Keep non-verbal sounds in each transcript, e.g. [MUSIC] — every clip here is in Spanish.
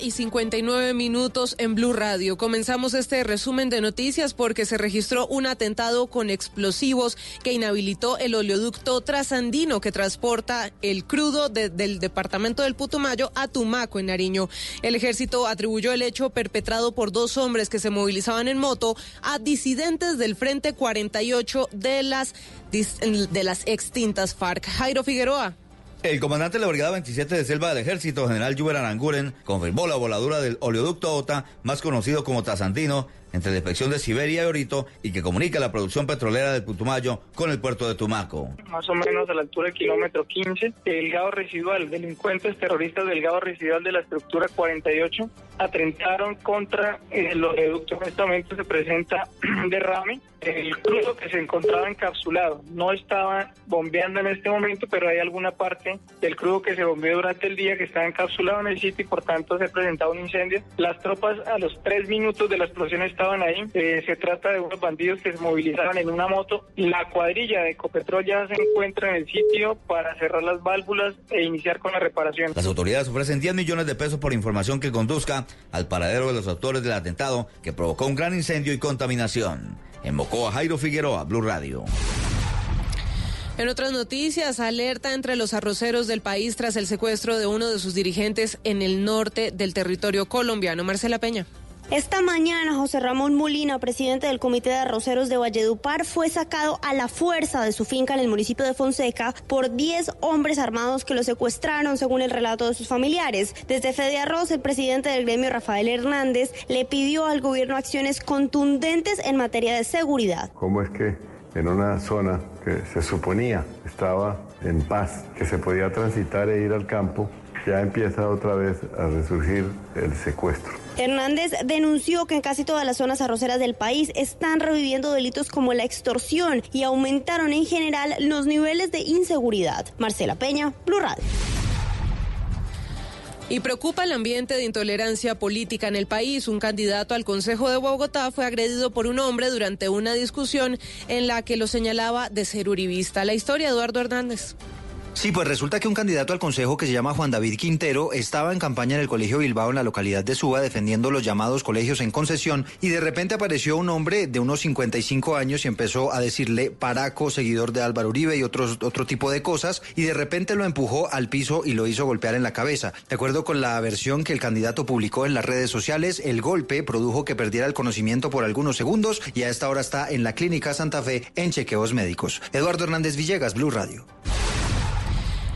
y 59 minutos en Blue Radio. Comenzamos este resumen de noticias porque se registró un atentado con explosivos que inhabilitó el oleoducto trasandino que transporta el crudo del departamento del Putumayo a Tumaco, en Nariño. El ejército atribuyó el hecho perpetrado por dos hombres que se movilizaban en moto a disidentes del Frente 48 de las, de las extintas FARC. Jairo Figueroa. El comandante de la Brigada 27 de Selva del Ejército, general Juber Aranguren, confirmó la voladura del oleoducto OTA, más conocido como Tasantino, entre la inspección de Siberia y Orito y que comunica la producción petrolera del Putumayo con el puerto de Tumaco. Más o menos a la altura del kilómetro 15, el gado residual, delincuentes terroristas del gado residual de la estructura 48 atentaron contra el oleoducto. En este momento se presenta [CLEARS THROAT] derrame. El crudo que se encontraba encapsulado no estaba bombeando en este momento, pero hay alguna parte del crudo que se bombeó durante el día que estaba encapsulado en el sitio y por tanto se presentado un incendio. Las tropas a los tres minutos de la explosión estaban ahí. Eh, se trata de unos bandidos que se movilizaron en una moto. La cuadrilla de Ecopetrol ya se encuentra en el sitio para cerrar las válvulas e iniciar con la reparación. Las autoridades ofrecen 10 millones de pesos por información que conduzca al paradero de los autores del atentado que provocó un gran incendio y contaminación. En Mocoa, Jairo Figueroa, Blue Radio. En otras noticias, alerta entre los arroceros del país tras el secuestro de uno de sus dirigentes en el norte del territorio colombiano. Marcela Peña. Esta mañana, José Ramón Molina, presidente del Comité de Arroceros de Valledupar, fue sacado a la fuerza de su finca en el municipio de Fonseca por 10 hombres armados que lo secuestraron, según el relato de sus familiares. Desde Fede Arroz, el presidente del gremio, Rafael Hernández, le pidió al gobierno acciones contundentes en materia de seguridad. ¿Cómo es que en una zona que se suponía estaba en paz, que se podía transitar e ir al campo, ya empieza otra vez a resurgir el secuestro. Hernández denunció que en casi todas las zonas arroceras del país están reviviendo delitos como la extorsión y aumentaron en general los niveles de inseguridad. Marcela Peña, Blue Radio. Y preocupa el ambiente de intolerancia política en el país. Un candidato al Consejo de Bogotá fue agredido por un hombre durante una discusión en la que lo señalaba de ser uribista. La historia, Eduardo Hernández. Sí, pues resulta que un candidato al Consejo que se llama Juan David Quintero estaba en campaña en el Colegio Bilbao en la localidad de Suba defendiendo los llamados colegios en concesión y de repente apareció un hombre de unos 55 años y empezó a decirle paraco, seguidor de Álvaro Uribe y otros, otro tipo de cosas y de repente lo empujó al piso y lo hizo golpear en la cabeza. De acuerdo con la versión que el candidato publicó en las redes sociales, el golpe produjo que perdiera el conocimiento por algunos segundos y a esta hora está en la Clínica Santa Fe en chequeos médicos. Eduardo Hernández Villegas, Blue Radio.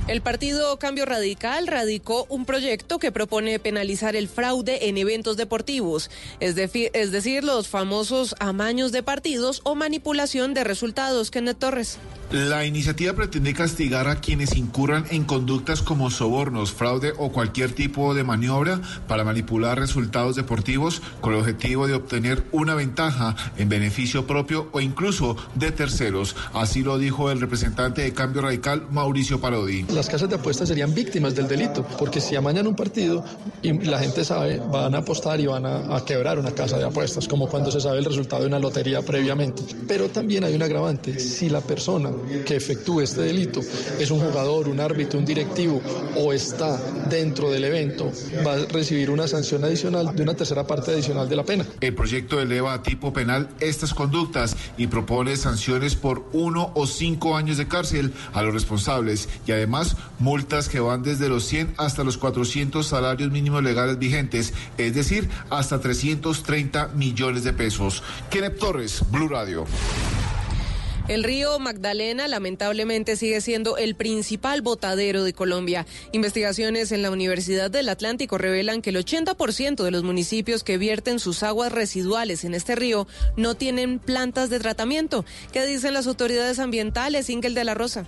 El partido Cambio Radical radicó un proyecto que propone penalizar el fraude en eventos deportivos, es, decir, los famosos amaños de partidos o manipulación de resultados. Kenneth Torres. La iniciativa pretende castigar a quienes incurran en conductas como sobornos, fraude o cualquier tipo de maniobra para manipular resultados deportivos con el objetivo de obtener una ventaja en beneficio propio o incluso de terceros. Así lo dijo el representante de Cambio Radical, Mauricio Parodi. Las casas de apuestas serían víctimas del delito, porque si amañan un partido y la gente sabe, van a apostar y van a, a quebrar una casa de apuestas, como cuando se sabe el resultado de una lotería previamente. Pero también hay un agravante, si la persona que efectúe este delito es un jugador, un árbitro, un directivo o está dentro del evento, va a recibir una sanción adicional de una tercera parte adicional de la pena. El proyecto eleva a tipo penal estas conductas y propone sanciones por uno o cinco años de cárcel a los responsables y además multas que van desde los 100 hasta los 400 salarios mínimos legales vigentes, es decir, hasta 330 millones de pesos. Kenneth Torres, Blue Radio. El río Magdalena lamentablemente sigue siendo el principal botadero de Colombia. Investigaciones en la Universidad del Atlántico revelan que el 80% de los municipios que vierten sus aguas residuales en este río no tienen plantas de tratamiento. ¿Qué dicen las autoridades ambientales, Ingel de la Rosa?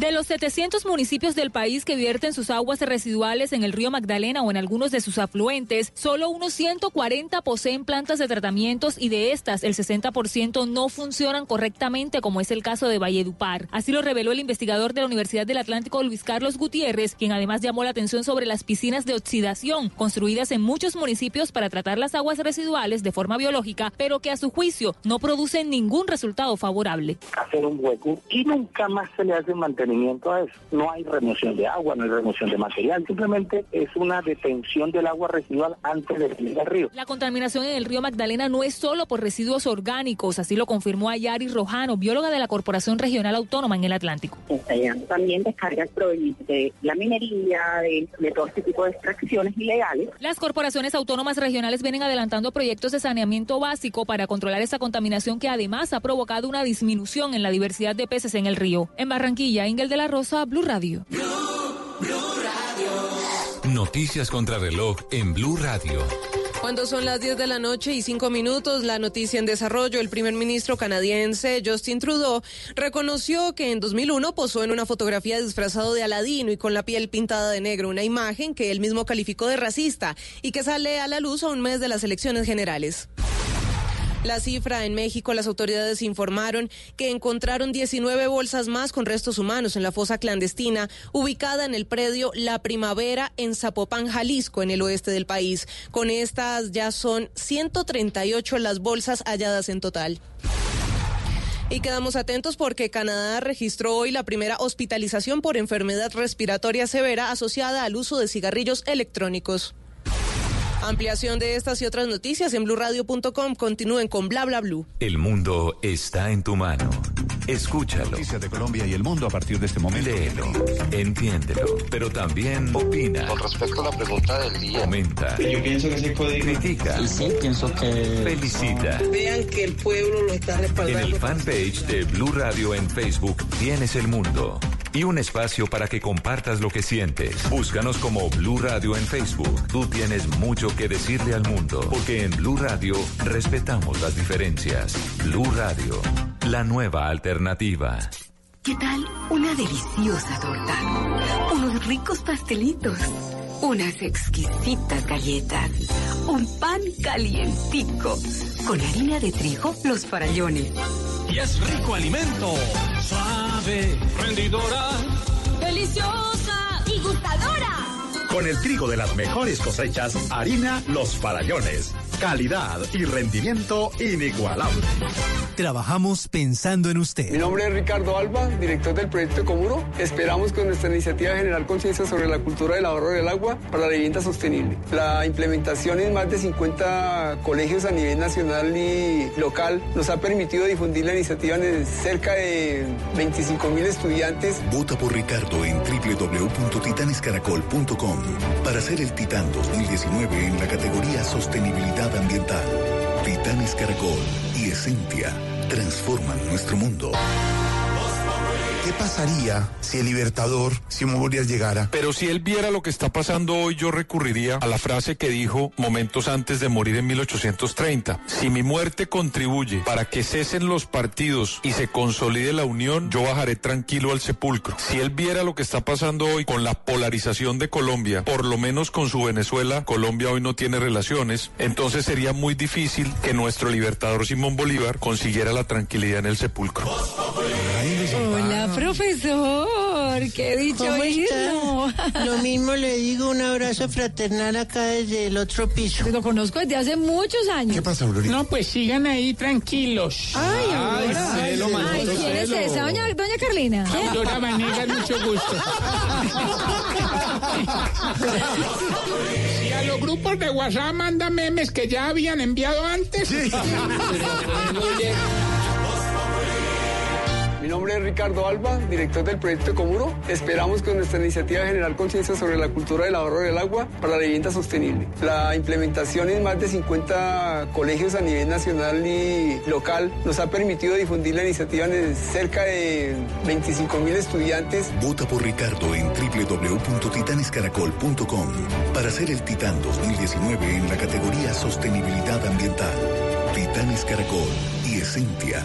De los 700 municipios del país que vierten sus aguas residuales en el río Magdalena o en algunos de sus afluentes, solo unos 140 poseen plantas de tratamientos y de estas el 60% no funcionan correctamente, como es el caso de Valledupar. Así lo reveló el investigador de la Universidad del Atlántico Luis Carlos Gutiérrez, quien además llamó la atención sobre las piscinas de oxidación construidas en muchos municipios para tratar las aguas residuales de forma biológica, pero que a su juicio no producen ningún resultado favorable. Hacer un hueco y nunca más se le hace mantener mantenimiento a eso. No hay remoción de agua, no hay remoción de material, simplemente es una detención del agua residual antes de salir al río. La contaminación en el río Magdalena no es solo por residuos orgánicos, así lo confirmó Ayari Rojano, bióloga de la Corporación Regional Autónoma en el Atlántico. También descargas provenientes de la minería, de, de todo este tipo de extracciones ilegales. Las corporaciones autónomas regionales vienen adelantando proyectos de saneamiento básico para controlar esta contaminación que además ha provocado una disminución en la diversidad de peces en el río. En Barranquilla, Ingel de la Rosa, Blue Radio. Noticias contra reloj en Blue Radio. Cuando son las 10 de la noche y 5 minutos, la noticia en desarrollo, el primer ministro canadiense Justin Trudeau reconoció que en 2001 posó en una fotografía disfrazado de Aladino y con la piel pintada de negro, una imagen que él mismo calificó de racista y que sale a la luz a un mes de las elecciones generales. La cifra en México, las autoridades informaron que encontraron 19 bolsas más con restos humanos en la fosa clandestina ubicada en el predio La Primavera en Zapopan, Jalisco, en el oeste del país. Con estas ya son 138 las bolsas halladas en total. Y quedamos atentos porque Canadá registró hoy la primera hospitalización por enfermedad respiratoria severa asociada al uso de cigarrillos electrónicos. Ampliación de estas y otras noticias en blurradio.com. Continúen con bla bla blue. El mundo está en tu mano. Escúchalo. Noticias de Colombia y el mundo a partir de este momento. Léelo, entiéndelo, pero también opina. Con respecto a la pregunta del día. Comenta. Yo pienso que se puede Critica. Y sí, pienso que... Felicita. Vean que el pueblo lo está respaldando. En el fanpage de Blue Radio en Facebook tienes el mundo y un espacio para que compartas lo que sientes. Búscanos como Blue Radio en Facebook. Tú tienes mucho que decirle al mundo, porque en Blue Radio respetamos las diferencias. Blue Radio, la nueva alternativa. ¿Qué tal una deliciosa torta? Unos ricos pastelitos, unas exquisitas galletas, un pan calientico, con harina de trigo, los farallones. Y es rico alimento, suave, rendidora, deliciosa y gustadora. Con el trigo de las mejores cosechas, harina Los Farallones. Calidad y rendimiento inigualable. Trabajamos pensando en usted. Mi nombre es Ricardo Alba, director del proyecto Comuro. Esperamos con nuestra iniciativa generar conciencia sobre la cultura del ahorro del agua para la vivienda sostenible. La implementación en más de 50 colegios a nivel nacional y local nos ha permitido difundir la iniciativa en cerca de 25 mil estudiantes. Vota por Ricardo en www.titanescaracol.com para ser el Titán 2019 en la categoría Sostenibilidad Ambiental. Titanes Caracol y Esencia transforman nuestro mundo. ¿Qué pasaría si el libertador Simón Bolívar llegara? Pero si él viera lo que está pasando hoy, yo recurriría a la frase que dijo momentos antes de morir en 1830. Si mi muerte contribuye para que cesen los partidos y se consolide la unión, yo bajaré tranquilo al sepulcro. Si él viera lo que está pasando hoy con la polarización de Colombia, por lo menos con su Venezuela, Colombia hoy no tiene relaciones, entonces sería muy difícil que nuestro libertador Simón Bolívar consiguiera la tranquilidad en el sepulcro. Hola, profesor. Qué dicho ¿Cómo oírlo. está? [LAUGHS] Lo mismo le digo, un abrazo fraternal acá desde el otro piso. Lo conozco desde hace muchos años. ¿Qué pasa, Aurorita? No, pues sigan ahí tranquilos. Ay, Aurora. celo, Ay, ¿quién es esa? Doña, doña Carlina. Aurora Vanegas, mucho gusto. [LAUGHS] Y a los grupos de WhatsApp manda memes que ya habían enviado antes. Mi [LAUGHS] nombre es Ricardo Alba, director del proyecto Comuro. Esperamos con nuestra iniciativa generar conciencia sobre la cultura del ahorro del agua para la vivienda sostenible. La implementación en más de 50 colegios a nivel nacional y local nos ha permitido difundir la iniciativa en cerca de 25 mil estudiantes. Vota por Ricardo en www.titanescaracol.com para ser el Titán 2019 en la categoría Sostenibilidad Ambiental. Titanes Caracol y Esencia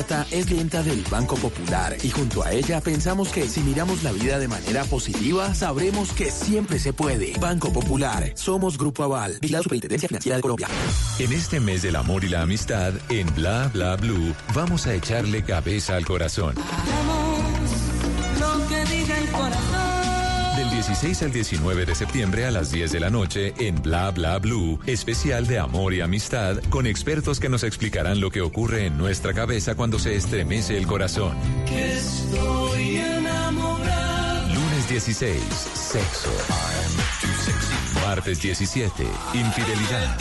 Marta es clienta del Banco Popular y junto a ella pensamos que si miramos la vida de manera positiva, sabremos que siempre se puede. Banco Popular, somos Grupo Aval, vigilado Superintendencia Financiera de Colombia. En este mes del amor y la amistad, en Bla Bla Blue, vamos a echarle cabeza al corazón. Lo que diga el corazón. Del 16 al 19 de septiembre a las 10 de la noche en Bla Bla Blue, especial de amor y amistad con expertos que nos explicarán lo que ocurre en nuestra cabeza cuando se estremece el corazón. Que estoy enamorado. Lunes 16, sexo. Martes 17, infidelidad.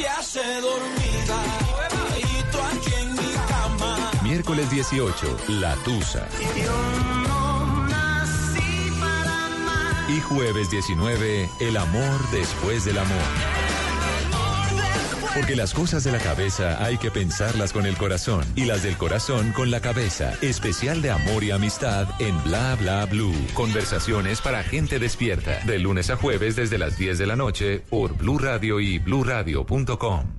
Miércoles 18, la tusa. Y jueves 19, el amor después del amor. Porque las cosas de la cabeza hay que pensarlas con el corazón y las del corazón con la cabeza. Especial de amor y amistad en Bla Bla Blue. Conversaciones para gente despierta. De lunes a jueves desde las 10 de la noche por Blue Radio y bluradio.com.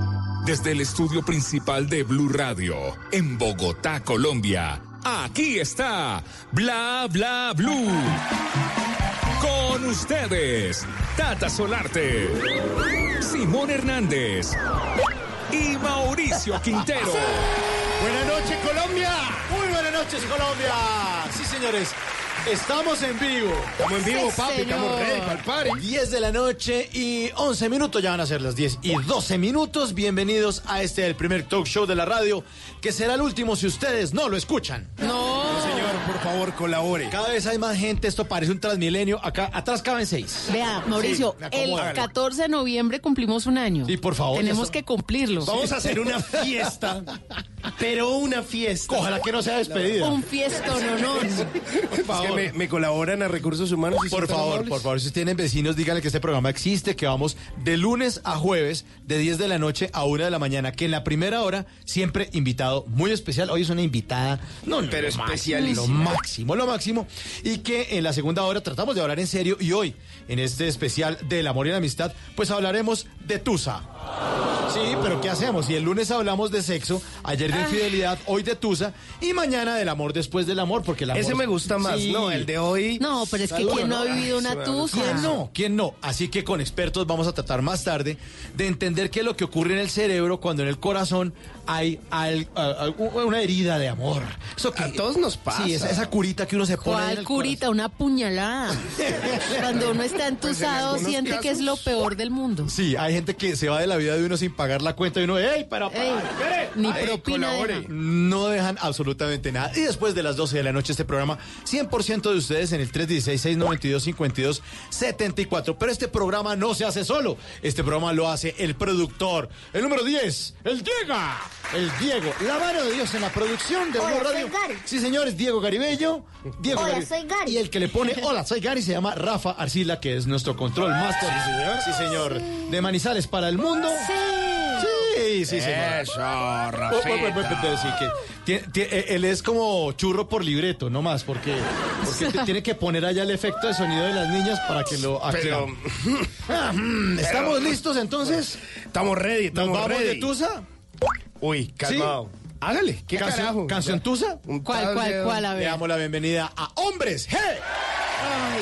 desde el estudio principal de Blue Radio, en Bogotá, Colombia. Aquí está Bla Bla Blue. Con ustedes, Tata Solarte, Simón Hernández y Mauricio Quintero. Buenas noches, Colombia. Muy buenas noches, Colombia. Sí, señores. Estamos en vivo. Estamos en vivo, Sí, papi. señor. Estamos ready para el party. 10 de la noche y 11 minutos. Ya van a ser las 10 y 12 minutos. Bienvenidos a este, el primer talk show de la radio, que será el último si ustedes no lo escuchan. No. Señor, por favor, colabore. Cada vez hay más gente. Esto parece un transmilenio. Acá atrás caben seis. Vea, Mauricio, Sí, el acomoda. 14 de noviembre cumplimos un año. Sí, por favor. Tenemos que cumplirlo. Vamos a hacer una fiesta. Pero una fiesta. Ojalá que no sea despedida. Un fiesto, no, no. Es que me, me colaboran a recursos humanos. y Por favor, amables. por favor, si tienen vecinos, díganle que este programa existe, que vamos de lunes a jueves, de 10 de la noche a 1 de la mañana, que en la primera hora, siempre invitado muy especial. Hoy es una invitada, no, no, Pero especialísima. Lo máximo, lo máximo. Y que en la segunda hora tratamos de hablar en serio y hoy, en este especial del amor y la amistad, pues hablaremos de Tusa. Sí, pero ¿qué hacemos? Si el lunes hablamos de sexo, ayer de Ah. infidelidad, hoy de Tusa y mañana del amor después del amor, porque el amor... Ese me gusta más, ¿no? El de hoy. No, pero es que ¿quién no ha vivido una tusa? ¿Quién no? ¿Quién no? Así que con expertos vamos a tratar más tarde de entender qué es lo que ocurre en el cerebro cuando en el corazón hay al- una herida de amor. Eso que, A todos nos pasa. Sí, esa, esa curita que uno se pone. en ¿Cuál el curita? Una puñalada. [LAUGHS] Cuando uno está entusado, algunos siente que es lo peor del mundo. Sí, hay gente que se va de la vida de uno sin pagar la cuenta y uno, ¡ey, pero Ey, espere! ni Ay, propina dejan. No dejan absolutamente nada. Y después de las 12 de la noche este programa, 100% de ustedes en el 316-692-5274. Pero este programa no se hace solo. Este programa lo hace el productor. El número 10, el Diego. El Diego. La mano de Dios en la producción de Hola, Blue soy Radio. Gary. Sí, señores, Diego Garibello. Diego Hola, soy Gary. Y el que le pone, hola, soy Gary, se llama Rafa Arcila, que es nuestro control master. Sí, señor. Sí, señor. De Manizales para el mundo. Sí. Sí, sí, señor. Eso, Rafita. sí, él es como churro por libreto, no más, porque, [LAUGHS] tiene que poner allá el efecto de sonido de las niñas para que lo Pero, aclare. [LAUGHS] Ah, mm, ¿Estamos listos entonces? estamos ready, ¿Nos estamos vamos ready. de Tusa? Uy, calmado. Hágale, ¿qué ¿Canción, carajo? ¿Canción Tusa? Un ¿Cuál, cuál, cuál? A Le ver. damos la bienvenida a Hombres G. Ay,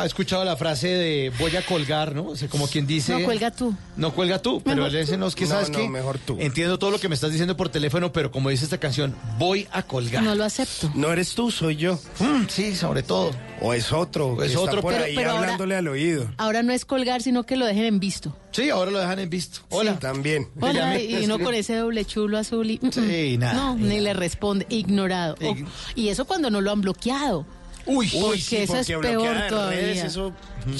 ha, ha escuchado la frase de voy a colgar, no? O sea, como quien dice... No, cuelga tú. No cuelga tú, pero Mejor ese no es que No, sabes no, qué? mejor tú. Entiendo todo lo que me estás diciendo por teléfono, pero como dice esta canción, voy a colgar. No lo acepto. No eres tú, soy yo. Mm, sí, sobre todo. O es otro. O que es está otro, por pero- ahí pero ahora- hablándole al oído. Ahora no es colgar, sino que lo dejen en visto. Sí, ahora lo dejan en visto. Hola. También. Hola, y uno con ese doble chulo azul y... mm, Sí, nada. No, ni le responde, ignorado. O- y eso cuando no lo han bloqueado. Uy, Porque sí, eso es peor de todavía. redes, eso.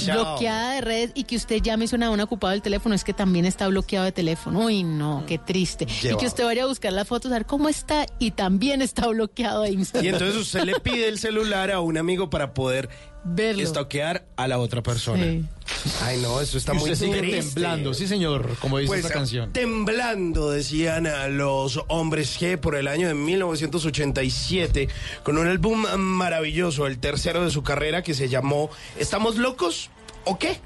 Bloqueada de redes y que usted llame y suena un ocupado del teléfono, es que también está bloqueado de teléfono. Uy, no, qué triste. Y que usted vaya a buscar las fotos, a ver cómo está y también está [LAUGHS] bloqueado de Instagram. Y entonces usted le pide el celular a un amigo para poder Verlo. estoquear a la otra persona. Sí. Ay, no, eso está muy sigue triste. temblando, sí señor, como dice Pues, esta canción. Temblando, decían a los hombres G por el año de 1987, con un álbum maravilloso, el tercero de su carrera, que se llamó ¿Estamos locos o qué?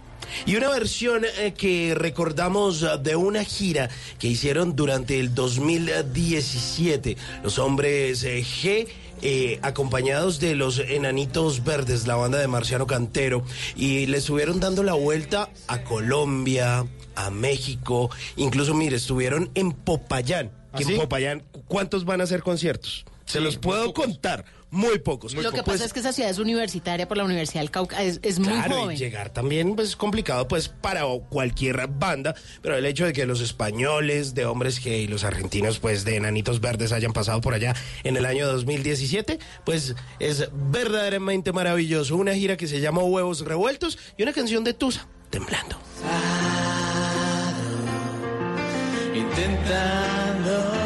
Y una versión eh, que recordamos eh, de una gira que hicieron durante el 2017, los hombres eh, G. eh, acompañados de los Enanitos Verdes, la banda de Marciano Cantero, y le estuvieron dando la vuelta a Colombia, a México, incluso, mire, estuvieron en Popayán. ¿Ah, sí? en Popayán, ¿cuántos van a hacer conciertos? Se los puedo contar, muy pocos. Lo que Pues, pasa es que esa ciudad es universitaria por la Universidad del Cauca, es, es muy Claro, joven. y llegar también pues, es complicado pues para cualquier banda, pero el hecho de que los españoles de Hombres G y los argentinos pues de Enanitos Verdes hayan pasado por allá en el año 2017, pues es verdaderamente maravilloso. Una gira que se llama Huevos Revueltos y una canción de Tusa, Temblando. intentando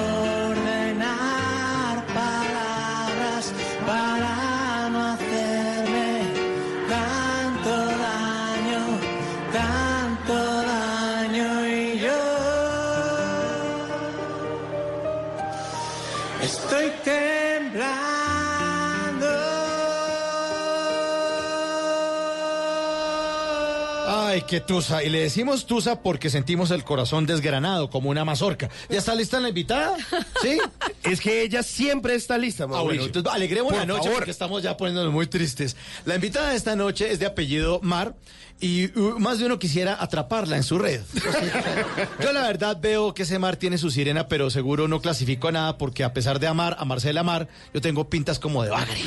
qué tusa. Y le decimos tusa porque sentimos el corazón desgranado como una mazorca. ¿Ya está lista la invitada? ¿Sí? [LAUGHS] Es que ella siempre está lista, Ah, bueno, Mauricio. entonces alegremos Por la noche favor. porque estamos ya poniéndonos muy tristes. La invitada de esta noche es de apellido Mar y uh, más de uno quisiera atraparla en su red. [LAUGHS] Yo la verdad veo que ese Mar tiene su sirena, pero seguro no clasifico a nada porque a pesar de amar a Marcela Mar, yo tengo pintas como de bagre.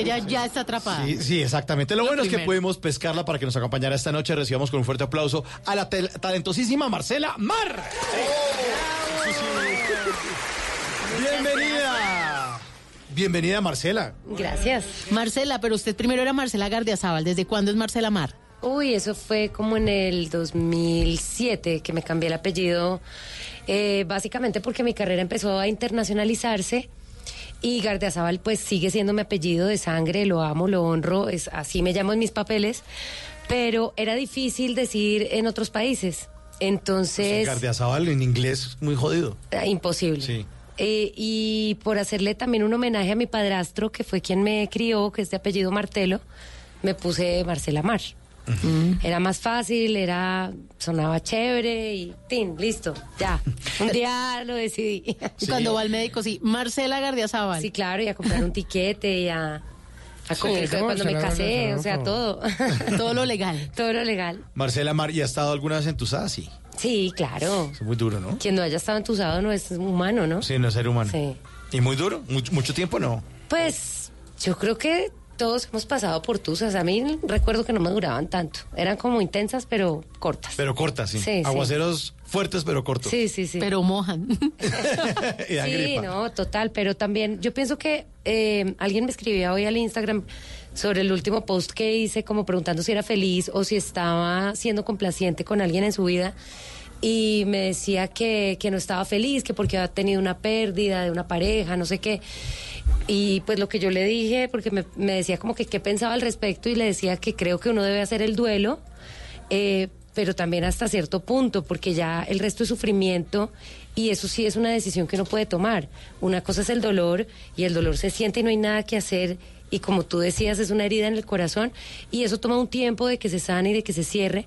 Ella ya está atrapada. Sí, sí, exactamente. Lo, bueno es que pudimos pescarla para que nos acompañara esta noche. Recibamos con un fuerte aplauso a la talentosísima Marcela Mar. Bienvenida. Bienvenida, Marcela. Gracias. Marcela, pero usted primero era Marcela Gardiazabal. ¿Desde cuándo es Marcela Mar? Uy, eso fue como en el 2007 que me cambié el apellido, eh, básicamente porque mi carrera empezó a internacionalizarse y Gardiazabal pues sigue siendo mi apellido de sangre, lo amo, lo honro, es así me llamo en mis papeles, pero era difícil decir en otros países. Entonces, Gardiazabal en inglés, muy jodido. ah, imposible. Sí. Eh, y por hacerle también un homenaje a mi padrastro, que fue quien me crió, que es de apellido Martelo, me puse Marcela Mar. Era más fácil, era sonaba chévere y tin, listo, ya. Un día lo decidí. [LAUGHS] Y cuando va al médico, sí, Marcela Gardiazabal. Sí, claro, y a comprar un tiquete y a, a comprar Sí, cuando me casé, o sea, todo. [LAUGHS] Todo lo legal. [LAUGHS] todo lo legal. Marcela Mar, ¿y ha estado alguna vez entusada? Sí. Sí, claro. Es muy duro, ¿no? Quien no haya estado entusado no es humano, ¿no? Sí, no es ser humano. Sí. ¿Y muy duro? ¿Mucho, mucho tiempo no? Pues yo creo que todos hemos pasado por tusas. A mí recuerdo que no me duraban tanto. Eran como intensas, pero cortas. Pero cortas, sí. Sí, sí. Aguaceros fuertes, pero cortos. Sí, sí, sí. Pero mojan. [LAUGHS] Y dan Sí, gripa. no, total, pero también yo pienso que eh, alguien me escribía hoy al Instagram sobre el último post que hice como preguntando si era feliz o si estaba siendo complaciente con alguien en su vida y me decía que, que no estaba feliz, que porque había tenido una pérdida de una pareja, no sé qué. Y pues lo que yo le dije, porque me, me decía como que qué pensaba al respecto y le decía que creo que uno debe hacer el duelo, eh, pero también hasta cierto punto, porque ya el resto es sufrimiento y eso sí es una decisión que uno puede tomar. Una cosa es el dolor y el dolor se siente y no hay nada que hacer y como tú decías es una herida en el corazón y eso toma un tiempo de que se sane y de que se cierre,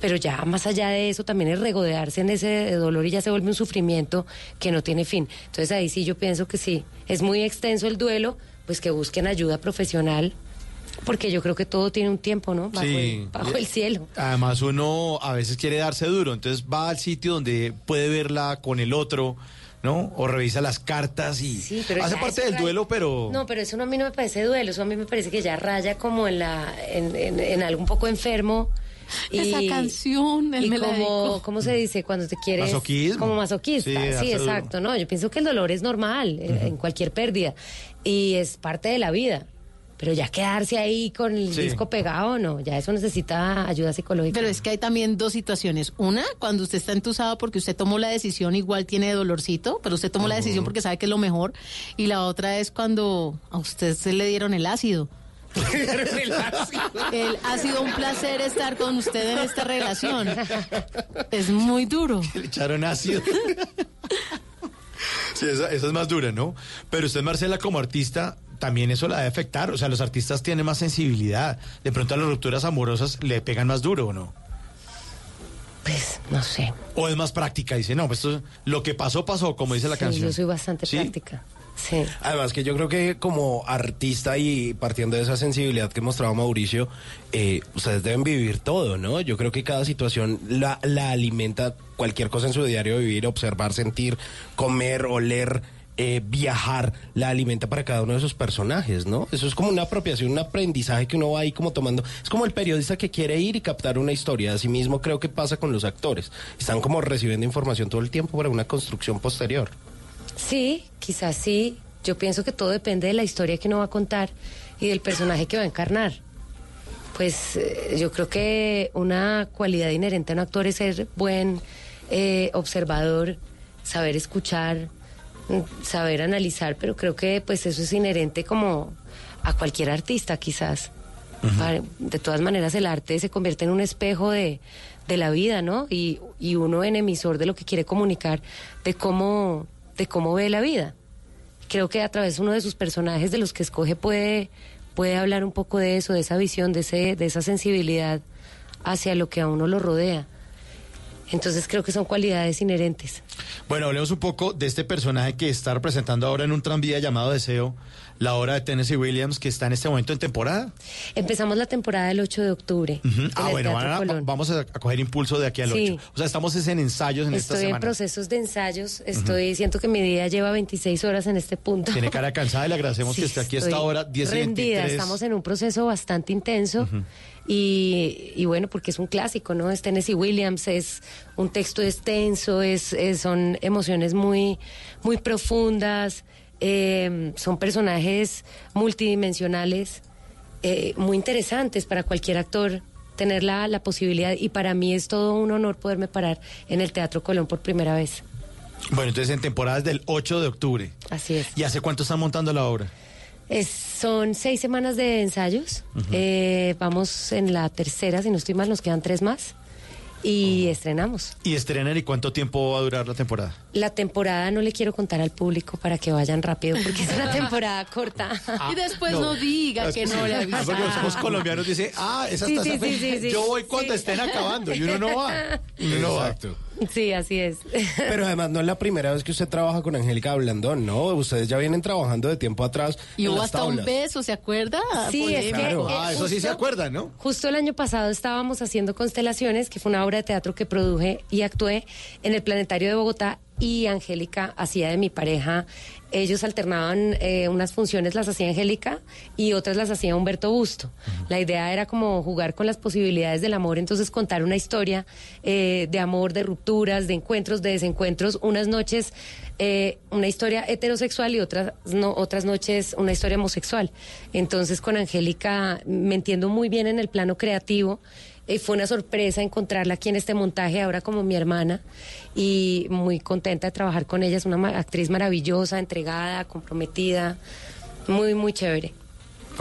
pero ya más allá de eso también es regodearse en ese dolor y ya se vuelve un sufrimiento que no tiene fin. Entonces ahí sí yo pienso que sí, es muy extenso el duelo, pues que busquen ayuda profesional. Porque yo creo que todo tiene un tiempo, ¿no? Bajo, Sí. el, bajo el cielo. Además uno a veces quiere darse duro, entonces va al sitio donde puede verla con el otro, ¿no? O revisa las cartas y Sí, pero hace parte del duelo, pero No, pero eso no, a mí no me parece duelo, eso a mí me parece que ya raya como en la en, en- en algo un poco enfermo. [LAUGHS] Esa canción, él y me la como, dedicó. ¿cómo se dice? Cuando te quieres... Masoquismo. Como masoquista, Sí, exacto. No, yo pienso que el dolor es normal eh, en cualquier pérdida y es parte de la vida. Pero ya quedarse ahí con el Sí. disco pegado, no, ya eso necesita ayuda psicológica. Pero es que hay también dos situaciones. Una, cuando usted está entusado porque usted tomó la decisión, igual tiene dolorcito, pero usted tomó la decisión porque sabe que es lo mejor. Y la otra es cuando a usted se le dieron el ácido. [LAUGHS] El, ha sido un placer estar con usted en esta relación. Es muy duro. le echaron ácido. [LAUGHS] Sí, esa, esa es más dura, ¿no? Pero usted, Marcela, como artista, también eso la debe afectar. O sea, los artistas tienen más sensibilidad. De pronto a las rupturas amorosas le pegan más duro, ¿o no? Pues, no sé. O es más práctica, dice, no, pues esto, lo que pasó, pasó, como dice la Sí, canción. yo soy bastante ¿Sí? práctica. Además que yo creo que como artista y partiendo de esa sensibilidad que mostraba Mauricio, eh, ustedes deben vivir todo, ¿no? Yo creo que cada situación la, la alimenta cualquier cosa en su diario vivir, observar, sentir, comer, oler, eh, viajar, la alimenta para cada uno de esos personajes, ¿no? Eso es como una apropiación, un aprendizaje que uno va ahí como tomando. Es como el periodista que quiere ir y captar una historia. Así mismo creo que pasa con los actores. Están como recibiendo información todo el tiempo para una construcción posterior. Sí, quizás sí. Yo pienso que todo depende de la historia que uno va a contar y del personaje que va a encarnar. Pues eh, yo creo que una cualidad inherente a un actor es ser buen eh, observador, saber escuchar, mm, saber analizar, pero creo que pues eso es inherente como a cualquier artista quizás. De todas maneras el arte se convierte en un espejo de, de la vida, ¿no? Y, y uno en emisor de lo que quiere comunicar, de cómo, de cómo ve la vida. Creo que a través de uno de sus personajes, de los que escoge, puede, puede hablar un poco de eso, de esa visión, de, ese, de esa sensibilidad hacia lo que a uno lo rodea. Entonces creo que son cualidades inherentes. Bueno, hablemos un poco de este personaje que está representando ahora en un tranvía llamado Deseo, la obra de Tennessee Williams, que está en este momento en temporada. Empezamos la temporada el 8 de octubre. Ah, bueno, a- vamos a, coger impulso de aquí al Sí. 8. O sea, estamos es en ensayos en esta Estoy en semana. procesos de ensayos, estoy, siento que mi día lleva 26 horas en este punto. Tiene cara cansada y le agradecemos [LAUGHS] Sí, que esté aquí a esta estoy hora, 10 y rendida, 23. estamos en un proceso bastante intenso y, y bueno, porque es un clásico, ¿no? Es Tennessee Williams, es un texto extenso, es, es- son emociones muy, muy profundas, eh, son personajes multidimensionales, eh, muy interesantes para cualquier actor tener la, la posibilidad y para mí es todo un honor poderme parar en el Teatro Colón por primera vez. Bueno, entonces en temporadas del 8 de octubre. Así es. ¿Y hace cuánto están montando la obra? Es- son seis semanas de ensayos. Eh, vamos en la tercera, si no estoy mal, nos quedan tres más. Y estrenamos. ¿Y estrenan y cuánto tiempo va a durar la temporada? La temporada no le quiero contar al público para que vayan rápido, porque es una [LAUGHS] temporada corta. [LAUGHS] y después no, diga que no le Ah, porque somos avisaron. colombianos, dice, ah, esa Sí, está sí, sí, fe- sí, sí. Yo voy cuando estén acabando y uno no va. [LAUGHS] Y uno no va. Sí, así es. Pero además no es la primera vez que usted trabaja con Angélica Blandón, ¿no? Ustedes ya vienen trabajando de tiempo atrás. Y hubo hasta un beso, ¿se acuerda? Sí, es que, eh, Ah, eso sí se acuerdan, ¿no? Justo el año pasado estábamos haciendo Constelaciones, que fue una obra de teatro que produje y actué en el Planetario de Bogotá y Angélica hacía de mi pareja. Ellos alternaban eh, unas funciones, las hacía Angélica y otras las hacía Humberto Busto. La idea era como jugar con las posibilidades del amor, entonces contar una historia eh, de amor, de rupturas, de encuentros, de desencuentros, unas noches eh, una historia heterosexual y otras no, otras noches una historia homosexual. Entonces con Angélica me entiendo muy bien en el plano creativo. Y fue una sorpresa encontrarla aquí en este montaje, ahora como mi hermana, y muy contenta de trabajar con ella. Es una ma- actriz maravillosa, entregada, comprometida, muy, muy chévere.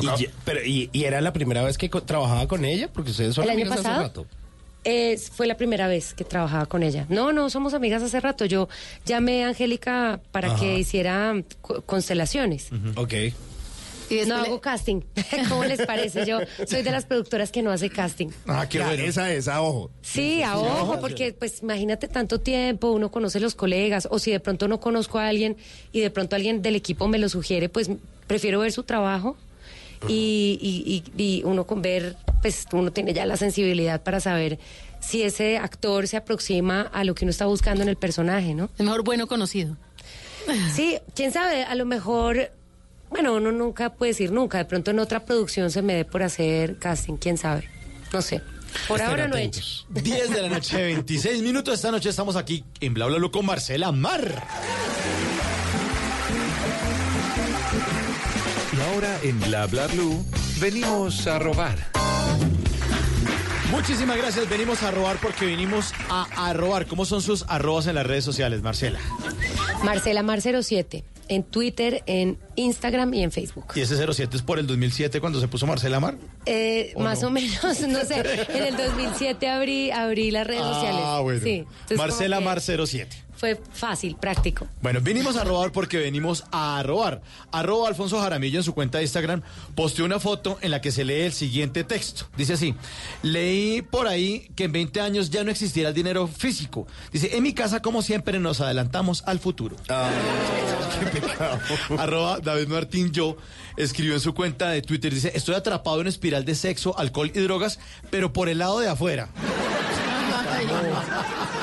Y, ya- pero, y, y era la primera vez que co- trabajaba con ella? Porque ustedes son ¿El año amigas hace pasado? rato. Eh, fue la primera vez que trabajaba con ella. No, no, somos amigas hace rato. Yo llamé a Angélica para Ajá. que hiciera co- constelaciones. Ok. No hago casting. [LAUGHS] ¿Cómo les parece? Yo soy de las productoras que no hace casting. Ah, qué bueno. Esa es, a ojo. Sí, a ojo, porque pues imagínate tanto tiempo, uno conoce los colegas, o si de pronto no conozco a alguien y de pronto alguien del equipo me lo sugiere, pues prefiero ver su trabajo y, y- y- y uno con ver, pues uno tiene ya la sensibilidad para saber si ese actor se aproxima a lo que uno está buscando en el personaje, ¿no? Es mejor bueno conocido. Sí, quién sabe, a lo mejor, bueno, uno nunca puede decir nunca, de pronto en otra producción se me dé por hacer casting, quién sabe, no sé. Por Estén ahora no he atentos. hecho. 10 de la [LAUGHS] noche, 26 minutos. Esta noche estamos aquí en Bla Bla Blue con Marcela Mar. Y ahora en Bla Bla Blue venimos a robar. Muchísimas gracias. Venimos a robar porque vinimos a, a robar. ¿Cómo son sus arrobas en las redes sociales, Marcela? Marcela Mar 07, en Twitter, en Instagram y en Facebook. ¿Y ese 07 es por el 2007 cuando se puso Marcela Mar? Eh, ¿O más no? o menos, [LAUGHS] no sé, en el 2007 abrí, abrí las redes sociales. Ah, bueno. Sí, entonces Marcela que Mar 07. Fue fácil, práctico. Bueno, vinimos a robar porque venimos a robar. Arroba Alfonso Jaramillo en su cuenta de Instagram posteó una foto en la que se lee el siguiente texto. Dice así, leí por ahí que en 20 años ya no existirá el dinero físico. Dice, en mi casa como siempre nos adelantamos al futuro. [LAUGHS] Qué pecado. Arroba David Martín Yo escribió en su cuenta de Twitter, dice, estoy atrapado en espiral de sexo, alcohol y drogas, pero por el lado de afuera. [LAUGHS] [LAUGHS]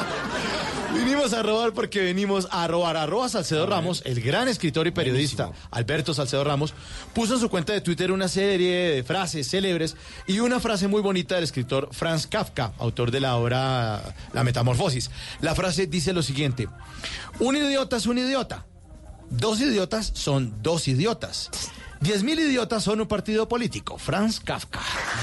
A robar porque venimos a robar. Arroba Salcedo Ramos, el gran escritor y periodista Alberto Salcedo Ramos, puso en su cuenta de Twitter una serie de frases célebres y una frase muy bonita del escritor Franz Kafka, autor de la obra La Metamorfosis. La frase dice lo siguiente, un idiota es un idiota, dos idiotas son dos idiotas. Diez mil idiotas son un partido político. Franz Kafka.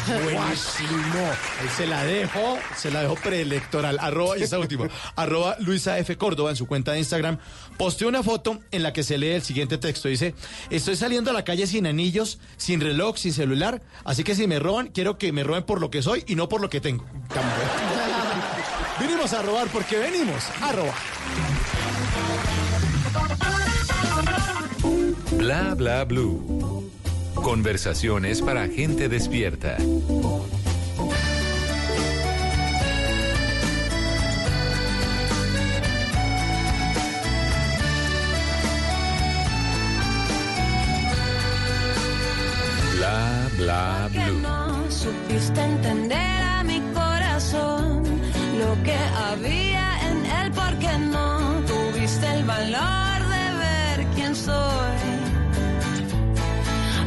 Buenísimo. Ahí se la dejo, se la dejo preelectoral. Arroba, y esta última, arroba Luisa F. Córdoba en su cuenta de Instagram, posteó una foto en la que se lee el siguiente texto. Dice, estoy saliendo a la calle sin anillos, sin reloj, sin celular, así que si me roban, quiero que me roben por lo que soy y no por lo que tengo. Vinimos a robar porque venimos a robar. Bla Bla Blue. Conversaciones para gente despierta. Bla Bla Blue. no supiste entender a mi corazón lo que había en él porque no tuviste el valor de ver quién soy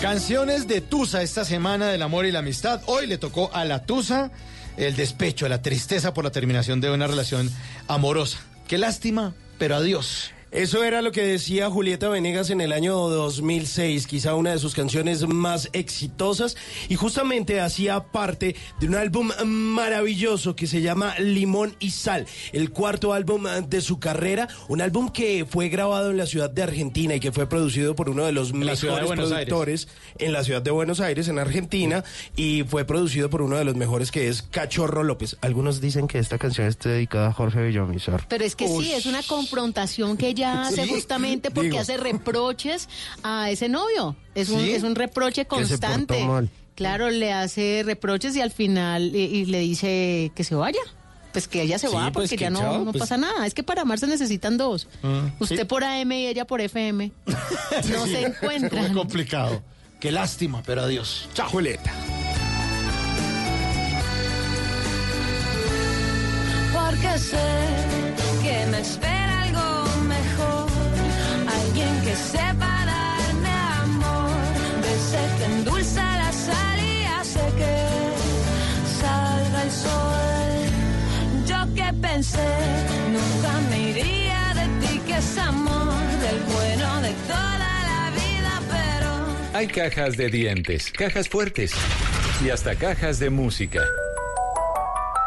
Canciones de Tusa esta semana del amor y la amistad. Hoy le tocó a la Tusa el despecho, la tristeza por la terminación de una relación amorosa. Qué lástima, pero adiós. Eso era lo que decía Julieta Venegas en el año 2006, quizá una de sus canciones más exitosas, y justamente hacía parte de un álbum maravilloso que se llama Limón y Sal, el cuarto álbum de su carrera, un álbum que fue grabado en la ciudad de Argentina y que fue producido por uno de los de mejores Aires. productores en la ciudad de Buenos Aires, en Argentina, y fue producido por uno de los mejores que es Cachorro López. Algunos dicen que esta canción está dedicada a Jorge Villamizar. Pero es que sí, es una confrontación que ella [LAUGHS] hace Sí, justamente porque digo. hace reproches a ese novio. Es un, es un reproche que se portó constante. mal. Claro, le hace reproches y al final y, y le dice que se vaya. pues que ella se Sí, va pues porque que ya no, chao, no pues. pasa nada. Es que para amar se necesitan dos. Mm, Usted sí. por AM y ella por FM. [LAUGHS] No Sí, se Es encuentran. muy complicado. Qué lástima, pero adiós. Chao. Julieta. Es del bueno de toda la vida, pero... Hay cajas de dientes, cajas fuertes y hasta cajas de música.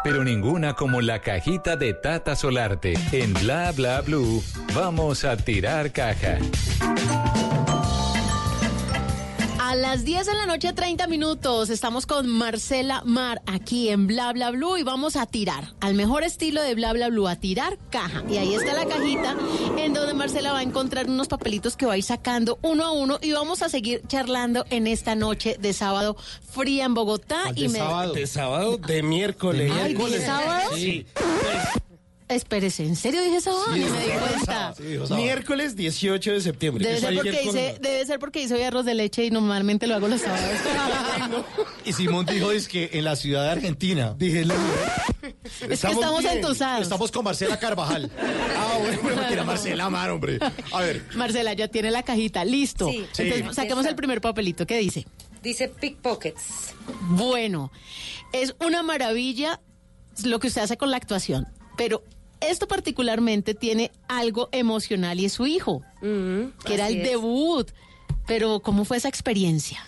Pero ninguna como la cajita de Tata Solarte. En Bla Bla Blue, vamos a tirar caja. A las 10 de la noche, 30 minutos, estamos con Marcela Mar aquí en Bla Bla Blue y vamos a tirar, al mejor estilo de Bla Bla Blue, a tirar caja. Y ahí está la cajita en donde Marcela va a encontrar unos papelitos que va a ir sacando uno a uno y vamos a seguir charlando en esta noche de sábado fría en Bogotá. y de me- sábado. De sábado, de miércoles. Ay, ¿de sábado? Sí. [LAUGHS] Espérese, ¿en serio dije sábado? Sí, Ni me di dijo cuenta. Miércoles 18 de septiembre. Debe Eso ser, porque hice, debe ser porque hice hoy arroz de leche y normalmente lo hago los sábados. [LAUGHS] Y Simón dijo es que en la ciudad de Argentina. Dije la Es que estamos bien. entusados. Estamos con Marcela Carvajal. Ah, bueno, porque era Marcela Mar, hombre. A ver. Marcela, ya tiene la cajita, listo. Sí. Entonces, Sí. saquemos el primer papelito. ¿Qué dice? Dice pickpockets. Bueno, es una maravilla lo que usted hace con la actuación, pero esto particularmente tiene algo emocional y es su hijo, que era el es. debut. Pero, ¿cómo fue esa experiencia?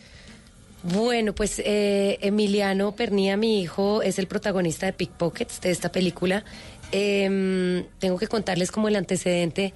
Bueno, pues eh, Emiliano Pernía, mi hijo, es el protagonista de Pickpockets, de esta película. Em, tengo que contarles como el antecedente.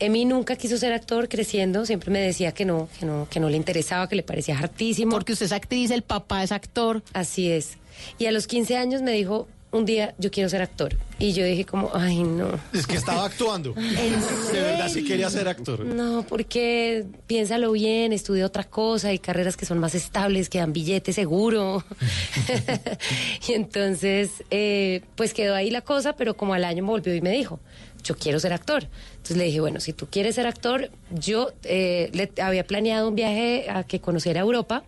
Emi nunca quiso ser actor creciendo, siempre me decía que no, que no, que no le interesaba, que le parecía hartísimo. Porque usted es actriz, el papá es actor. Así es. Y a los 15 años me dijo, un día yo quiero ser actor. Y yo dije como, ay no. Es que estaba actuando. [LAUGHS] De verdad sí quería ser actor. No, porque piénsalo bien, estudia otra cosa, hay carreras que son más estables, que dan billete seguro. [LAUGHS] [LAUGHS] y entonces, eh, pues quedó ahí la cosa, pero como al año me volvió y me dijo, yo quiero ser actor. Entonces le dije, bueno, si tú quieres ser actor, yo eh, le había planeado un viaje a que conociera Europa.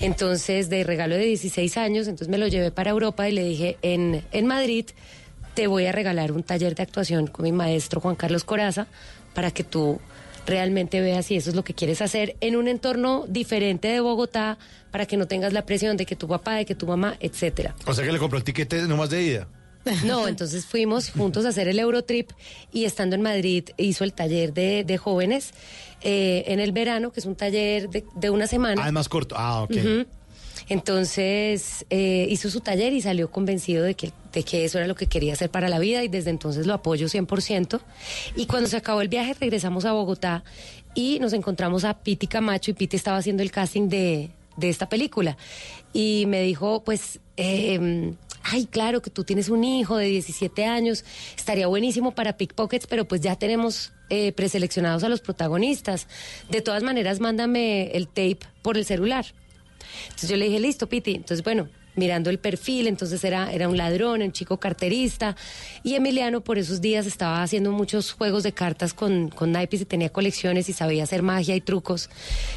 Entonces, de regalo de 16 años, entonces me lo llevé para Europa y le dije, en, en Madrid te voy a regalar un taller de actuación con mi maestro Juan Carlos Coraza para que tú realmente veas si eso es lo que quieres hacer en un entorno diferente de Bogotá para que no tengas la presión de que tu papá, de que tu mamá, etcétera. O sea que le compró el tiquete nomás de ida. No, [LAUGHS] entonces fuimos juntos a hacer el Eurotrip y estando en Madrid hizo el taller de, de jóvenes eh, en el verano, que es un taller de, de una semana. Ah, es más corto. Ah, ok. Entonces eh, hizo su taller y salió convencido de que, de que eso era lo que quería hacer para la vida y desde entonces lo apoyo 100%. Y cuando se acabó el viaje regresamos a Bogotá y nos encontramos a Piti Camacho y Piti estaba haciendo el casting de, de esta película. Y me dijo, pues, eh, ay, claro que tú tienes un hijo de 17 años, estaría buenísimo para Pickpockets, pero pues ya tenemos eh, preseleccionados a los protagonistas. De todas maneras, mándame el tape por el celular. Entonces yo le dije, listo, Piti. Entonces, bueno, mirando el perfil, entonces era, era un ladrón, un chico carterista. Y Emiliano por esos días estaba haciendo muchos juegos de cartas con, con naipes y tenía colecciones y sabía hacer magia y trucos.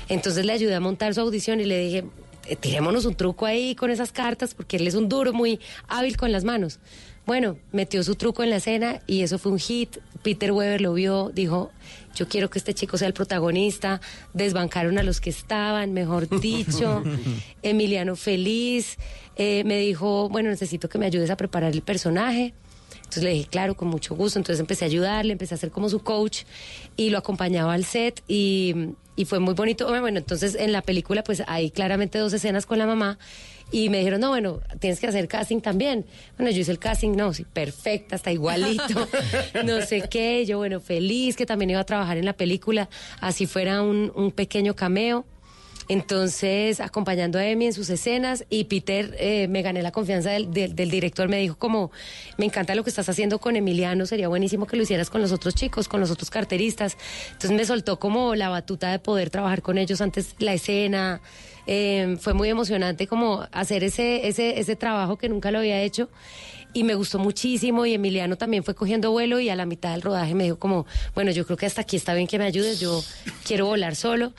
Entonces le ayudé a montar su audición y le dije, "Eh, tirémonos un truco ahí con esas cartas, porque él es un duro muy hábil con las manos. Bueno, metió su truco en la escena y eso fue un hit. Peter Weber lo vio, dijo, yo quiero que este chico sea el protagonista. Desbancaron a los que estaban, mejor [LAUGHS] dicho. Emiliano feliz. Eh, me dijo, bueno, necesito que me ayudes a preparar el personaje. Entonces le dije, claro, con mucho gusto. Entonces empecé a ayudarle, empecé a ser como su coach y lo acompañaba al set y, y fue muy bonito. Bueno, entonces en la película pues hay claramente dos escenas con la mamá y me dijeron, no, bueno, tienes que hacer casting también. Bueno, yo hice el casting, no, sí, perfecta, está igualito, [LAUGHS] no sé qué. Yo, bueno, feliz que también iba a trabajar en la película, así fuera un, un pequeño cameo. Entonces, acompañando a Emi en sus escenas y Peter, eh, me gané la confianza del, del- director, me dijo como, me encanta lo que estás haciendo con Emiliano, sería buenísimo que lo hicieras con los otros chicos, con los otros carteristas. Entonces me soltó como la batuta de poder trabajar con ellos antes la escena. Eh, fue muy emocionante como hacer ese, ese, ese trabajo que nunca lo había hecho y me gustó muchísimo y Emiliano también fue cogiendo vuelo y a la mitad del rodaje me dijo como, bueno, yo creo que hasta aquí está bien que me ayudes, yo quiero volar solo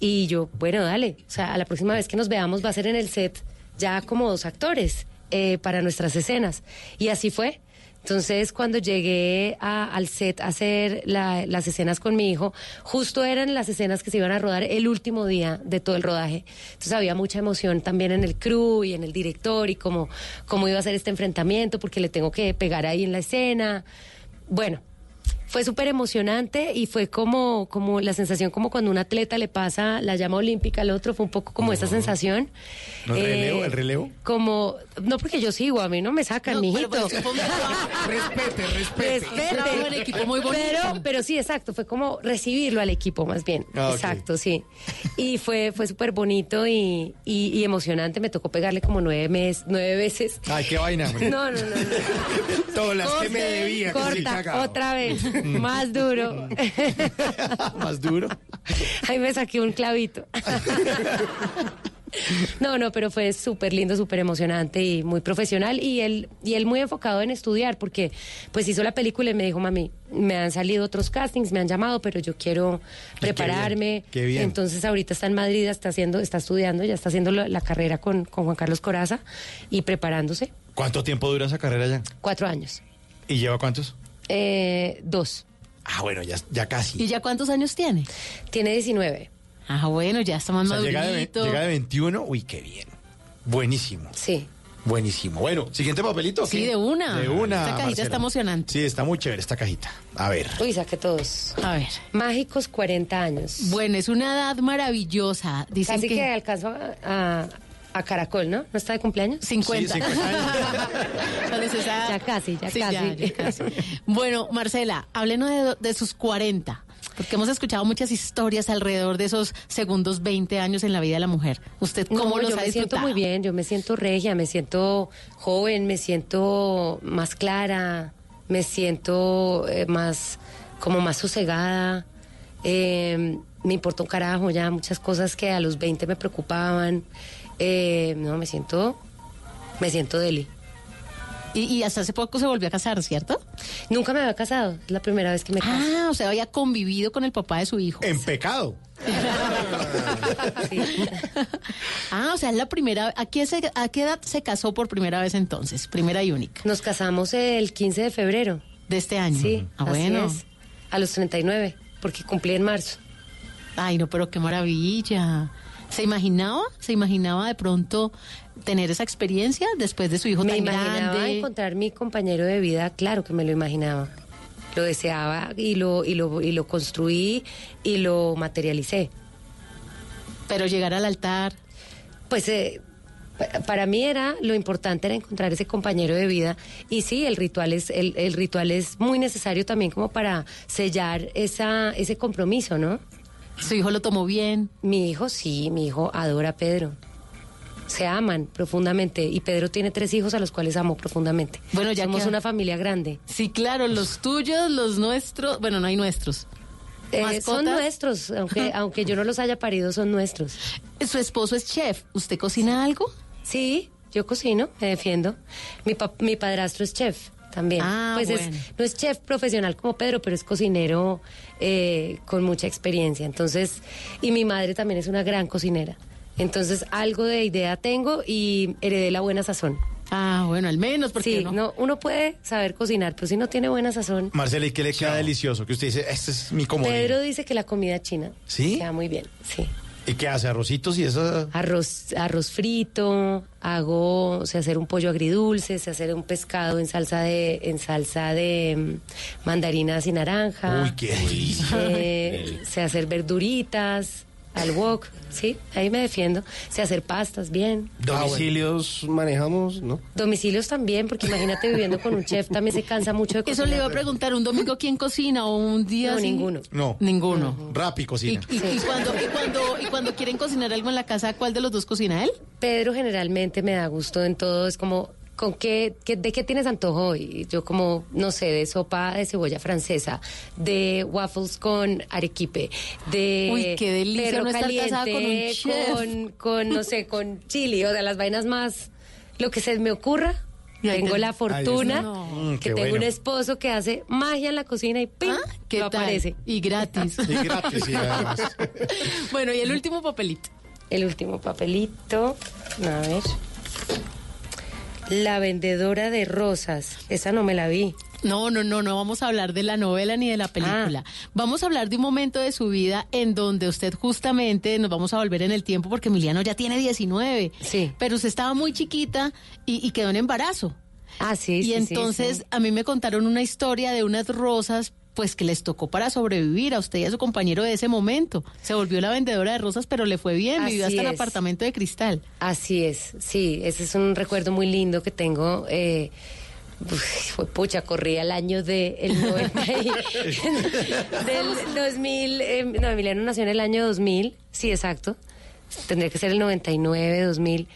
y yo, bueno, dale, o sea, a la próxima vez que nos veamos va a ser en el set ya como dos actores eh, para nuestras escenas y así fue. Entonces, cuando llegué a- al set a hacer la- las escenas con mi hijo, justo eran las escenas que se iban a rodar el último día de todo el rodaje. Entonces, había mucha emoción también en el crew y en el director y cómo, cómo iba a ser este enfrentamiento, porque le tengo que pegar ahí en la escena. Bueno, fue súper emocionante y fue como, como la sensación como cuando un atleta le pasa la llama olímpica al otro, fue un poco como esa sensación. ¿No, el Eh, relevo? ¿El relevo? Como, no porque yo sigo, a mí no me sacan, mijito. [LAUGHS] Respete, respete. Respete. Trabajo en equipo muy bonito. Pero, pero sí, exacto, fue como recibirlo al equipo más bien. Ah. Exacto, sí. Y fue, fue súper bonito y, y- y emocionante. Me tocó pegarle como nueve, mes, nueve veces. Ay, qué vaina. hombre. No, no, no. no. [LAUGHS] Todas las que me debía. que sí, Corta, otra vez. Más duro. [LAUGHS] Más duro. Ahí me saqué un clavito. [LAUGHS] No, no, pero fue súper lindo, súper emocionante y muy profesional y él, y él muy enfocado en estudiar porque pues hizo la película y me dijo, mami, me han salido otros castings, me han llamado, pero yo quiero prepararme. qué bien. Entonces ahorita está en Madrid, está haciendo, está estudiando, ya está haciendo la, la carrera con, con Juan Carlos Coraza y preparándose. ¿Cuánto tiempo dura esa carrera ya? Cuatro años. ¿Y lleva cuántos? Eh, dos. Ah, bueno, ya, ya casi. ¿Y ya cuántos años tiene? Tiene 19. Ah, bueno, ya está más O sea, llega, de, llega de 21. Uy, qué bien. Buenísimo. Sí. Buenísimo. Bueno, siguiente papelito. ¿o Sí, qué? de una. De una. Esta cajita Marcela. está emocionante. Sí, está muy chévere esta cajita. A ver. Uy, saqué todos. A ver. Mágicos 40 años. Bueno, es una edad maravillosa. Dicen Casi que, que, alcanzo a, a- a Caracol, ¿no? ¿No está de cumpleaños? 50. Sí, 50 años. [LAUGHS] ¿Cuál es esa? Ya casi, ya Sí, casi. ya, ya casi. Bueno, Marcela, háblenos de, de sus 40. Porque hemos escuchado muchas historias alrededor de esos segundos 20 años en la vida de la mujer. ¿Usted cómo No, los yo ha me siento muy bien, yo me siento regia, me siento joven, me siento más clara, me siento eh, más, como más sosegada. Eh, me importa un carajo ya muchas cosas que a los 20 me preocupaban. Eh, no, me siento, me siento deli. Y, y hasta hace poco se volvió a casar, ¿cierto? Nunca me había casado, es la primera vez que me caso. Ah, o sea, había convivido con el papá de su hijo. En pecado. [LAUGHS] Ah, o sea, es la primera. ¿a qué, se- ¿A qué edad se casó por primera vez entonces? Primera y única. Nos casamos el 15 de febrero. De este año. Sí, Ah, así bueno. es. A los 39, porque cumplí en marzo. Ay, no, pero qué maravilla. ¿Se imaginaba? ¿Se imaginaba de pronto tener esa experiencia después de su hijo Me tan imaginaba grande? encontrar mi compañero de vida, claro que me lo imaginaba. Lo deseaba y lo, y lo, y lo construí y lo materialicé. Pero llegar al altar. Pues eh, pa- para mí era lo importante era encontrar ese compañero de vida y sí el ritual es el, el ritual es muy necesario también como para sellar esa ese compromiso no su hijo lo tomó bien mi hijo sí mi hijo adora a Pedro se aman profundamente y Pedro tiene tres hijos a los cuales amo profundamente Bueno, ya somos que- una familia grande Sí, claro, los tuyos, los nuestros. Bueno, no hay nuestros. Eh, son nuestros aunque aunque yo no los haya parido son nuestros Su esposo es chef. ¿Usted cocina algo? Sí, yo cocino, me defiendo. Mi, mi padrastro es chef también. Ah, pues es- no es chef profesional como Pedro, pero es cocinero eh, con mucha experiencia. Entonces, y mi madre también es una gran cocinera. Entonces, algo de idea tengo y heredé la buena sazón. Ah, bueno, al menos porque Sí, no. no, uno puede saber cocinar, pero si no tiene buena sazón. Marcela, ¿y qué le queda delicioso? Que usted dice, este es mi comodín. Pedro dice que la comida china ¿Sí? queda muy bien, sí. ¿Y qué hace? ¿Arrocitos y eso? Arroz, arroz frito, hago, sé hacer un pollo agridulce, sé hacer un pescado en salsa de, en salsa de mm, mandarinas y naranja. Uy, qué delicia. Eh, [LAUGHS] sé hacer verduritas, al wok, sí, ahí me defiendo. Sé hacer pastas, bien. Domicilios manejamos, ¿no? Domicilios también, porque imagínate viviendo con un chef también se cansa mucho de Eso le iba a cocinar. preguntar, ¿un domingo quién cocina o un día No, ninguno. No. Ninguno. Rap y ¿Y, cocina. y- y cuando, y, cuando, y cuando quieren cocinar algo en la casa, ¿cuál de los dos cocina él? Pedro generalmente me da gusto en todo, es como, ¿con qué, qué- de qué tienes antojo hoy? Yo como, no sé, de sopa de cebolla francesa, de waffles con arequipe, de Uy, qué delicia perro no estar casada con un caliente, chef. con, con, no sé, con chili, o sea, las vainas más, lo que se me ocurra. Y Tengo te- la fortuna No. Mm, que tengo bueno. un esposo que hace magia en la cocina y ¡pim! Ah, ¿Qué lo tal? aparece. Y gratis. [LAUGHS] Y gratis, sí, además. [LAUGHS] bueno, y el último papelito. El último papelito. A ver. La vendedora de rosas. Esa no me la vi. No, no, no, no vamos a hablar de la novela ni de la película. Vamos a hablar de un momento de su vida en donde usted justamente nos vamos a volver en el tiempo porque Emiliano ya tiene 19. Sí. Pero usted estaba muy chiquita y, y quedó en embarazo. Ah, sí, y sí, sí, entonces sí. a mí me contaron una historia de unas rosas pues que les tocó para sobrevivir a usted y a su compañero de ese momento. Se volvió la vendedora de rosas, pero le fue bien, vivió hasta es. apartamento de cristal. Así es, sí, ese es un recuerdo muy lindo que tengo. Eh, uf, fue pucha, corría el año de el 90 y- [LAUGHS] del 2000, eh, no, Emiliano nació en el año 2000, sí, exacto. Tendría que ser el 99, 2000.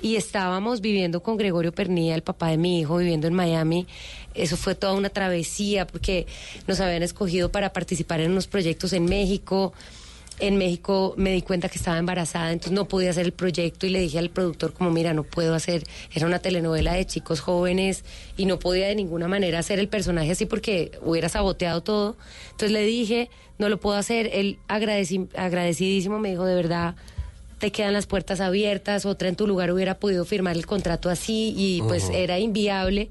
Y estábamos viviendo con Gregorio Pernilla, el papá de mi hijo, viviendo en Miami. Eso fue toda una travesía porque nos habían escogido para participar en unos proyectos en México. En México me di cuenta que estaba embarazada, entonces no podía hacer el proyecto y le dije al productor como, mira, no puedo hacer, era una telenovela de chicos jóvenes y no podía de ninguna manera hacer el personaje así porque hubiera saboteado todo. Entonces le dije, no lo puedo hacer, él agradeci- agradecidísimo me dijo, de verdad, te quedan las puertas abiertas, otra en tu lugar hubiera podido firmar el contrato así y pues era inviable.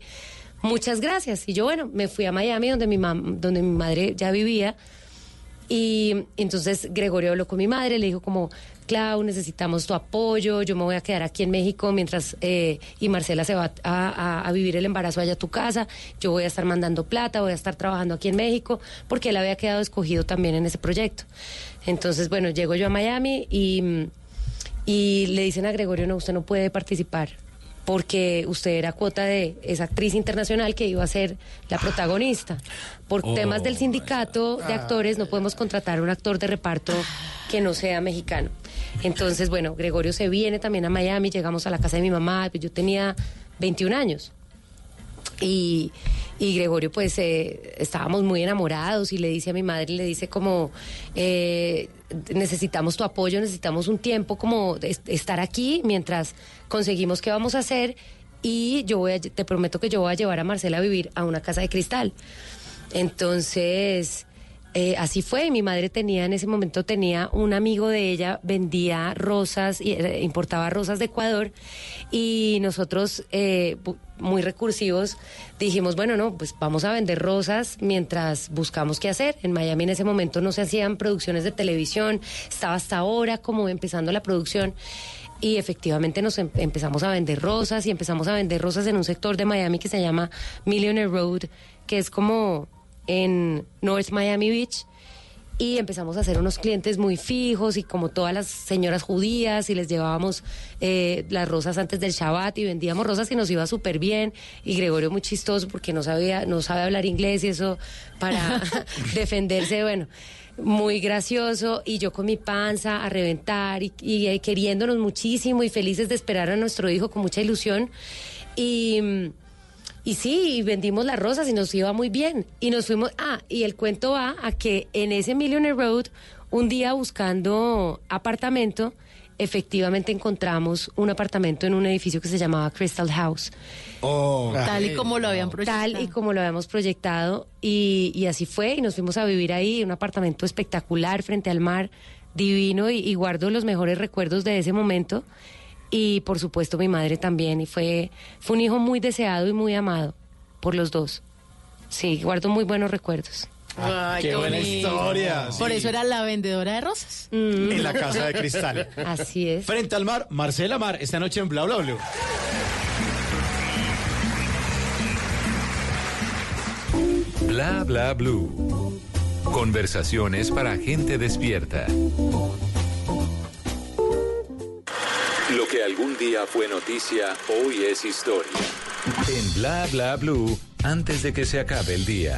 Muchas gracias. Y yo, bueno, me fui a Miami donde mi, mam- donde mi madre ya vivía. Y entonces Gregorio habló con mi madre, le dijo como, Clau, necesitamos tu apoyo, yo me voy a quedar aquí en México mientras, eh, y Marcela se va a, a- vivir el embarazo allá a tu casa, yo voy a estar mandando plata, voy a estar trabajando aquí en México, porque él había quedado escogido también en ese proyecto. Entonces, bueno, llego yo a Miami y, y le dicen a Gregorio, no, usted no puede participar porque usted era cuota de esa actriz internacional que iba a ser la protagonista. Por Oh, temas del sindicato de actores no podemos contratar a un actor de reparto que no sea mexicano. Entonces, bueno, Gregorio se viene también a Miami, llegamos a la casa de mi mamá, pues yo tenía 21 años. Y, y Gregorio, pues eh, estábamos muy enamorados y le dice a mi madre, le dice como, eh, necesitamos tu apoyo, necesitamos un tiempo como estar aquí mientras conseguimos qué vamos a hacer y yo voy a, te prometo que yo voy a llevar a Marcela a vivir a una casa de cristal. Entonces, eh, así fue. Mi madre tenía, en ese momento tenía un amigo de ella, vendía rosas, y, eh, importaba rosas de Ecuador y nosotros, eh, muy recursivos, dijimos, bueno, no, pues vamos a vender rosas mientras buscamos qué hacer. En Miami en ese momento no se hacían producciones de televisión, estaba hasta ahora como empezando la producción. Y efectivamente nos em- empezamos a vender rosas y empezamos a vender rosas en un sector de Miami que se llama Millionaire Road, que es como en North Miami Beach. Y empezamos a hacer unos clientes muy fijos y como todas las señoras judías y les llevábamos eh, las rosas antes del Shabbat y vendíamos rosas y nos iba súper bien. Y Gregorio muy chistoso porque no sabía, no sabe hablar inglés y eso para [LAUGHS] defenderse, bueno, muy gracioso. Y yo con mi panza a reventar y, y, eh, queriéndonos muchísimo y felices de esperar a nuestro hijo con mucha ilusión. Y... mm, y sí, y vendimos las rosas y nos iba muy bien. Y nos fuimos, ah, y el cuento va a que en ese Millionaire Road, un día buscando apartamento, efectivamente encontramos un apartamento en un edificio que se llamaba Crystal House. Tal y como lo habían proyectado. Tal y como lo habíamos proyectado. Y, y así fue, y nos fuimos a vivir ahí, un apartamento espectacular frente al mar, divino, y, y guardo los mejores recuerdos de ese momento. Y por supuesto mi madre también, y fue, fue un hijo muy deseado y muy amado por los dos. Sí, guardo muy buenos recuerdos. Ay, qué buena bonito. historia, Por eso era la vendedora de rosas. En la casa de cristal. [LAUGHS] Así es. Frente al mar, Marcela Mar, esta noche en Bla Bla Blue. Bla bla blue. Conversaciones para gente despierta. Lo que algún día fue noticia, hoy es historia. En Bla Bla Blue, antes de que se acabe el día.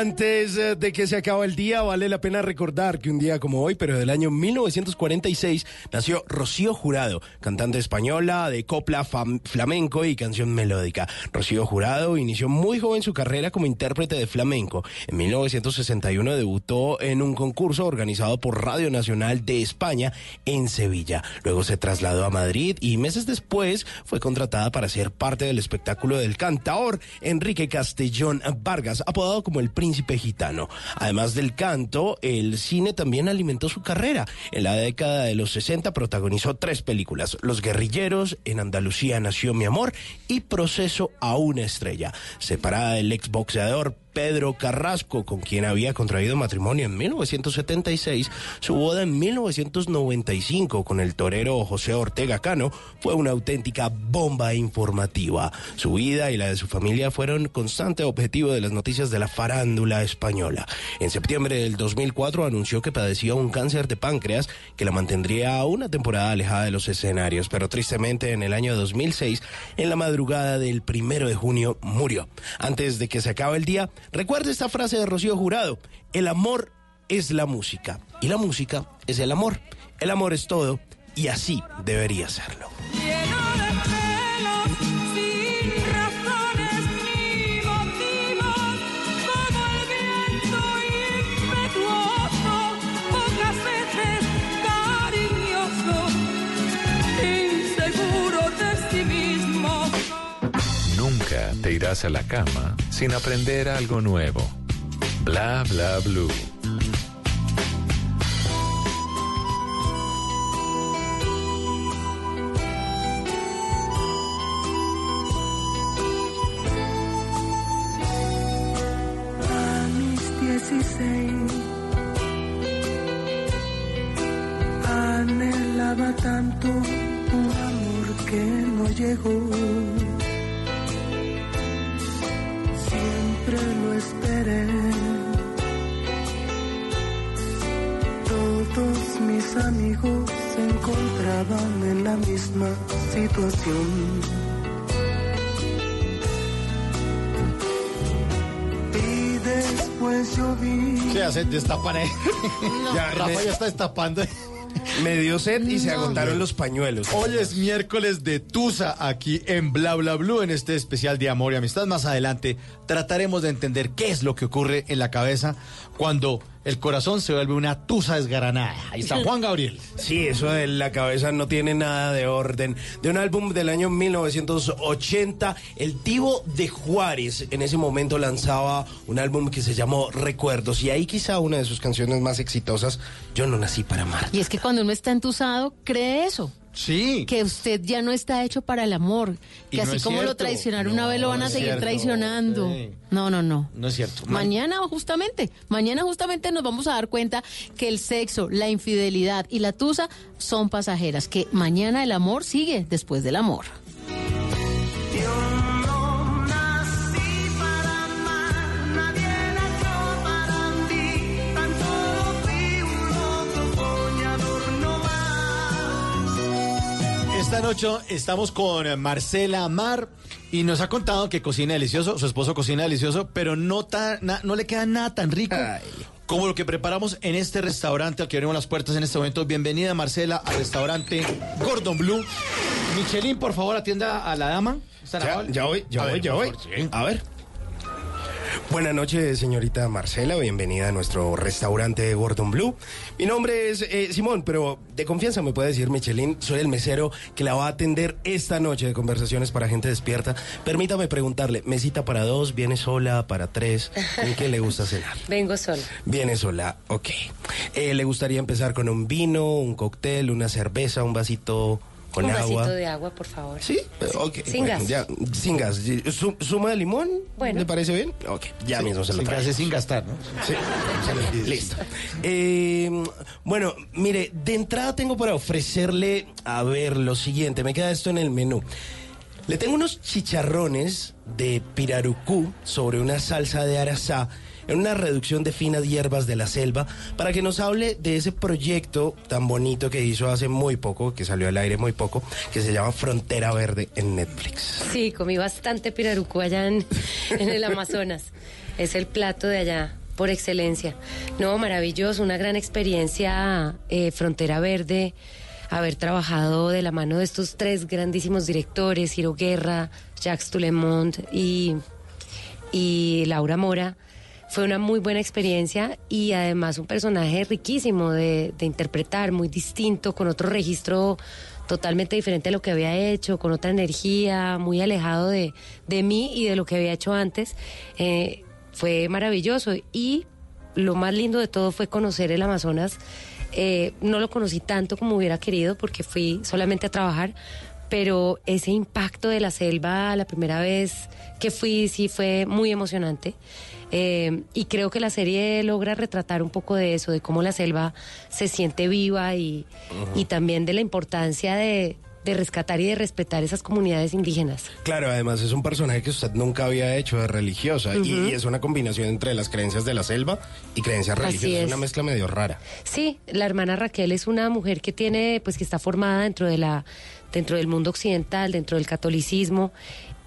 Antes eh, de que se acabe el día, vale la pena recordar que un día como hoy, pero del año 1946, nació Rocío Jurado, cantante española de copla flamenco y canción melódica. Rocío Jurado inició muy joven su carrera como intérprete de flamenco. En 1961 debutó en un concurso organizado por Radio Nacional de España en Sevilla. Luego se trasladó a Madrid y meses después fue contratada para ser parte del espectáculo del cantaor Enrique Castellón Vargas, apodado como el príncipe gitano. Además del canto, el cine también alimentó su carrera. En la década de los 60 protagonizó tres películas, Los guerrilleros, En Andalucía nació mi amor y Proceso a una estrella. Separada del exboxeador Pedro Carrasco, con quien había contraído matrimonio en 1976, su boda en 1995 con el torero José Ortega Cano fue una auténtica bomba informativa. Su vida y la de su familia fueron constante objetivo de las noticias de la farándula española. En septiembre del 2004 anunció que padecía un cáncer de páncreas que la mantendría una temporada alejada de los escenarios, pero tristemente en el año 2006, en la madrugada del primero de junio, murió. Antes de que se acabe el día, recuerde esta frase de Rocío Jurado, el amor es la música y la música es el amor. El amor es todo y así debería serlo. Te irás a la cama sin aprender algo nuevo. Bla Bla Blue. Anhelaba tanto un amor que no llegó. Siempre lo esperé. Todos mis amigos se encontraban en la misma situación. Y después yo vi. ¿Qué hace? Destapan ahí. ya, Rafa ya está destapando. Me dio sed y se agotaron los pañuelos. Hoy es miércoles de Tusa aquí en Bla Bla Blue en este especial de amor y amistad. Más adelante trataremos de entender qué es lo que ocurre en la cabeza cuando el corazón se vuelve una tusa desgaranada. Ahí está Juan Gabriel. Sí, eso de la cabeza no tiene nada de orden. De un álbum del año 1980, el Tivo de Juárez en ese momento lanzaba un álbum que se llamó Recuerdos y ahí quizá una de sus canciones más exitosas, Yo no nací para amar. Y es que cuando uno está entusado, cree eso. Sí. Que usted ya no está hecho para el amor. Que no así como lo traicionaron una vez, lo van no a seguir cierto. traicionando. Sí. No, no, no. No es cierto. Ma- Mañana justamente, mañana justamente nos vamos a dar cuenta que el sexo, la infidelidad y la tusa son pasajeras, que mañana el amor sigue después del amor. Esta noche estamos con Marcela Mar y nos ha contado que cocina delicioso, su esposo cocina delicioso, pero no, tan, na- no le queda nada tan rico como lo que preparamos en este restaurante al que abrimos las puertas en este momento. Bienvenida Marcela al restaurante Gordon Blue. Michelin, por favor, atienda a la dama. ¿Es tan Ya, voy, ya voy, ya voy. A ver. Buenas noches, señorita Marcela. Bienvenida a nuestro restaurante Gordon Blue. Mi nombre es eh, Simón, pero de confianza me puede decir Michelin. Soy el mesero que la va a atender esta noche de conversaciones para gente despierta. Permítame preguntarle, ¿mesita para dos? ¿Viene sola? ¿Para tres? ¿En qué le gusta cenar? [LAUGHS] Vengo sola. Viene sola, ok. Eh, ¿Le gustaría empezar con un vino, un cóctel, una cerveza, un vasito con Un agua? vasito de agua, por favor. Sí, eh, ok. Sin bueno, gas. ya, sin gas. Su- ¿Suma de limón? Bueno. ¿Le parece bien? Ok, ya mismo se lo y sin gastar, ¿no? Sí, listo. Eh, bueno, mire, de entrada tengo para ofrecerle, a ver, lo siguiente. Me queda esto en el menú. Le tengo unos chicharrones de pirarucú sobre una salsa de arasá en una reducción de finas hierbas de la selva para que nos hable de ese proyecto tan bonito que hizo hace muy poco, que salió al aire muy poco, que se llama Frontera Verde en Netflix. Sí, comí bastante pirarucú allá en, el Amazonas. Es el plato de allá por excelencia. No, maravilloso, una gran experiencia, eh, Frontera Verde, haber trabajado de la mano de estos tres grandísimos directores, Hiro Guerra, Jacques Toulemont y, y Laura Mora. Fue una muy buena experiencia y además un personaje riquísimo de, de interpretar, muy distinto, con otro registro totalmente diferente a lo que había hecho, con otra energía, muy alejado de, de mí y de lo que había hecho antes. Eh, fue maravilloso y lo más lindo de todo fue conocer el Amazonas. Eh, no lo conocí tanto como hubiera querido porque fui solamente a trabajar, pero ese impacto de la selva la primera vez que fui sí fue muy emocionante. Eh, y creo que la serie logra retratar un poco de eso, de cómo la selva se siente viva y, y también de la importancia de, de rescatar y de respetar esas comunidades indígenas. Claro, además es un personaje que usted nunca había hecho de religiosa y- es una combinación entre las creencias de la selva y creencias religiosas. Es es. una mezcla medio rara. Sí, la hermana Raquel es una mujer que tiene, pues que está formada dentro de la, dentro del mundo occidental, dentro del catolicismo,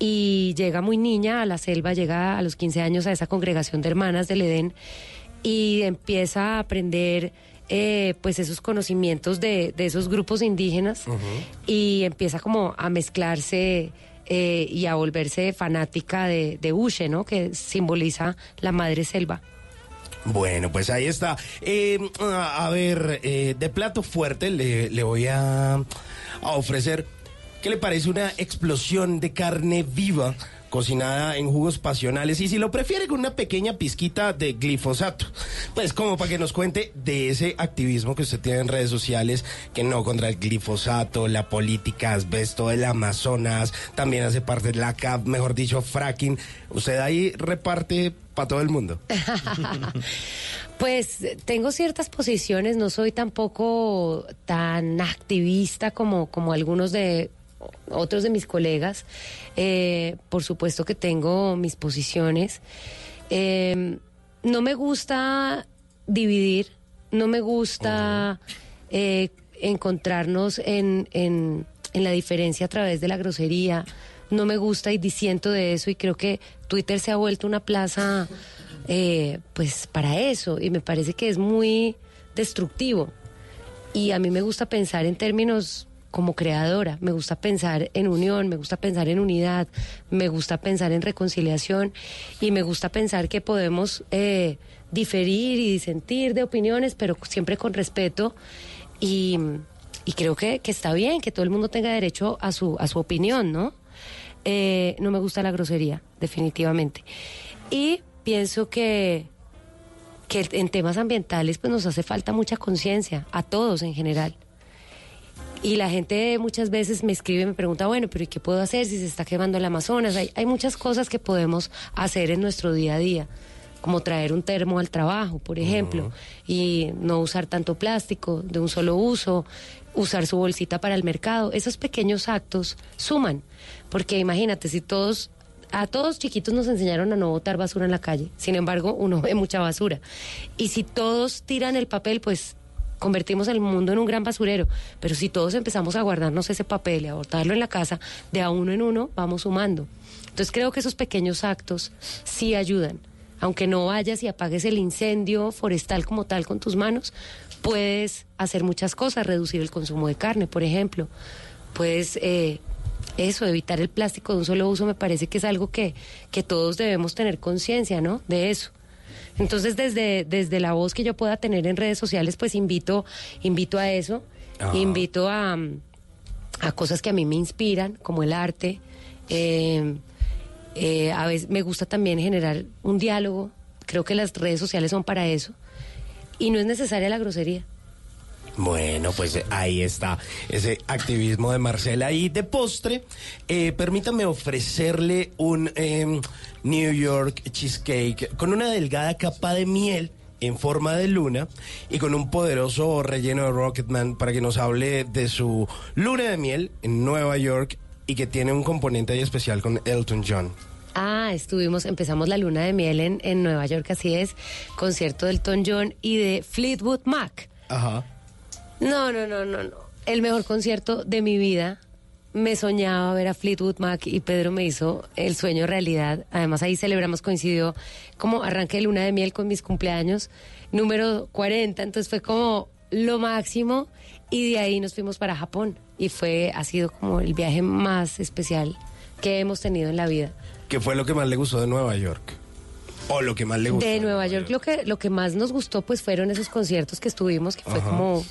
y llega muy niña a la selva, llega a los 15 años a esa congregación de hermanas del Edén y empieza a aprender eh, pues esos conocimientos de, de esos grupos indígenas y empieza como a mezclarse eh, y a volverse fanática de, de Ushe, ¿no? Que simboliza la madre selva. Bueno, pues ahí está. Eh, a ver, de plato fuerte le, le voy a, a ofrecer, ¿qué le parece una explosión de carne viva? cocinada en jugos pasionales y si lo prefiere con una pequeña pizquita de glifosato. Pues como para que nos cuente de ese activismo que usted tiene en redes sociales, que no contra el glifosato, la política, asbesto, el Amazonas, también hace parte de la CAP, mejor dicho, fracking. Usted ahí reparte para todo el mundo. [LAUGHS] Pues tengo ciertas posiciones, no soy tampoco tan activista como, como algunos de otros de mis colegas. Eh, por supuesto que tengo mis posiciones. Eh, no me gusta dividir, no me gusta eh, encontrarnos en, en, en la diferencia a través de la grosería. No me gusta y disiento de eso y creo que Twitter se ha vuelto una plaza eh, pues para eso y me parece que es muy destructivo. Y a mí me gusta pensar en términos como creadora, me gusta pensar en unión, me gusta pensar en unidad, me gusta pensar en reconciliación y me gusta pensar que podemos eh, diferir y disentir de opiniones, pero siempre con respeto y, y creo que, que está bien que todo el mundo tenga derecho a su, a su opinión, ¿no? Eh, no me gusta la grosería, definitivamente. Y pienso que, que en temas ambientales pues nos hace falta mucha conciencia, a todos en general. Y la gente muchas veces me escribe y me pregunta, bueno, pero ¿y qué puedo hacer si se está quemando el Amazonas? Hay, hay muchas cosas que podemos hacer en nuestro día a día, como traer un termo al trabajo, por ejemplo, y no usar tanto plástico de un solo uso, usar su bolsita para el mercado. Esos pequeños actos suman, porque imagínate, si todos a todos chiquitos nos enseñaron a no botar basura en la calle. Sin embargo, uno ve mucha basura. Y si todos tiran el papel, pues convertimos el mundo en un gran basurero. Pero si todos empezamos a guardarnos ese papel y a botarlo en la casa, de a uno en uno vamos sumando. Entonces creo que esos pequeños actos sí ayudan. Aunque no vayas y apagues el incendio forestal como tal con tus manos, puedes hacer muchas cosas, reducir el consumo de carne, por ejemplo. Puedes eh, eso, evitar el plástico de un solo uso, me parece que es algo que, que todos debemos tener conciencia, ¿no? De eso. Entonces, desde, desde la voz que yo pueda tener en redes sociales, pues invito, invito a eso, Ajá. invito a, a cosas que a mí me inspiran, como el arte. eh, eh, a veces me gusta también generar un diálogo. Creo que las redes sociales son para eso. Y no es necesaria la grosería. Bueno, pues eh, ahí está ese activismo de Marcela. Y de postre, eh, permítame ofrecerle un em, New York cheesecake con una delgada capa de miel en forma de luna y con un poderoso relleno de Rocketman para que nos hable de su luna de miel en Nueva York y que tiene un componente ahí especial con Elton John. Ah, estuvimos, empezamos la luna de miel en, en Nueva York, así es, concierto del Elton John y de Fleetwood Mac. Ajá. No, no, no, no, no. El mejor concierto de mi vida. Me soñaba ver a Fleetwood Mac y Pedro me hizo el sueño realidad. Además ahí celebramos, coincidió como arranque de luna de miel con mis cumpleaños, número 40, entonces fue como lo máximo y de ahí nos fuimos para Japón y fue, ha sido como el viaje más especial que hemos tenido en la vida. ¿Qué fue lo que más le gustó de Nueva York? O lo que más le gustó. De Nueva York lo que lo que más nos gustó pues fueron esos conciertos que estuvimos, que fue Ajá. como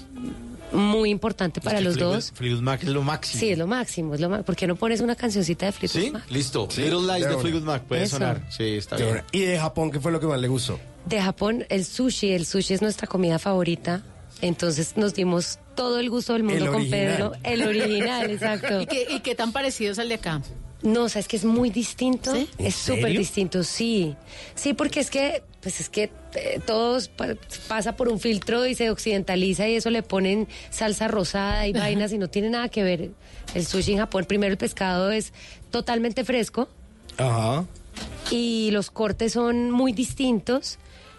muy importante para Es que los Fleetwood- dos. Fleetwood Mac es lo máximo. Sí, es lo máximo, es lo ma- ¿Por qué no pones una cancioncita de Fleetwood ¿Sí? Mac? Listo. Sí, Little Lies de. Fleetwood Mac puede Eso. sonar. Sí, está De bien. una. ¿Y de Japón qué fue lo que más le gustó? De Japón, el sushi, el sushi es nuestra comida favorita. Entonces nos dimos todo el gusto del mundo El con original. Pedro. El original, [LAUGHS] exacto. ¿Y qué, ¿Y qué tan parecido es al de acá? No, o sea, es que es muy distinto. ¿Sí? Es súper distinto, sí. Sí, porque es que, pues es que eh, todo pa- pasa por un filtro y se occidentaliza y eso le ponen salsa rosada y vainas y no tiene nada que ver. El sushi en Japón, primero el pescado es totalmente fresco Ajá. y los cortes son muy distintos.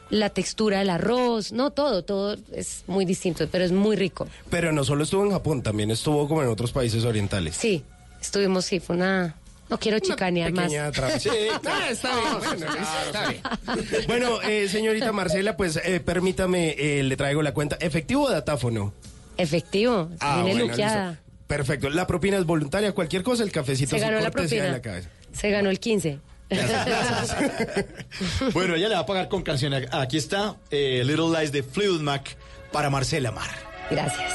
La textura del arroz, no todo, todo es muy distinto, pero es muy rico. Pero no solo estuvo en Japón, también estuvo como en otros países orientales. Sí, estuvimos, sí, fue una... No quiero chicanear más. [LAUGHS] Sí, Ah, está bien, bueno, [LAUGHS] está bien. Bueno, eh, señorita Marcela, pues eh, permítame, eh, le traigo la cuenta. ¿Efectivo o datáfono? Efectivo, Ah, viene bueno, luqueada. listo. Perfecto. La propina es voluntaria, cualquier cosa, el cafecito Se ganó la de propina. la cabeza. Se ganó el 15. [LAUGHS] Bueno, ella le va a pagar con canción. Aquí está eh, Little Lies de Fleetwood Mac para Marcela Mar. Gracias.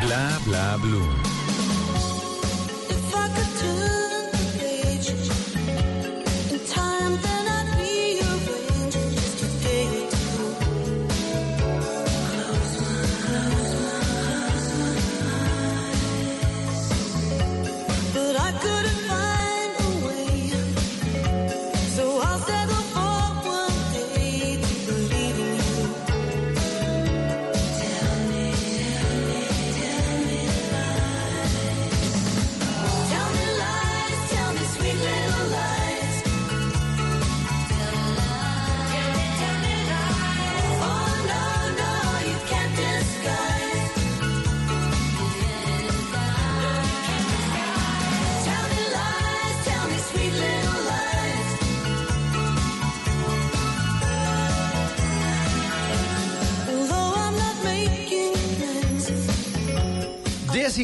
Bla bla blue.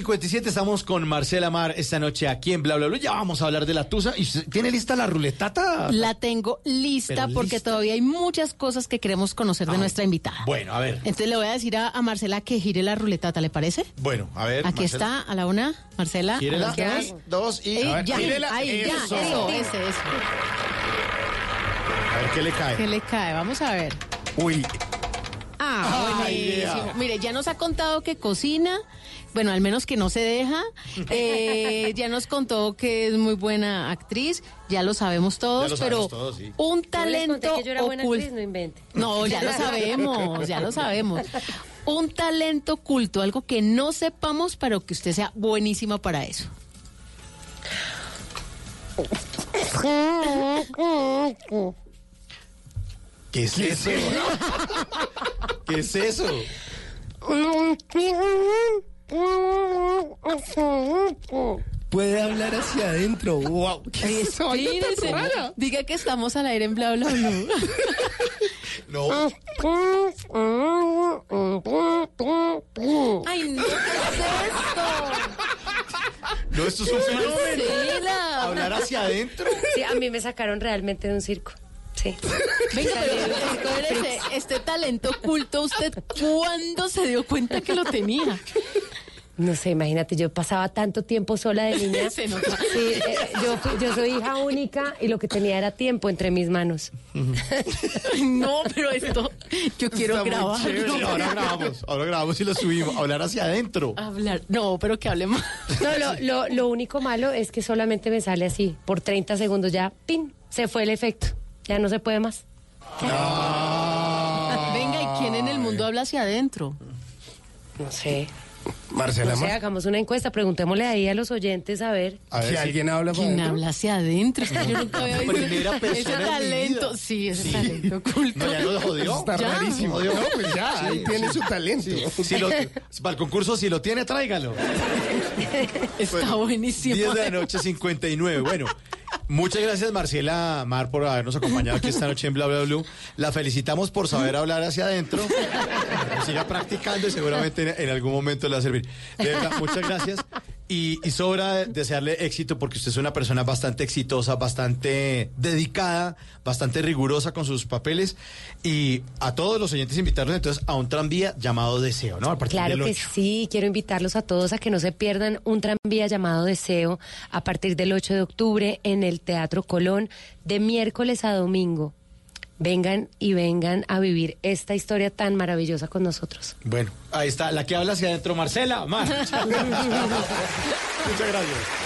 10.57 estamos con Marcela Mar esta noche aquí en Bla Bla Bla. Ya vamos a hablar de la tusa. ¿Y tiene lista la ruletata? La tengo lista Pero porque lista. todavía hay muchas cosas que queremos conocer de Ah, nuestra invitada. Bueno, a ver. Entonces le voy a decir a, a Marcela que gire la ruletata, ¿le parece? Bueno, a ver. Aquí Marcela. está, a la una, Marcela. Gírela. Dos, dos y. Eh, a ver, ya, gírela. ahí, ya, Eso. eso, ese, eso. A ver qué le cae. ¿Qué le cae? Vamos a ver. Uy, Ah, Ay. Mire, ya nos ha contado que cocina, bueno, al menos que no se deja. Eh, ya nos contó que es muy buena actriz, ya lo sabemos todos, lo pero sabemos todos, sí. un talento conté que yo era buena ocul- actriz, no invente. No, ya lo sabemos, ya lo sabemos. Un talento oculto, algo que no sepamos, pero que usted sea buenísima para eso. ¿Qué es eso? ¿Qué es eso? [LAUGHS] puede hablar hacia adentro. Wow. Ay, espérese. Diga que estamos al aire en bla bla bla. [LAUGHS] No. Ay, no, ¿qué es esto? No, esto es un fenómeno. Marcela. Hablar hacia adentro. Sí, a mí me sacaron realmente de un circo. Sí. Venga, pero espérese, este talento oculto, ¿usted cuándo se dio cuenta que lo tenía? No sé, imagínate, yo pasaba tanto tiempo sola de niña. [LAUGHS] Se nota. Sí, eh, yo, soy hija única y lo que tenía era tiempo entre mis manos. No, pero esto yo quiero grabar. ahora grabamos, ahora grabamos y lo subimos. Hablar hacia adentro. Hablar. No, pero que hable más. No, lo, lo, lo único malo es que solamente me sale así. Por 30 segundos ya, ¡pin! Se fue el efecto. Ya no se puede más. mundo habla hacia adentro. No sé. Marcela No sé, hagamos una encuesta, preguntémosle ahí a los oyentes a ver. A ver si alguien habla para ¿Quién habla hacia adentro? Que [LAUGHS] yo nunca había visto Primera persona ese talento. Sí, ese talento oculto. No, ya lo jodió. Está Ya. rarísimo. Jodió. No, pues ya, ahí tiene su talento. Si lo, para el concurso, si lo tiene, tráigalo. Está buenísimo. 10 de la noche, 59. Bueno, muchas gracias, Marcela Mar, por habernos acompañado aquí esta noche en Bla Bla Blue. La felicitamos por saber hablar hacia adentro. Siga practicando y seguramente en, en algún momento le va a servir. De verdad, muchas gracias. Y, y sobra desearle éxito porque usted es una persona bastante exitosa, bastante dedicada, bastante rigurosa con sus papeles. Y a todos los oyentes invitarlos entonces a un tranvía llamado Deseo, ¿no? A partir Claro del que 8. sí, quiero invitarlos a todos a que no se pierdan un tranvía llamado Deseo a partir del 8 de octubre en el Teatro Colón de miércoles a domingo. Vengan y vengan a vivir esta historia tan maravillosa con nosotros. Bueno, ahí está, la que habla hacia adentro, Marcela. Mar. [LAUGHS] Muchas gracias.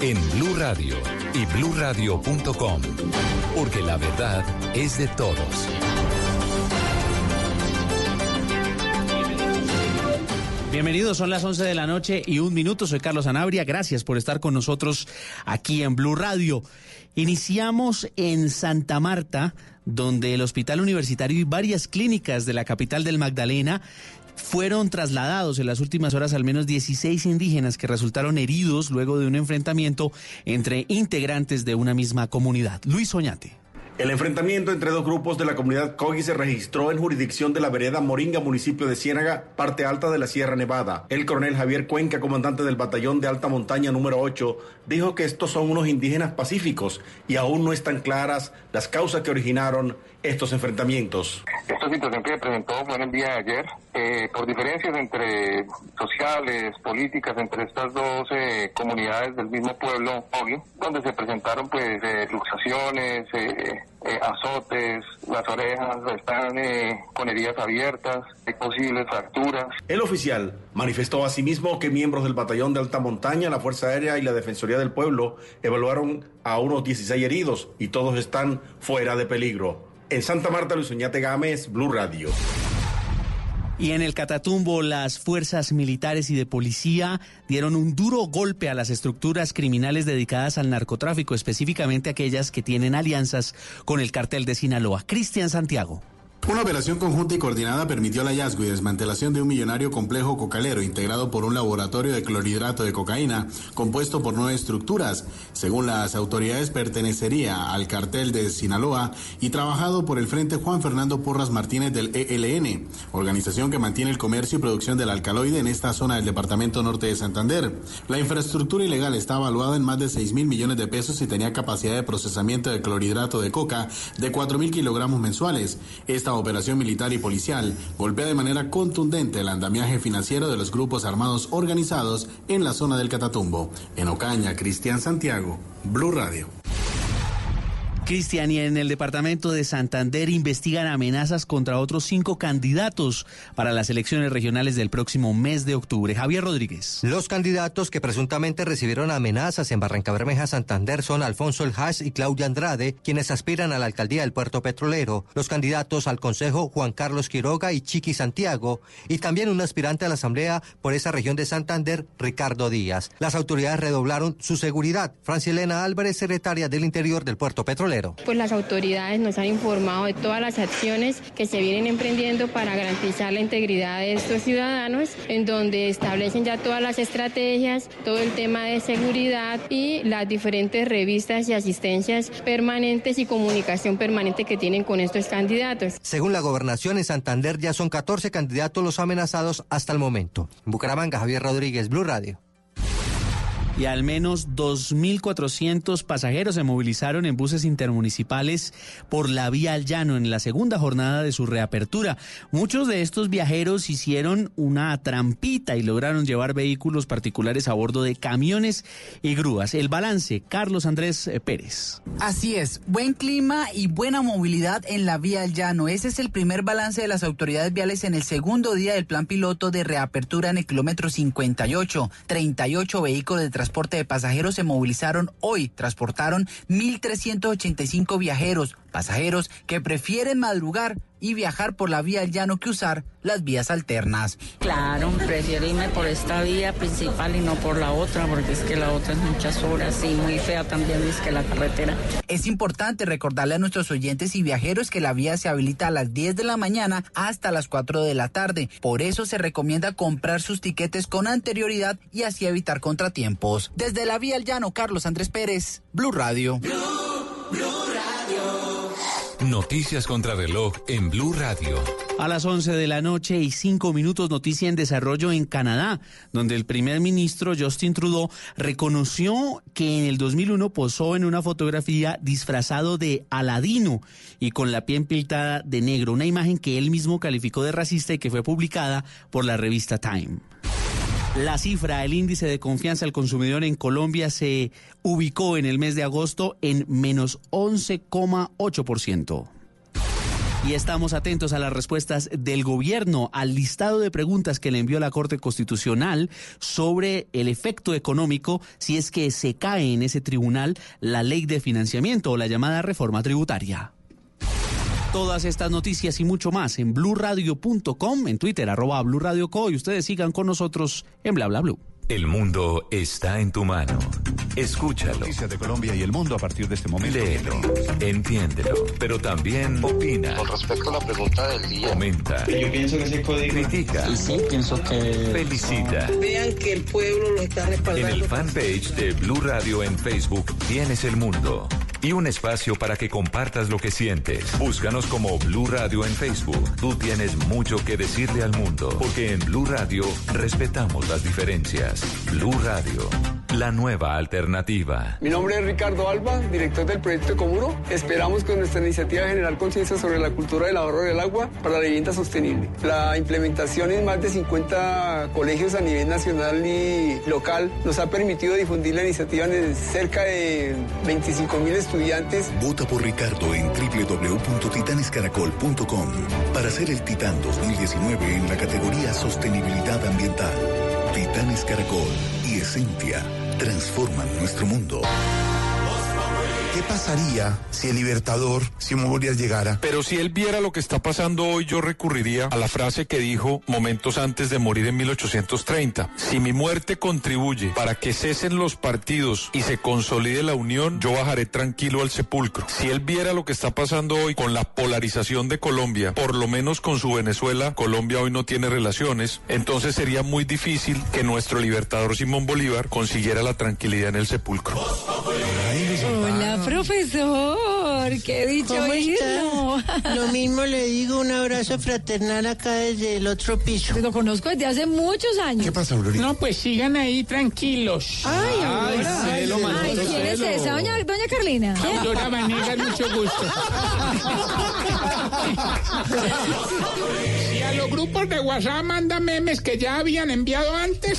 en Blue Radio y bluradio.com, porque la verdad es de todos. Bienvenidos, son las 11 de la noche y un minuto. Soy Carlos Anabria. Gracias por estar con nosotros aquí en Blue Radio. Iniciamos en Santa Marta, donde el Hospital Universitario y varias clínicas de la capital del Magdalena fueron trasladados en las últimas horas al menos 16 indígenas que resultaron heridos luego de un enfrentamiento entre integrantes de una misma comunidad. Luis Oñate. El enfrentamiento entre dos grupos de la comunidad Cogi se registró en jurisdicción de la vereda Moringa, municipio de Ciénaga, parte alta de la Sierra Nevada. El coronel Javier Cuenca, comandante del batallón de alta montaña número 8, dijo que estos son unos indígenas pacíficos y aún no están claras las causas que originaron estos enfrentamientos. Esta situación que se presentó en el día de ayer, eh, por diferencias entre sociales, políticas, entre estas dos eh, comunidades del mismo pueblo, obvio, donde se presentaron pues eh, luxaciones, eh, eh, azotes, las orejas están eh, con heridas abiertas, hay posibles fracturas. El oficial manifestó asimismo que miembros del batallón de alta montaña, la Fuerza Aérea y la Defensoría del Pueblo evaluaron a unos 16 heridos y todos están fuera de peligro. En Santa Marta, Luis Oñate Gámez, Blue Radio. Y en el Catatumbo, las fuerzas militares y de policía dieron un duro golpe a las estructuras criminales dedicadas al narcotráfico, específicamente aquellas que tienen alianzas con el cartel de Sinaloa. Cristian Santiago. Una operación conjunta y coordinada permitió el hallazgo y desmantelación de un millonario complejo cocalero integrado por un laboratorio de clorhidrato de cocaína compuesto por nueve estructuras. Según las autoridades, pertenecería al cartel de Sinaloa y trabajado por el Frente Juan Fernando Porras Martínez del ELN, organización que mantiene el comercio y producción del alcaloide en esta zona del departamento norte de Santander. La infraestructura ilegal está evaluada en más de 6 mil millones de pesos y tenía capacidad de procesamiento de clorhidrato de coca de 4 mil kilogramos mensuales. Operación militar y policial golpea de manera contundente el andamiaje financiero de los grupos armados organizados en la zona del Catatumbo. En Ocaña, Cristian Santiago, Blue Radio. Cristian, y en el departamento de Santander investigan amenazas contra otros cinco candidatos para las elecciones regionales del próximo mes de octubre. Javier Rodríguez. Los candidatos que presuntamente recibieron amenazas en Barranca Bermeja, Santander, son Alfonso El Haas y Claudia Andrade, quienes aspiran a la alcaldía del puerto petrolero. Los candidatos al Consejo, Juan Carlos Quiroga y Chiqui Santiago, y también un aspirante a la Asamblea por esa región de Santander, Ricardo Díaz. Las autoridades redoblaron su seguridad. Francilena Álvarez, secretaria del Interior del puerto petrolero. Pues las autoridades nos han informado de todas las acciones que se vienen emprendiendo para garantizar la integridad de estos ciudadanos, en donde establecen ya todas las estrategias, todo el tema de seguridad y las diferentes revistas y asistencias permanentes y comunicación permanente que tienen con estos candidatos. Según la gobernación en Santander ya son 14 candidatos los amenazados hasta el momento. En Bucaramanga, Javier Rodríguez, Blue Radio y al menos 2.400 pasajeros se movilizaron en buses intermunicipales por la vía al llano en la segunda jornada de su reapertura. Muchos de estos viajeros hicieron una trampita y lograron llevar vehículos particulares a bordo de camiones y grúas. El balance, Carlos Andrés eh, Pérez. Así es, buen clima y buena movilidad en la vía al llano. Ese es el primer balance de las autoridades viales en el segundo día del plan piloto de reapertura en el kilómetro 58. 38 vehículos de transporte transporte de pasajeros se movilizaron hoy. Transportaron 1.385 viajeros, pasajeros que prefieren madrugar y viajar por la vía al llano que usar las vías alternas. Claro, prefiero irme por esta vía principal y no por la otra, porque es que la otra es muchas horas y muy fea también es que la carretera. Es importante recordarle a nuestros oyentes y viajeros que la vía se habilita a las 10 de la mañana hasta las 4 de la tarde. Por eso se recomienda comprar sus tiquetes con anterioridad y así evitar contratiempos. Desde la vía al llano, Carlos Andrés Pérez, Blue Radio. Noticias contra reloj en Blue Radio. A las 11 de la noche y 5 minutos, noticia en desarrollo en Canadá, donde el primer ministro Justin Trudeau reconoció que en el 2001 posó en una fotografía disfrazado de Aladino y con la piel pintada de negro, una imagen que él mismo calificó de racista y que fue publicada por la revista Time. La cifra, el índice de confianza al consumidor en Colombia se ubicó en el mes de agosto en menos 11,8%. Y estamos atentos a las respuestas del gobierno al listado de preguntas que le envió la Corte Constitucional sobre el efecto económico si es que se cae en ese tribunal la ley de financiamiento o la llamada reforma tributaria. Todas estas noticias y mucho más en blurradio.com, en Twitter, arroba blurradioco, y ustedes sigan con nosotros en bla bla blue. El mundo está en tu mano. Escúchalo. Noticias de Colombia y el mundo a partir de este momento. Léelo, entiéndelo, pero también opina. Con respecto a la pregunta del día. Comenta. Yo pienso que ese código. Critica. Sí, pienso que. Felicita. Vean que el pueblo lo está respaldando. En el fanpage de Blue Radio en Facebook tienes el mundo y un espacio para que compartas lo que sientes. Búscanos como Blue Radio en Facebook. Tú tienes mucho que decirle al mundo, porque en Blue Radio respetamos las diferencias. Blue Radio, la nueva alternativa. Mi nombre es Ricardo Alba, director del proyecto Comuro. Esperamos con nuestra iniciativa generar conciencia sobre la cultura del ahorro del agua para la vivienda sostenible. La implementación en más de 50 colegios a nivel nacional y local nos ha permitido difundir la iniciativa en cerca de 25 mil estudiantes. Vota por Ricardo en www.titanescaracol.com para ser el Titán 2019 en la categoría Sostenibilidad Ambiental. Titanes Caracol y Esencia transforman nuestro mundo. ¿Qué pasaría si el libertador Simón Bolívar llegara? Pero si él viera lo que está pasando hoy, yo recurriría a la frase que dijo momentos antes de morir en 1830. Si mi muerte contribuye para que cesen los partidos y se consolide la unión, yo bajaré tranquilo al sepulcro. Si él viera lo que está pasando hoy con la polarización de Colombia, por lo menos con su Venezuela, Colombia hoy no tiene relaciones, entonces sería muy difícil que nuestro libertador Simón Bolívar consiguiera la tranquilidad en el sepulcro. Hola, profesor. Qué dicho ¿Cómo está? [LAUGHS] Lo mismo le digo, un abrazo fraternal acá desde el otro piso. Lo conozco desde hace muchos años. ¿Qué pasa, Aurorita? No, pues sigan ahí tranquilos. Ay, Aurora. celo, Ay, ¿quién es esa? Doña, doña Carlina. Aurora Vanegas, mucho gusto. [LAUGHS] Y a los grupos de WhatsApp manda memes que ya habían enviado antes.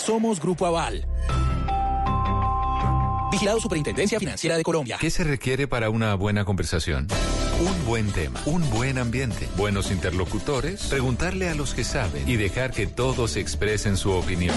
Somos Grupo Aval. Vigilado Superintendencia Financiera de Colombia. ¿Qué se requiere para una buena conversación? Un buen tema, un buen ambiente, buenos interlocutores, preguntarle a los que saben y dejar que todos expresen su opinión.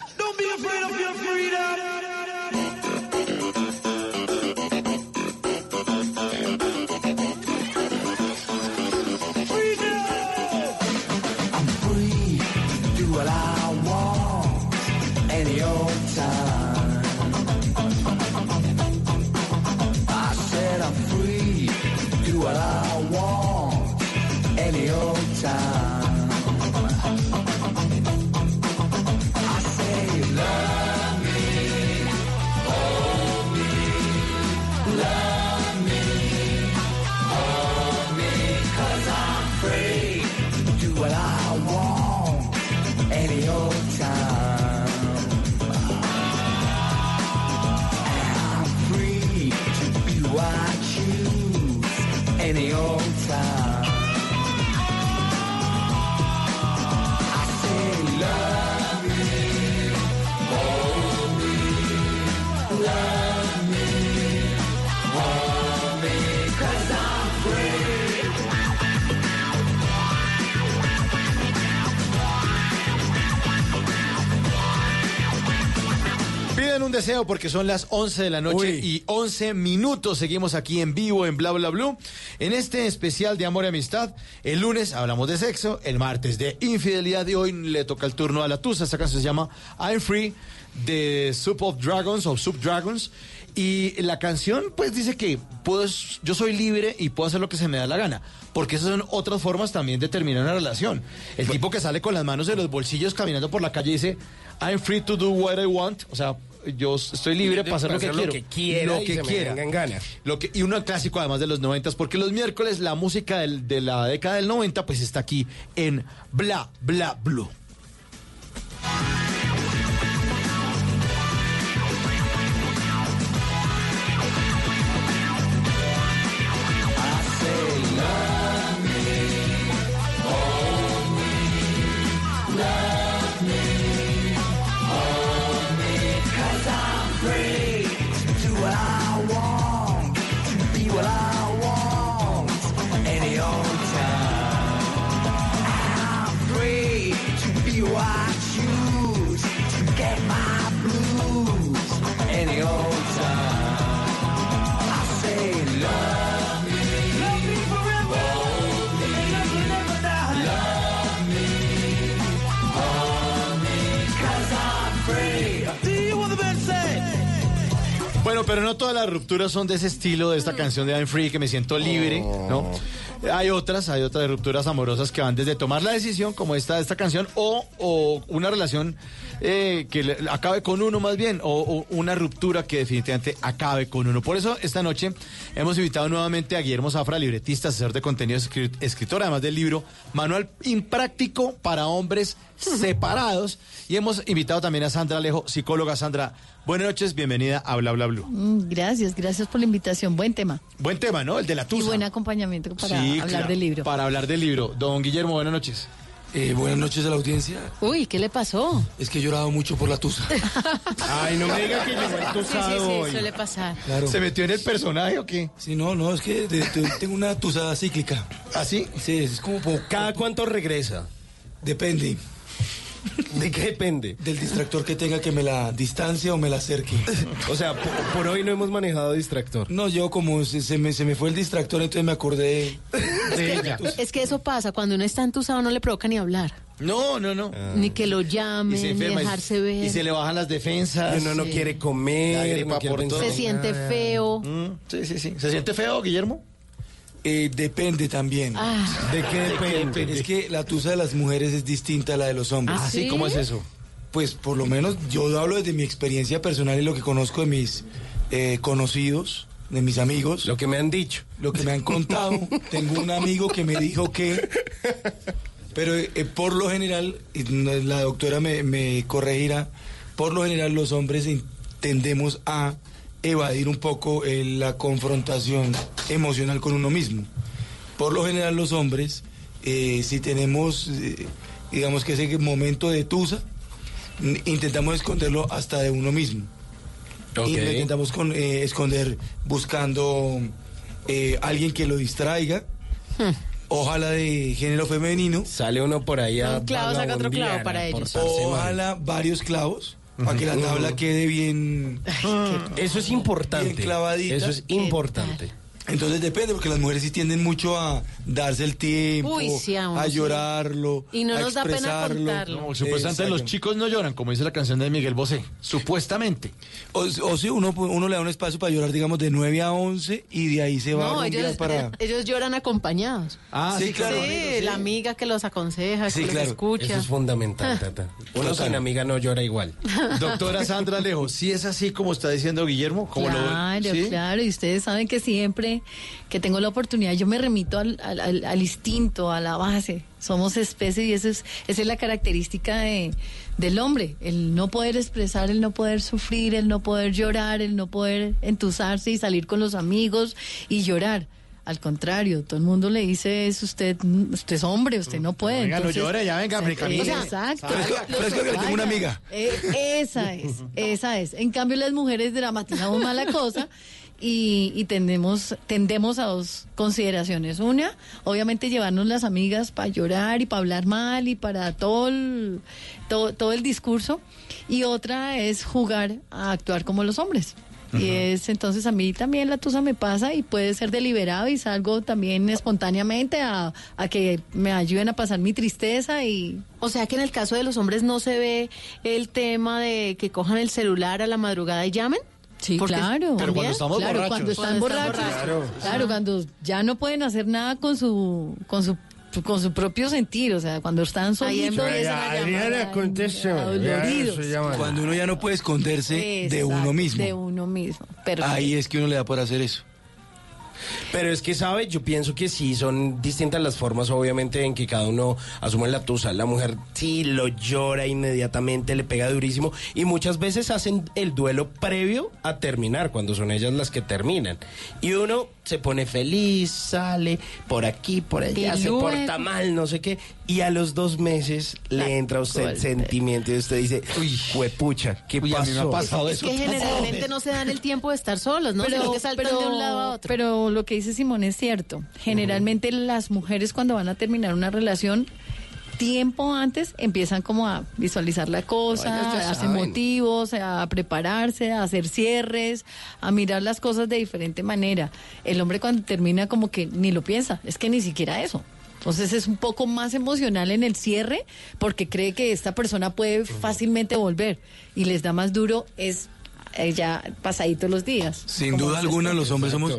Un deseo porque son las 11 de la noche y 11 minutos. Seguimos aquí en vivo en Bla Bla Blue. En este especial de amor y amistad, el lunes hablamos de sexo, el martes de infidelidad y hoy le toca el turno a la Tusa. Esta canción se llama I'm Free de Soup of Dragons o Soup Dragons. Y la canción pues dice que puedo, yo soy libre y puedo hacer lo que se me da la gana. Porque esas son otras formas también de terminar una relación. El tipo que sale con las manos en los bolsillos caminando por la calle dice I'm free to do what I want. O sea, yo estoy libre para hacer lo que Hacer lo quiero. que quiera Lo y que me quiera. venga en gana. Lo que, y uno clásico además de los noventas, porque los miércoles la música del- de la década del 90 pues está aquí en Bla Bla Blue. Bueno, pero no todas las rupturas son de ese estilo, de esta canción de I'm Free, que me siento libre, ¿no? Hay otras, hay otras rupturas amorosas que van desde tomar la decisión, como esta esta canción, o, o una relación eh, que le- acabe con uno más bien, o, o una ruptura que definitivamente acabe con uno. Por eso, esta noche hemos invitado nuevamente a Guillermo Zafra, libretista, asesor de contenidos, escri- escritor, además del libro Manual Impráctico para Hombres [LAUGHS] Separados. Y hemos invitado también a Sandra Alejo, psicóloga. Sandra, buenas noches, bienvenida a Bla Bla Blue. Mm, Gracias, gracias por la invitación. Buen tema. Buen tema, ¿no? El de la Y tusa. buen acompañamiento para Sí, hablar claro, del libro. Para hablar del libro. Don Guillermo, buenas noches. Eh, buenas noches a la audiencia. Uy, ¿qué le pasó? Es que he llorado mucho por la tusa. [LAUGHS] Ay, no me diga que llegó el Sí, sí, tusado sí, hoy. suele pasar. Claro. ¿Se metió en el personaje o qué? Sí, no, no, es que de- de- tengo una tusada cíclica. ¿Ah, sí? Sí, es como por... ¿Cada cuánto regresa? Depende. ¿De qué depende? Del distractor que tenga que me la distancia o me la acerque. O sea, por, por hoy no hemos manejado distractor. No, yo como se, se me, se me fue el distractor, entonces me acordé de [LAUGHS] ella. Es que eso pasa, cuando uno está entusado no le provoca ni hablar. No, no, no. Ni que lo se ni dejarse ver. Y se le bajan las defensas. Y uno no Sí. quiere comer, gripa no quiere por todo. pensar Se en siente nada. feo. Mm, sí, sí, sí. ¿Se siente feo, Guillermo? Eh, depende también. Ah, ¿De qué depende? Es que la tusa de las mujeres es distinta a la de los hombres. ¿Ah, sí? ¿Cómo es eso? Pues por lo menos yo hablo desde mi experiencia personal y lo que conozco de mis eh, conocidos, de mis amigos, Lo que me han dicho. lo que me han contado. Tengo un amigo que me dijo que, pero eh, por lo general, la doctora me, me corregirá, por lo general los hombres tendemos a evadir un poco eh, la confrontación emocional con uno mismo. Por lo general los hombres, eh, si tenemos, eh, digamos que ese momento de tusa, intentamos esconderlo hasta de uno mismo. Y lo intentamos con, eh, esconder buscando eh, alguien que lo distraiga, ojalá de género femenino, Sale uno por ahí a Un clavo saca otro clavo para ellos. ojalá varios clavos, para que la tabla quede bien, Eso es importante. Bien clavadita. Eso es importante. Entonces depende, porque las mujeres sí tienden mucho a darse el tiempo, Uy, sí, a llorarlo, Y no a nos da pena contarlo. No, supuestamente los chicos no lloran, como dice la canción de Miguel Bosé. Supuestamente. O, o si uno, uno le da un espacio para llorar, digamos, de 9 a 11 y de ahí se va a No, ellos, para... [LAUGHS] ellos lloran acompañados. Ah, Sí, claro. sí, amigos, la amiga que los aconseja, Sí, que los claro. escucha. Eso es fundamental, [LAUGHS] Tata. Uno sin amiga no llora igual. [LAUGHS] Doctora Sandra Alejo, ¿sí es así como está diciendo Guillermo? ¿Cómo Claro, lo, ¿sí? claro. Y ustedes saben que siempre que tengo la oportunidad, yo me remito al, al- al- al instinto, a la base. Somos especie y eso es, esa es la característica de, del hombre. El no poder expresar, el no poder sufrir, el no poder llorar, el no poder entusarse y salir con los amigos y llorar. Al contrario, todo el mundo le dice es usted, usted es hombre, usted no puede. Venga, no Entonces, llore, ya venga, o sea, africanito. Exacto. Fresco- fresco que le tengo una amiga. Eh, esa es, esa es. En cambio, las mujeres dramatizamos más la cosa y, y tendemos, tendemos a dos consideraciones. Una, obviamente llevarnos las amigas para llorar y para hablar mal y para todo el, todo, todo el discurso. Y otra es jugar a actuar como los hombres. Y es entonces a mí también la tusa me pasa y puede ser deliberado y salgo también espontáneamente a, a que me ayuden a pasar mi tristeza y O sea que en el caso de los hombres no se ve el tema de que cojan el celular a la madrugada y llamen. Sí, Porque claro. Pero cuando estamos claro, borrachos. cuando están Cuando están borrachos. borrachos. Claro, cuando ya no pueden hacer nada con su con su con su propio sentir, o sea, cuando están solitos, doloridos. Cuando uno ya no puede esconderse de uno mismo. De uno mismo. Pero Ahí es que uno le da por hacer eso. Pero es que, ¿sabe? Yo pienso que sí, son distintas las formas, obviamente, en que cada uno asume la tusa. La mujer sí lo llora inmediatamente, le pega durísimo. Y muchas veces hacen el duelo previo a terminar, cuando son ellas las que terminan. Y uno se pone feliz, sale por aquí, por allá, se porta mal, no sé qué. Y a los dos meses le entra a usted el sentimiento y usted dice, uy, huepucha, ¿qué Uy, a mí me ha pasó? pasado Es eso. que generalmente no se dan el tiempo de estar solos, ¿no? Que saltan de un lado a otro. pero lo que dice Simón es cierto. Generalmente las mujeres cuando van a terminar una relación tiempo antes empiezan como a visualizar la cosa, a darse saben. motivos, a prepararse, a hacer cierres, a mirar las cosas de diferente manera. El hombre cuando termina como que ni lo piensa, es que ni siquiera eso. Entonces es un poco más emocional en el cierre porque cree que esta persona puede fácilmente volver y les da más duro es eh, ya pasadito los días. Sin duda alguna, los hombres somos,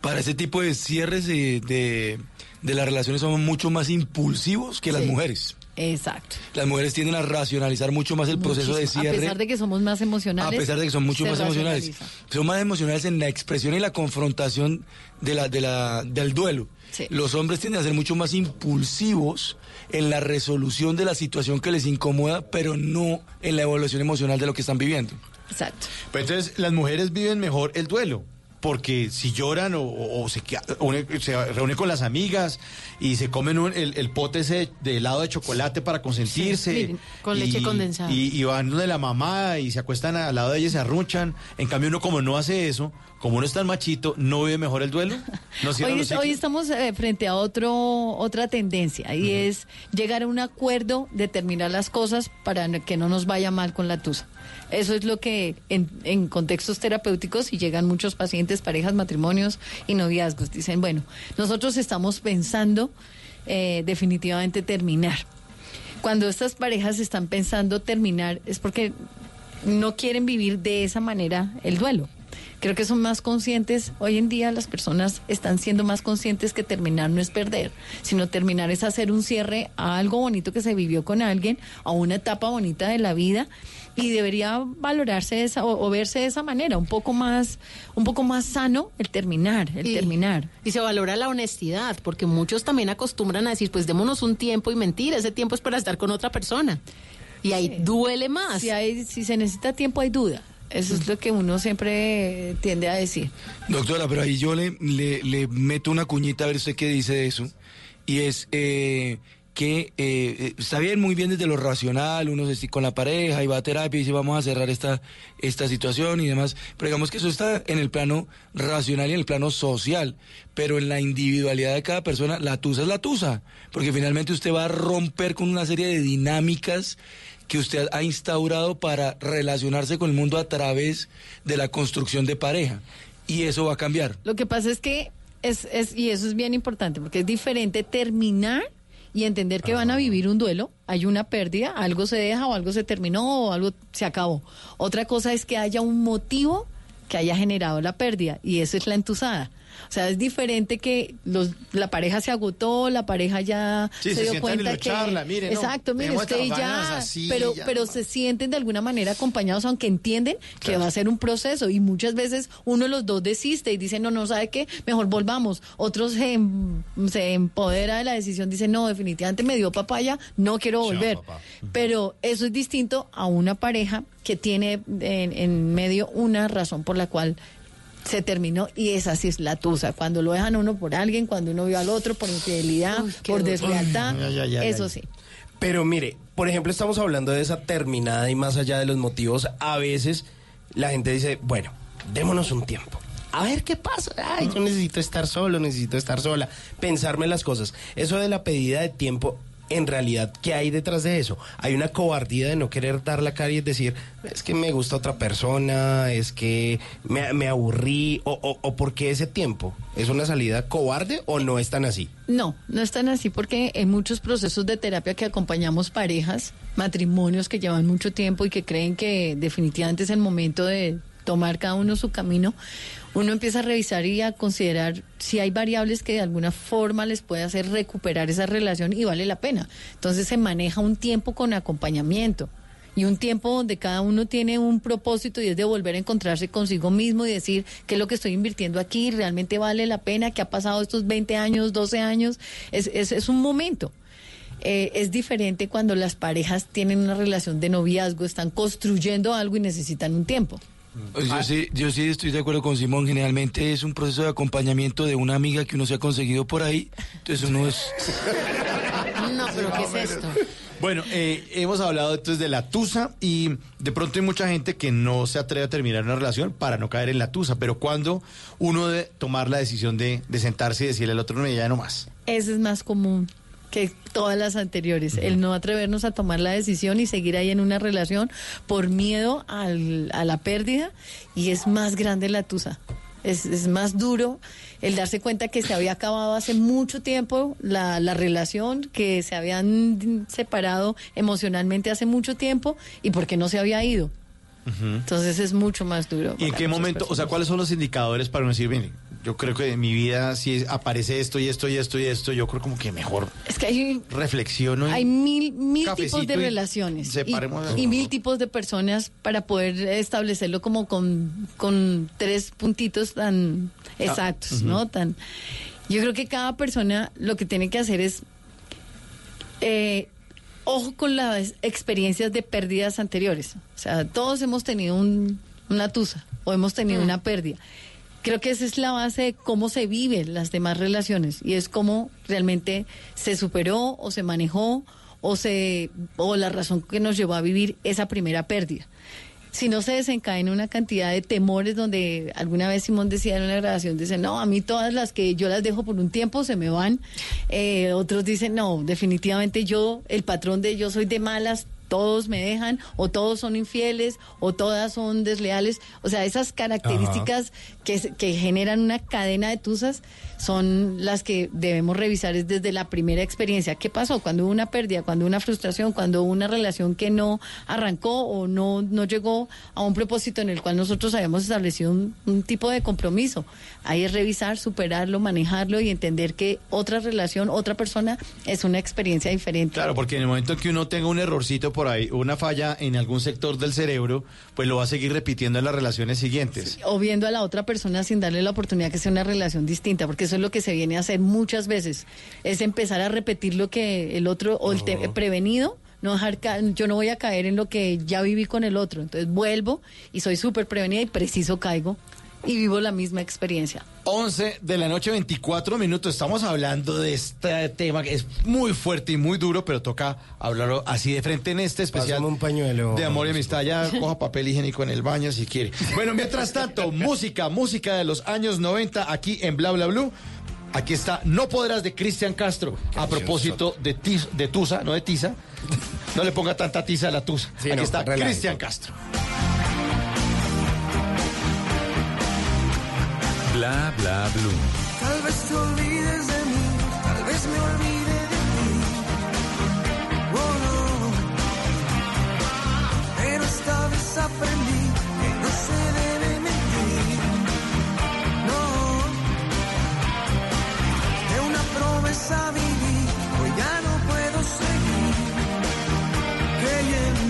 para ese tipo de cierres de, de, de las relaciones, somos mucho más impulsivos que las Sí. mujeres. Exacto. Las mujeres tienden a racionalizar mucho más el proceso de cierre. A pesar de que somos más A emocionales. pesar de que son mucho más emocionales. Son más emocionales en la expresión y la confrontación de la, de la, del duelo. Sí. Los hombres tienden a ser mucho más impulsivos en la resolución de la situación que les incomoda, pero no en la evaluación emocional de lo que están viviendo. Exacto. Entonces las mujeres viven mejor el duelo. Porque si lloran o, o- o se, une- se reúnen con las amigas y se comen un- el, el pote ese de helado de chocolate para consentirse. Sí, miren, con y- leche condensada. Y, y van de la mamá y se acuestan al lado de ella y se arrunchan. En cambio uno como no hace eso, como uno es tan machito, ¿no vive mejor el duelo? ¿No [LAUGHS] cierra Hoy, es- estamos eh, frente a otro otra tendencia y es llegar a un acuerdo, determinar las cosas para que no nos vaya mal con la tusa. Eso es lo que en, en contextos terapéuticos y llegan muchos pacientes, parejas, matrimonios y noviazgos. Dicen, bueno, nosotros estamos pensando eh, definitivamente terminar. cuando estas parejas están pensando terminar es porque no quieren vivir de esa manera el duelo. Creo que son más conscientes, hoy en día las personas están siendo más conscientes que terminar no es perder, sino terminar es hacer un cierre a algo bonito que se vivió con alguien, a una etapa bonita de la vida y debería valorarse esa, o, o verse de esa manera, un poco más, un poco más sano el terminar, el Y- terminar. Y se valora la honestidad, porque muchos también acostumbran a decir, pues démonos un tiempo y mentir, ese tiempo es para estar con otra persona. Y ahí duele más. Si, hay, si se necesita tiempo hay duda. Eso es lo que uno siempre tiende a decir. Doctora, pero ahí yo le, le, meto una cuñita a ver usted qué dice de eso. Y es eh, que eh, eh, está bien, muy bien desde lo racional, uno se con la pareja y va a terapia y dice vamos a cerrar esta, esta situación y demás. Pero digamos que eso está en el plano racional y en el plano social. Pero en la individualidad de cada persona, la tusa es la tusa. Porque finalmente usted va a romper con una serie de dinámicas que usted ha instaurado para relacionarse con el mundo a través de la construcción de pareja. Y eso va a cambiar. Lo que pasa es que es, es y eso es bien importante porque es diferente terminar y entender que van a vivir un duelo, hay una pérdida, algo se deja o algo se terminó o algo se acabó. Otra cosa es que haya un motivo que haya generado la pérdida y eso es la entusada. O sea, es diferente que los, la pareja se agotó, la pareja ya Sí, se, se dio cuenta lo que charlan, mire, no, exacto, mire usted ya, así, pero ya, pero no. se sienten de alguna manera acompañados, aunque entienden que va a ser un proceso y muchas veces uno de los dos desiste y dice, no, no, ¿sabe qué? Mejor volvamos. Otros se, em- se empodera de la decisión, dice, no, definitivamente me dio papaya, no quiero volver. Pero eso es distinto a una pareja que tiene en, en medio una razón por la cual se terminó y esa sí es la tusa. Cuando lo dejan a uno por alguien, cuando uno vio al otro por infidelidad, por deslealtad, Ay, ay, ay, eso ay. sí. Pero mire, por ejemplo, estamos hablando de esa terminada y más allá de los motivos, a veces la gente dice, bueno, démonos un tiempo. A ver qué pasa. Ay, yo necesito estar solo, necesito estar sola. Pensarme las cosas. Eso de la pedida de tiempo, en realidad, ¿qué hay detrás de eso? Hay una cobardía de no querer dar la cara y decir, es que me gusta otra persona, es que me, aburrí, o, o, o ¿por qué ese tiempo? ¿Es una salida cobarde o no es tan así? No, no es tan así porque en muchos procesos de terapia que acompañamos parejas, matrimonios que llevan mucho tiempo y que creen que definitivamente es el momento de tomar cada uno su camino, uno empieza a revisar y a considerar si hay variables que de alguna forma les puede hacer recuperar esa relación y vale la pena. Entonces se maneja un tiempo con acompañamiento y un tiempo donde cada uno tiene un propósito y es de volver a encontrarse consigo mismo y decir qué es lo que estoy invirtiendo aquí, realmente vale la pena, qué ha pasado estos 20 años, 12 años, es, es, es un momento. Eh, es diferente cuando las parejas tienen una relación de noviazgo, están construyendo algo y necesitan un tiempo. Pues Yo sí, yo sí estoy de acuerdo con Simón. Generalmente es un proceso de acompañamiento de una amiga que uno se ha conseguido por ahí. Entonces uno es... [LAUGHS] No, pero ¿qué es esto? Bueno, eh, hemos hablado entonces de la tusa y de pronto hay mucha gente que no se atreve a terminar una relación para no caer en la tusa, pero cuando uno debe tomar la decisión de, de sentarse y decirle al otro no, ya no más. Ese es más común que todas las anteriores, el no atrevernos a tomar la decisión y seguir ahí en una relación por miedo al- a la pérdida y es más grande la tusa. Es, es más duro el darse cuenta que se había acabado hace mucho tiempo la, la relación, que se habían separado emocionalmente hace mucho tiempo y porque no se había ido. Entonces es mucho más duro. ¿Y en qué momento, o sea, cuáles son los indicadores para uno decir, mire, yo creo que en mi vida si aparece esto y esto y esto y esto, yo creo como que mejor Es que hay reflexiono. y- Hay mil, mil tipos de y relaciones y, separemos- y mil tipos de personas para poder establecerlo como con, con tres puntitos tan exactos, ujú. ¿no? Tan, yo creo que cada persona lo que tiene que hacer es eh, ojo con las experiencias de pérdidas anteriores. O sea, todos hemos tenido un- una tusa o hemos tenido una pérdida. Creo que esa es la base de cómo se viven las demás relaciones y es cómo realmente se superó o se manejó o se o la razón que nos llevó a vivir esa primera pérdida. Si no se desencadena una cantidad de temores donde alguna vez Simón decía en una grabación, dice, no, a mí todas las que yo las dejo por un tiempo se me van. Eh, otros dicen, no, definitivamente yo, el patrón de yo soy de malas todos me dejan, o todos son infieles, o todas son desleales. O sea, esas características que, que generan una cadena de tusas son las que debemos revisar es desde la primera experiencia. ¿Qué pasó? Cuando hubo una pérdida, cuando hubo una frustración, cuando hubo una relación que no arrancó o no, no llegó a un propósito en el cual nosotros habíamos establecido un, un tipo de compromiso. Ahí es revisar, superarlo, manejarlo y entender que otra relación, otra persona es una experiencia diferente. Claro, porque en el momento que uno tenga un errorcito por ahí, una falla en algún sector del cerebro, pues lo va a seguir repitiendo en las relaciones siguientes. o viendo a la otra persona sin darle la oportunidad que sea una relación distinta, porque eso es lo que se viene a hacer muchas veces, es empezar a repetir lo que el otro o el te- prevenido. No dejar yo no voy a caer en lo que ya viví con el otro, entonces vuelvo y soy súper prevenida y preciso caigo y vivo la misma experiencia. 11 de la noche, 24 minutos. Estamos hablando de este tema que es muy fuerte y muy duro, pero toca hablarlo así de frente en este especial Pásame un pañuelo. de amor y amistad. Ya coja papel higiénico en el baño si quiere. Bueno, mientras tanto, [LAUGHS] música, música de los años 90 aquí en Bla Bla Blue. Aquí está No Podrás de Cristian Castro. A propósito de, tis- de Tusa, no de Tiza. No le ponga tanta tiza a la Tusa. Sí, aquí no, está. Cristian Castro. Bla bla blue. Tal vez te olvides de mí, tal vez me olvide de ti. Oh, no. Pero esta vez aprendí que no se debe mentir. No. De una promesa viví, hoy ya no puedo seguir creyendo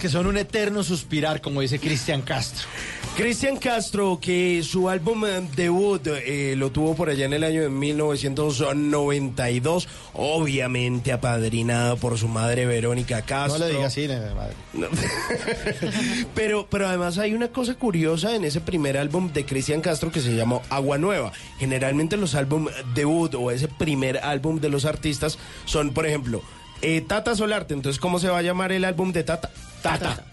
que son un eterno suspirar, como dice Cristian Castro. Cristian Castro, que su álbum eh, debut eh, lo tuvo por allá en el año de 1992, obviamente apadrinado por su madre Verónica Castro. No le diga así, nene, madre. [LAUGHS] pero, pero además hay una cosa curiosa en ese primer álbum de Cristian Castro que se llamó Agua Nueva. Generalmente los álbum debut o ese primer álbum de los artistas son, por ejemplo, eh, Tata Solarte. Entonces, ¿cómo se va a llamar el álbum de Tata? Tata.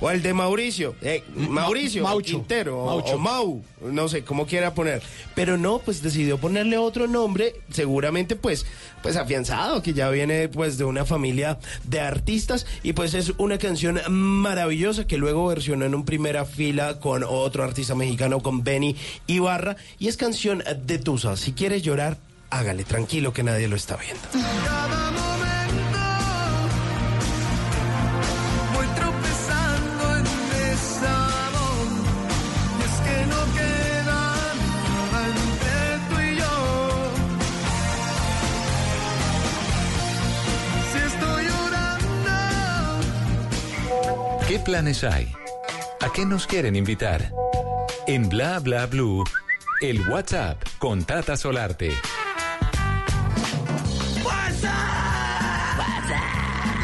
O el de Mauricio, eh, Mauricio, Maucho. Quintero, o- Maucho. o Mau, no sé, cómo quiera poner. Pero no, pues decidió ponerle otro nombre, seguramente pues, pues afianzado, que ya viene pues de una familia de artistas y pues es una canción maravillosa que luego versionó en un primera fila con otro artista mexicano, con Benny Ibarra, y es canción de Tusa. Si quieres llorar, hágale, tranquilo que nadie lo está viendo. ¿Qué planes hay? ¿A qué nos quieren invitar? En Bla Bla Blue, el WhatsApp con Tata Solarte.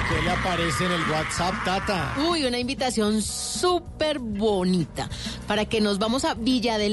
¿Qué le aparece en el WhatsApp, Tata? Uy, una invitación súper bonita para que nos vamos a Villa de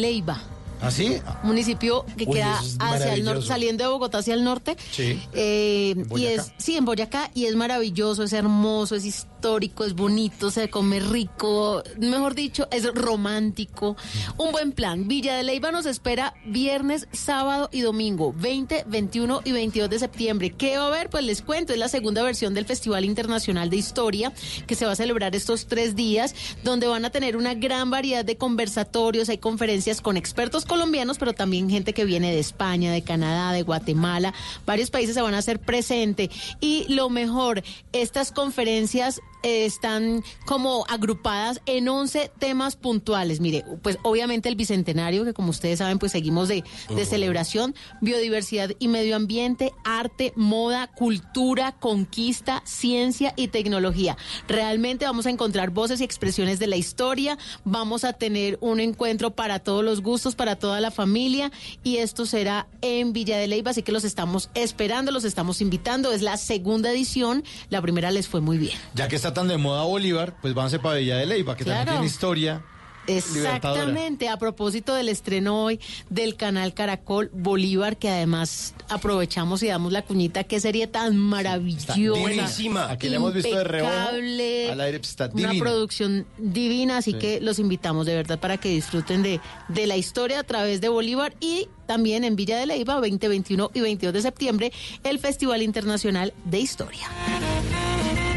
Leyva. ¿Ah, sí? Municipio que Uy, queda es hacia el norte, saliendo de Bogotá hacia el norte. Sí. Eh, y es, sí, en Boyacá, y es maravilloso, es hermoso, es histórico, es bonito, se come rico, mejor dicho, es romántico. Un buen plan. Villa de Leyva nos espera viernes, sábado y domingo, 20, 21 y 22 de septiembre. ¿Qué va a haber? Pues les cuento, es la segunda versión del Festival Internacional de Historia, que se va a celebrar estos tres días, donde van a tener una gran variedad de conversatorios, hay conferencias con expertos colombianos, pero también gente que viene de España, de Canadá, de Guatemala, varios países se van a hacer presente. Y lo mejor, estas conferencias eh, están como agrupadas en 11 temas puntuales. Mire, pues obviamente el Bicentenario, que como ustedes saben, pues seguimos de, de celebración, biodiversidad y medio ambiente, arte, moda, cultura, conquista, ciencia y tecnología. Realmente vamos a encontrar voces y expresiones de la historia, vamos a tener un encuentro para todos los gustos, para toda la familia y esto será en Villa de Leyva, así que los estamos esperando, los estamos invitando. Es la segunda edición, la primera les fue muy bien. Ya que está tan de moda Bolívar, pues váyanse para Villa de Leyva, que Claro. también tiene historia. Exactamente, a propósito del estreno hoy del canal Caracol Bolívar, que además aprovechamos y damos la cuñita, qué serie tan maravillosa. Buenísima. Aquí la hemos visto de reojo. Al aire, pues, está Una producción divina, así Sí. que los invitamos de verdad para que disfruten de, de la historia a través de Bolívar y también en Villa de Leyva, 20, 21 y 22 de septiembre, el Festival Internacional de Historia.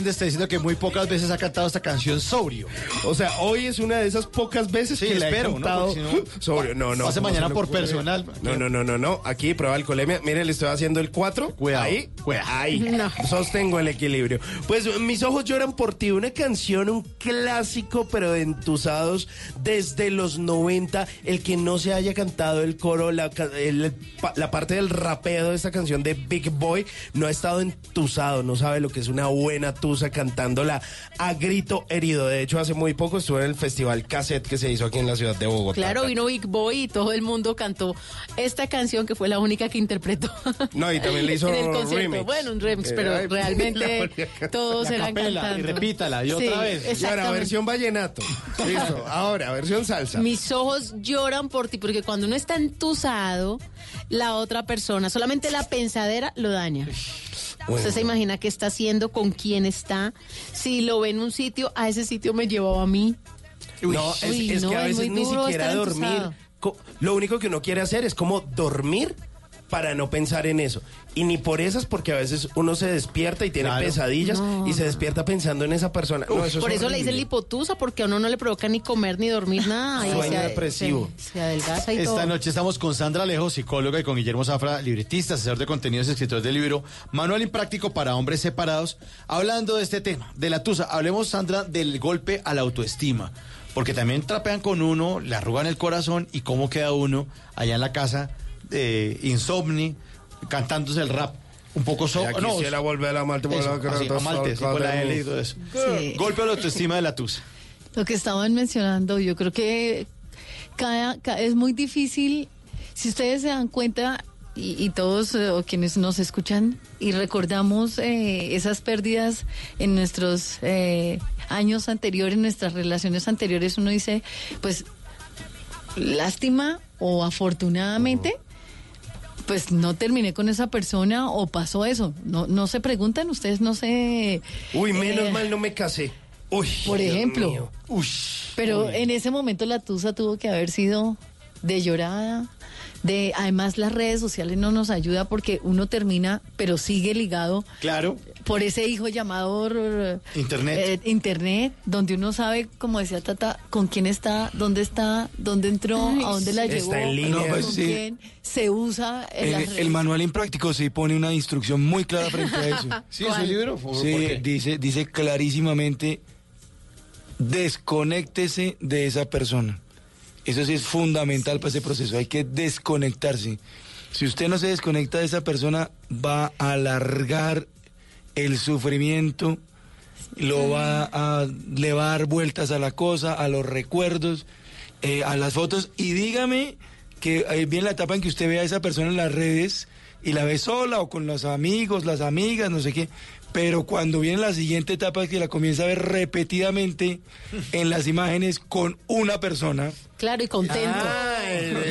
Hernández está diciendo que muy pocas veces ha cantado esta canción sobrio. O sea, hoy es una de esas pocas veces Sí, que la he espero, ¿no? cantado si no- [LAUGHS] sobrio. No, no. Lo hace ¿cómo mañana por personal. No, no, no, no, no. Aquí prueba alcoholemia. Mire, le estoy haciendo el 4. Cuidado, Ahí. cuidado. Ahí. No. Sostengo el equilibrio. Pues mis ojos lloran por ti. Una canción, un clásico, pero de entusados desde los 90. El que no se haya cantado el coro, la, el- la parte del rapeo de esta canción de Big Boy, no ha estado entusado. No sabe lo que es una buena tusa cantándola a grito herido. De hecho, hace muy poco estuve en el festival Cassette que se hizo aquí en la ciudad de Bogotá. Claro, vino Big Boy y todo el mundo cantó esta canción que fue la única que interpretó. No, y también le [LAUGHS] hizo en el concierto. remix. Bueno, un remix, Eh, pero ay, [LAUGHS] realmente todos La eran capela, cantando. y repítala, y otra vez. Y ahora, versión vallenato. [LAUGHS] Listo. Ahora, versión salsa. Mis ojos lloran por ti, porque cuando uno está entusado, la otra persona, solamente la pensadera lo daña. Usted se imagina qué está haciendo, con quién está. Si lo ve en un sitio, a ese sitio me llevaba a mí. no, es, Uy, es no, que a es veces ni siquiera dormir. Lo único que uno quiere hacer es como dormir para no pensar en eso. Y ni por esas, porque a veces uno se despierta y tiene Claro. pesadillas No. y se despierta pensando en esa persona. No, eso es Por eso le dicen lipotusa, porque a uno no le provoca ni comer ni dormir nada. y Sueño se- depresivo. Se, se adelgaza y Esta todo. noche estamos con Sandra Alejo, psicóloga, y con Guillermo Zafra, libretista, asesor de contenidos y escritor del libro Manual Impráctico para Hombres Separados, hablando de este tema, de la tusa. Hablemos, Sandra, del golpe a la autoestima, porque también trapean con uno, le arrugan el corazón y cómo queda uno allá en la casa, eh, insomni, cantándose el rap. Un poco so Ya no, quisiera volver a amarte, eso, volver a así, sí, con la L y todo eso. Sí. Golpe a la autoestima de la tusa. Lo que estaban mencionando, yo creo que cada, ca- es muy difícil, si ustedes se dan cuenta, y, y todos eh, o quienes nos escuchan, y recordamos eh, esas pérdidas en nuestros eh, años anteriores, nuestras relaciones anteriores, uno dice, pues, lástima o afortunadamente. Pues no terminé con esa persona o pasó eso. No, no se preguntan, ustedes no se... Uy, menos eh, mal no me casé. Uy, Por ejemplo. mío. Pero Uy. en ese momento la tusa tuvo que haber sido de llorada. De, además las redes sociales no nos ayuda porque uno termina, pero sigue ligado Claro. Por ese hijo llamado eh, Internet. eh, internet, donde uno sabe, como decía Tata, con quién está, dónde está, dónde entró, Ay, a dónde la Está llevó, en línea. No, pues con sí. quién se usa en El, las el manual impráctico sí pone una instrucción muy clara frente a eso. [LAUGHS] Sí, es un libro. ¿Por Sí, qué? dice, dice clarísimamente, desconéctese de esa persona. Eso sí es fundamental para ese proceso, hay que desconectarse. Si usted no se desconecta de esa persona, va a alargar el sufrimiento, lo va a, le va a dar vueltas a la cosa, a los recuerdos, eh, a las fotos. Y dígame que eh, viene la etapa en que usted ve a esa persona en las redes y la ve sola o con los amigos, las amigas, no sé qué. Pero cuando viene la siguiente etapa que la comienza a ver repetidamente [LAUGHS] en las imágenes con una persona. Claro, y contento.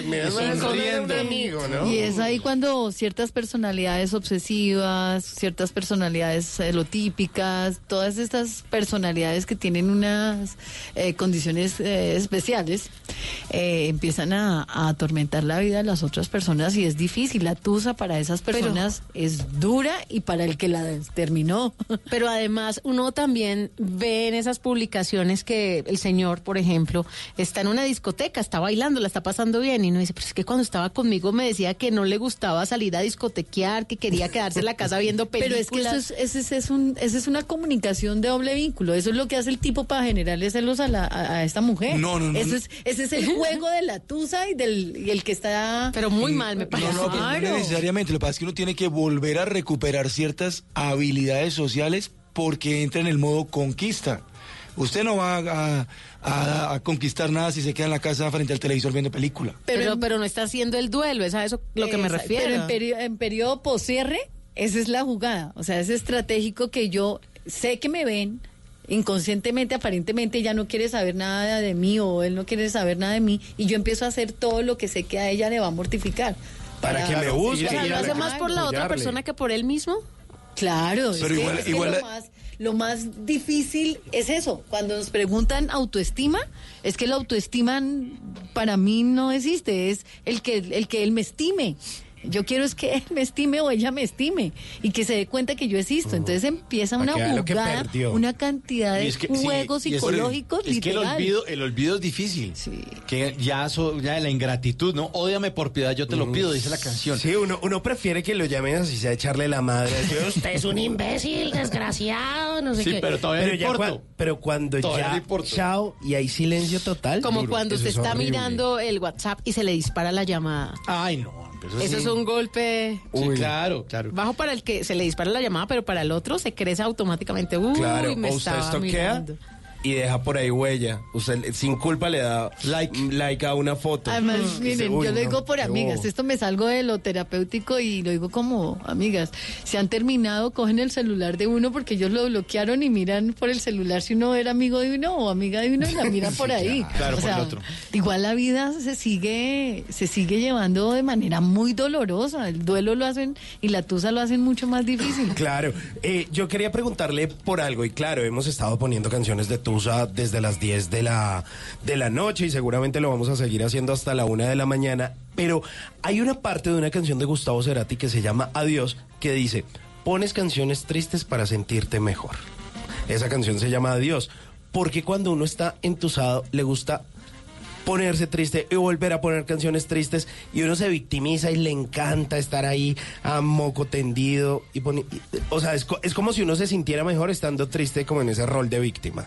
Me [LAUGHS] un amigo, ¿no? Y es ahí cuando ciertas personalidades obsesivas, ciertas personalidades celotípicas, todas estas personalidades que tienen unas eh, condiciones eh, especiales, eh, empiezan a, a atormentar la vida de las otras personas y es difícil. La tusa para esas personas es dura y para el que la terminó. [LAUGHS] Pero además uno también ve en esas publicaciones que el señor, por ejemplo, está en una discoteca, está bailando, la está pasando bien y uno dice, pero es que cuando estaba conmigo me decía que no le gustaba salir a discotequear, que quería quedarse en la casa viendo [LAUGHS] Pero películas. es que eso es, ese es, es un, esa es una comunicación de doble vínculo. Eso es lo que hace el tipo para generarle celos a, la, a, a esta mujer. No, no, no, Eso no. es, ese es el juego de la tusa y del y el que está. Pero muy mal, me parece. No, no, pero no necesariamente. Lo que pasa es que uno tiene que volver a recuperar ciertas habilidades sociales porque entra en el modo conquista. Usted no va a, a- a conquistar nada si se queda en la casa frente al televisor viendo película. Pero, pero, no está haciendo el duelo, es a eso lo que me refiero. Pero en, perio- en periodo poscierre, esa es la jugada. O sea, es estratégico que yo sé que me ven. Inconscientemente, aparentemente, ya no quiere saber nada de mí o él no quiere saber nada de mí y yo empiezo a hacer todo lo que sé que a ella le va a mortificar. Para que me busque. o sea, lo hace más por la otra persona que por él mismo. Claro, Pero es que- igual- es que igual- lo, más, lo más difícil es eso. Cuando nos preguntan autoestima, es que la autoestima para mí no existe, es el que, el que él me estime. Yo quiero es que él me estime o ella me estime y que se dé cuenta que yo existo. Entonces empieza una jugada, una cantidad de Y es que- sí, juegos psicológicos Es que el olvido, el olvido es difícil. Que ya, so- ya la ingratitud, ¿no? Ódiame por piedad, yo te lo pido, dice la canción. Sí, uno, uno prefiere que lo llamen así, sea echarle la madre. Usted es un imbécil, desgraciado, no sé Sí, qué. pero todavía pero, no ya importa. cua- pero cuando Todavía ya chao y hay silencio total. Como duro. cuando Eso usted es está horrible. mirando el WhatsApp y se le dispara la llamada. Ay, no. Eso, Eso sí. es un golpe Sí, claro, claro. bajo para el que se le dispara la llamada, pero para el otro se crece automáticamente. Uy, Claro, me o usted estoquea mirando. Y deja por ahí huella. Usted le- sin culpa le da like, like a una foto. Además, Mm, miren, uy, yo lo no, digo por amigas. bobo. Esto me salgo de lo terapéutico y lo digo como amigas. Se han terminado, cogen el celular de uno porque ellos lo bloquearon y miran por el celular si uno era amigo de uno o amiga de uno y la miran [LAUGHS] por ahí. claro, o por el otro. igual la vida se sigue, se sigue llevando de manera muy dolorosa. El duelo lo hacen y la tusa lo hacen mucho más difícil. Claro, eh, yo quería preguntarle por algo y claro, hemos estado poniendo canciones de Tusa desde las 10 de la, de la noche y seguramente lo vamos a seguir haciendo hasta la 1 de la mañana. Pero hay una parte de una canción de Gustavo Cerati que se llama Adiós que dice, pones canciones tristes para sentirte mejor. Esa canción se llama Adiós. Porque cuando uno está entusado le gusta ponerse triste y volver a poner canciones tristes y uno se victimiza y le encanta estar ahí a moco tendido y y- o sea es, es como si uno se sintiera mejor estando triste como en ese rol de víctima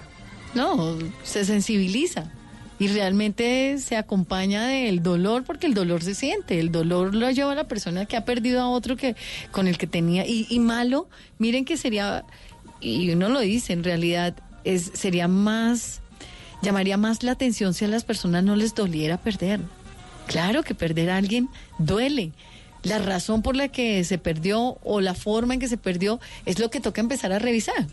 No, se sensibiliza y realmente se acompaña del dolor porque el dolor se siente, el dolor lo lleva a la persona que ha perdido a otro que con el que tenía y, malo, miren que sería y uno lo dice, en realidad es sería más llamaría más la atención si a las personas no les doliera perder. Claro que perder a alguien duele. La razón por la que se perdió o la forma en que se perdió es lo que toca empezar a revisar.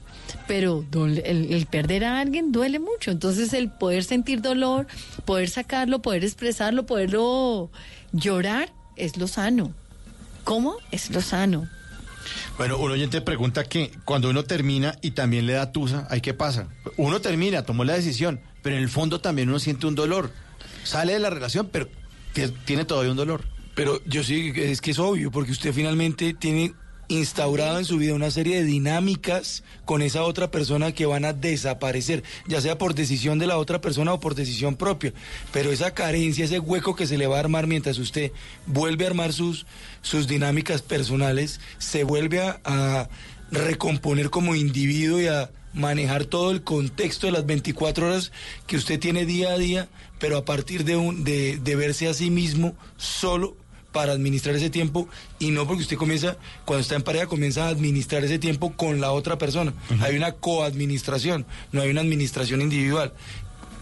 Pero el, el perder a alguien duele mucho. Entonces el poder sentir dolor, poder sacarlo, poder expresarlo, poderlo llorar, es lo sano. ¿Cómo? Es lo sano. Bueno, un oyente pregunta que cuando uno termina y también le da tusa, ¿ahí qué pasa? Uno termina, tomó la decisión, pero en el fondo también uno siente un dolor. Sale de la relación, pero que tiene todavía un dolor. Pero yo sí, es que es obvio, porque usted finalmente tiene instaurado en su vida una serie de dinámicas con esa otra persona que van a desaparecer, ya sea por decisión de la otra persona o por decisión propia. Pero esa carencia, ese hueco que se le va a armar mientras usted vuelve a armar sus, sus dinámicas personales, se vuelve a, recomponer como individuo y a manejar todo el contexto de las 24 horas que usted tiene día a día, pero a partir de, un, de, de verse a sí mismo solo para administrar ese tiempo y no porque usted comienza, cuando está en pareja, comienza a administrar ese tiempo con la otra persona. Hay una coadministración, no hay una administración individual.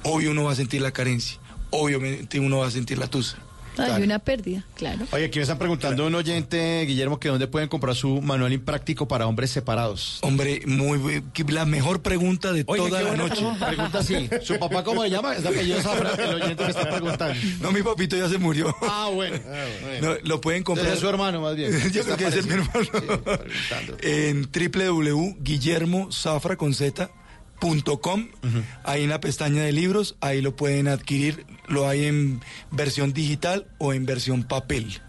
Obvio uno va a sentir la carencia, obviamente uno va a sentir la tusa. Hay una pérdida, claro. Oye, aquí me están preguntando un oyente, Guillermo, que dónde pueden comprar su manual impráctico para hombres separados. Hombre, muy que la mejor pregunta de toda la noche. pregunta. Pregunta así. ¿Su papá cómo se llama? Es apellido Zafra, el oyente me está preguntando. No, mi papito ya se murió. Ah, bueno. No, lo pueden comprar. Es su hermano, más bien. [LAUGHS] Yo creo que es mi hermano. en www.guillermosafra.com. Ahí en la pestaña de libros, ahí lo pueden adquirir. Lo hay en versión digital o en versión papel.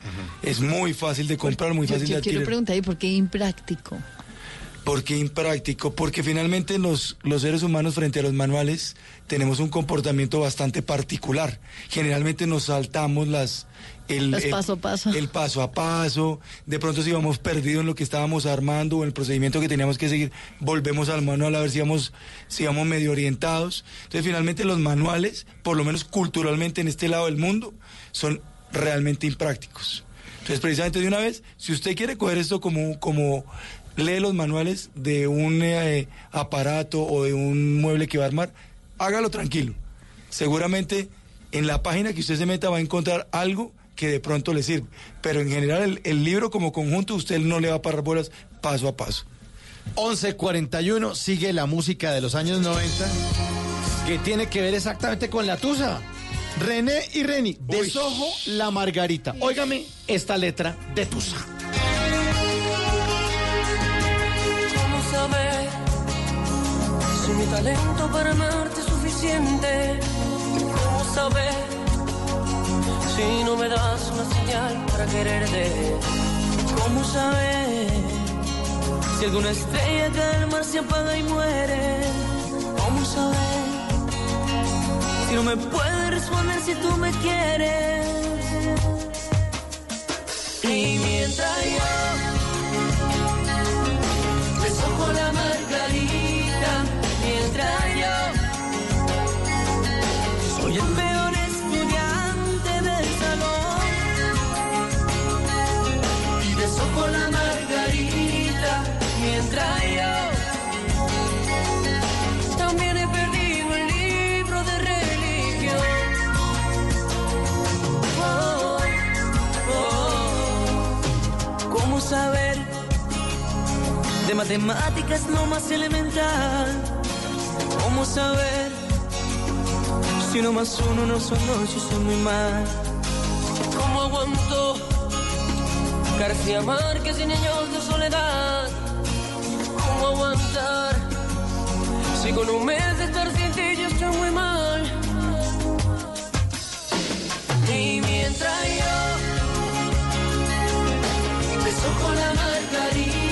Es muy fácil de comprar, muy Yo, fácil de yo quiero adquirir. preguntar, ¿y por qué impráctico? ¿Por qué impráctico? Porque finalmente los, los seres humanos frente a los manuales tenemos un comportamiento bastante particular. Generalmente nos saltamos las... El, paso a paso. El paso a paso. De pronto si vamos perdidos en lo que estábamos armando o en el procedimiento que teníamos que seguir, volvemos al manual a ver si vamos, si vamos medio orientados. Entonces finalmente los manuales, por lo menos culturalmente en este lado del mundo, son realmente imprácticos. Entonces, precisamente de una vez, si usted quiere coger esto como, como lee los manuales de un eh, aparato o de un mueble que va a armar, hágalo tranquilo. Seguramente en la página que usted se meta va a encontrar algo que de pronto le sirve. Pero en general el, el libro como conjunto usted no le va a parar bolas paso a paso. 1141 sigue la música de los años 90 que tiene que ver exactamente con la tusa. René y Reni, desojo la margarita. Óigame esta letra de tusa. ¿Cómo saber si mi talento para amarte es suficiente? ¿Cómo saber si no me das una señal para quererte? ¿Cómo saber si alguna estrella al mar se apaga y muere? ¿Cómo saber si no me puedes responder si tú me quieres? Y mientras yo de matemáticas no más elemental. ¿Cómo saber si uno más uno no son y son muy mal? ¿Cómo aguantó García Márquez sin años de soledad? ¿Cómo aguantar si con un mes de estar sin hecho muy mal. Y mientras yo beso con la margarita,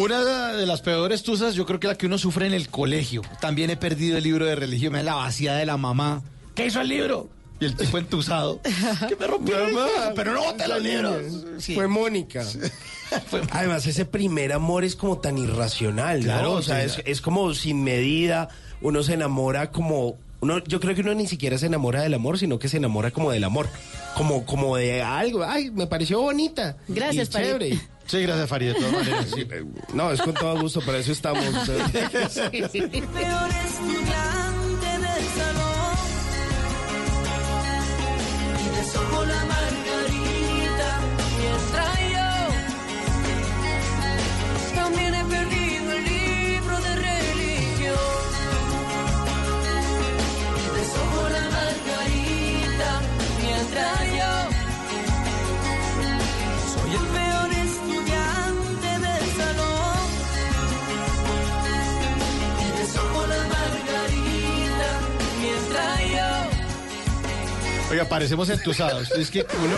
Una de las peores tusas, yo creo que la que uno sufre en el colegio. También he perdido el libro de religión, me da la vaciada de la mamá. ¿Qué hizo el libro? Y el tipo entusado. [LAUGHS] que me rompió pero no boté los libros. Sí. [LAUGHS] Fue Mónica. Además, ese primer amor es como tan irracional, ¿no? Claro, o sea, sí. es, es como sin medida, uno se enamora como... Uno, yo creo que uno ni siquiera se enamora del amor, sino que se enamora como del amor. Como, como de algo. Ay, me pareció bonita. Gracias, y Farid. chévere. Sí, gracias, Farid, de todas maneras. Sí, no, es con todo gusto, para eso estamos. [LAUGHS] El Oiga, parecemos entusados. Es que uno,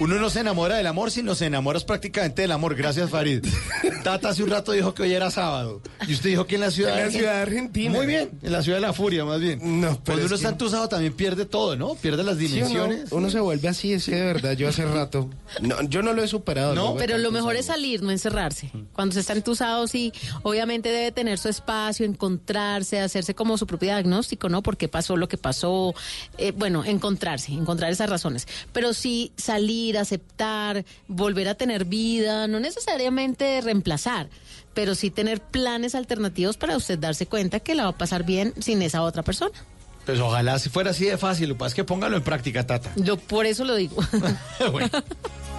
uno no se enamora del amor, sino se enamora prácticamente del amor. Gracias, Farid. Tata hace un rato dijo que hoy era sábado. Y usted dijo que en la ciudad, En la ciudad de Argentina. Muy bien, en la ciudad de la furia, más bien. No, pero Cuando es uno está que- entusado también pierde todo, ¿no? Pierde las Sí, uno, dimensiones. uno se vuelve así, es que de verdad, yo hace rato. No, yo no lo he superado. No, Pero lo mejor es salir, no encerrarse. Cuando se está entusado, sí, obviamente debe tener su espacio, encontrarse, hacerse como su propio diagnóstico, ¿no? ¿Por qué pasó lo que pasó? Eh, bueno, encontrarse, encontrar esas razones. Pero sí salir, aceptar, volver a tener vida, no necesariamente reemplazar, pero sí tener planes alternativos para usted darse cuenta que la va a pasar bien sin esa otra persona. Pues ojalá si fuera así de fácil. Lo que pasa es que póngalo en práctica, Tata. Yo por eso lo digo. [LAUGHS] Bueno. [LAUGHS]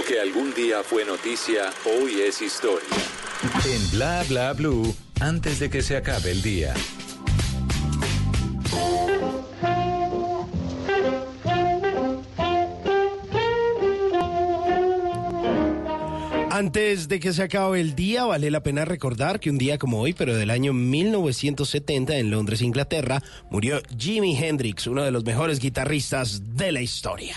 Lo que algún día fue noticia, hoy es historia. En Bla Bla Blue, antes de que se acabe el día. Antes de que se acabe el día, vale la pena recordar que un día como hoy, pero del año 1970 en Londres, Inglaterra, murió Jimi Hendrix, uno de los mejores guitarristas de la historia.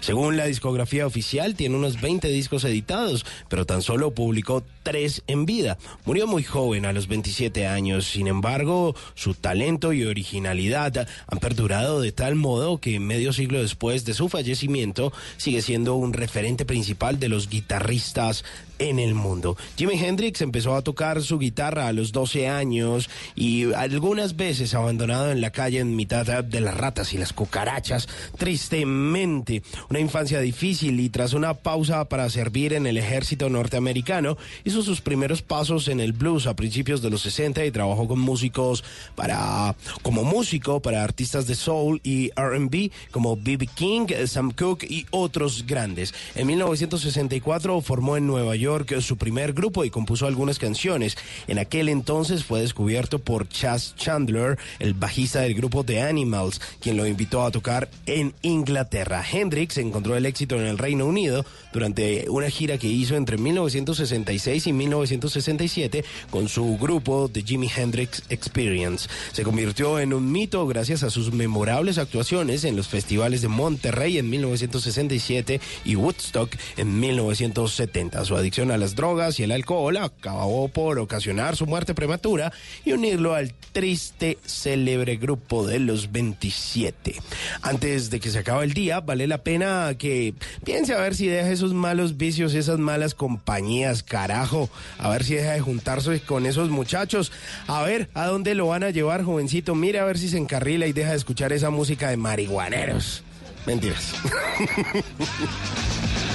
Según la discografía oficial, tiene unos 20 discos editados, pero tan solo publicó tres en vida. Murió muy joven, a los 27 años. Sin embargo, su talento y originalidad han perdurado de tal modo que medio siglo después de su fallecimiento sigue siendo un referente principal de los guitarristas en el mundo. Jimi Hendrix empezó a tocar su guitarra a los 12 años y algunas veces abandonado en la calle en mitad de las ratas y las cucarachas, tristemente. Una infancia difícil y tras una pausa para servir en el ejército norteamericano, hizo sus primeros pasos en el blues a principios de los 60 y trabajó con músicos para como músico para artistas de soul y R&B como B.B. King, Sam Cooke y otros grandes. En 1964 formó en Nueva York su primer grupo y compuso algunas canciones. En aquel entonces fue descubierto por Chas Chandler, el bajista del grupo The Animals, quien lo invitó a tocar en Inglaterra. Hendrix encontró el éxito en el Reino Unido durante una gira que hizo entre 1966 y 1967 con su grupo The Jimi Hendrix Experience. Se convirtió en un mito gracias a sus memorables actuaciones en los festivales de Monterrey en 1967 y Woodstock en 1970. Su a las drogas y el alcohol acabó por ocasionar su muerte prematura y unirlo al triste, célebre grupo de los 27. Antes de que se acabe el día, vale la pena que piense a ver si deja esos malos vicios, esas malas compañías, carajo. A ver si deja de juntarse con esos muchachos. A ver a dónde lo van a llevar, jovencito. Mire a ver si se encarrila y deja de escuchar esa música de marihuaneros. Mentiras. [LAUGHS]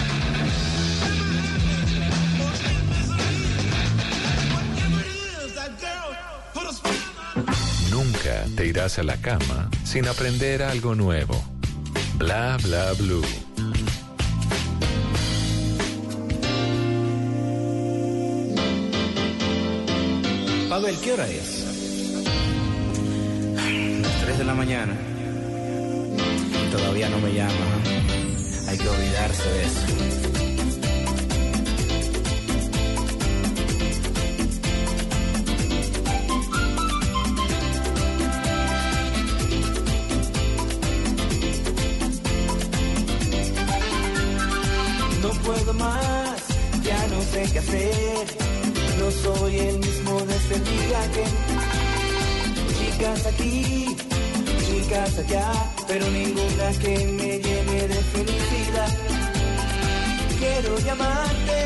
Te irás a la cama sin aprender algo nuevo. Bla bla blue. Pavel, ¿qué hora es? Las 3 de la mañana. Todavía no me llama. Hay que olvidarse de eso. Puedo más, ya no sé qué hacer. No soy el mismo desde el día que chicas aquí, chicas allá, pero ninguna que me llene de felicidad. Quiero llamarte,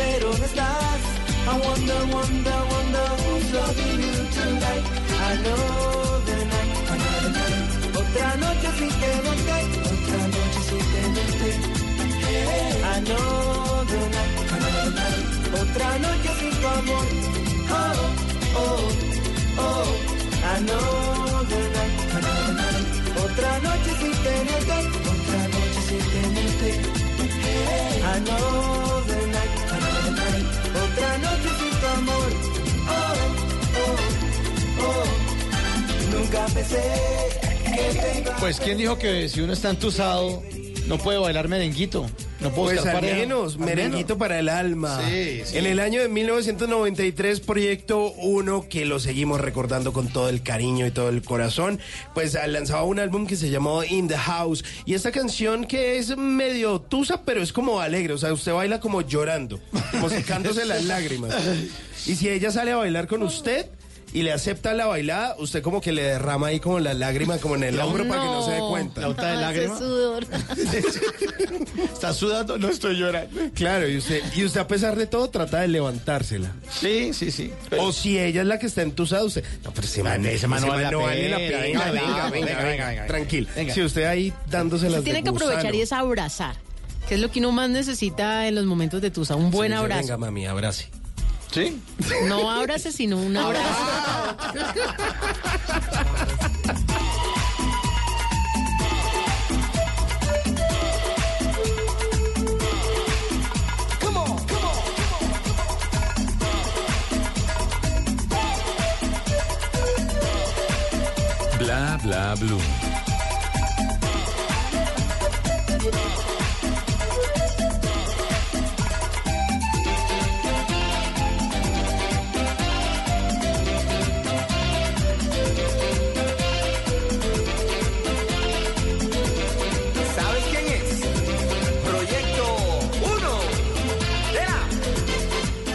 pero no estás. I wonder, wonder, wonder who's loving you tonight. Another night, another night. Otra noche sin sin tenerte. Night. Otra noche sin tu amor. Oh, oh, oh. Another night, another night. Otra noche sin tenerte. Otra noche sin tenerte. Another night, another night. Otra noche sin tu amor. Oh, oh, oh. Nunca pensé Pues, ¿quién dijo que si uno está entusado no puede bailar merenguito? No puedo Pues al menos, merenguito para el alma. Sí, sí. En el año de 1993, Proyecto 1, que lo seguimos recordando con todo el cariño y todo el corazón, pues ah, lanzaba un álbum que se llamó In the House. Y esta canción que es medio tusa, pero es como alegre. O sea, usted baila como llorando, como secándose [LAUGHS] las lágrimas. Y si ella sale a bailar con usted y le acepta la bailada, usted como que le derrama ahí como la lágrima como en el hombro para que no se dé cuenta. La gota de lágrima. sudor. [LAUGHS] ¿Está sudando? No estoy llorando. Claro, y usted, y usted a pesar de todo trata de levantársela. Sí, sí, sí. O si ella es la que está entusada, usted. No, pero ese man, ese man no vale la pena. Venga, Venga, venga, venga, venga, venga, venga. Tranquilo. Venga. Si usted ahí dándose las Se tiene que aprovechar y es abrazar, que es lo que uno más necesita en los momentos de tusa, un buen abrazo. Venga, mami, abrace. ¿Sí? No abrace, sino un abrazo. Bla bla blue.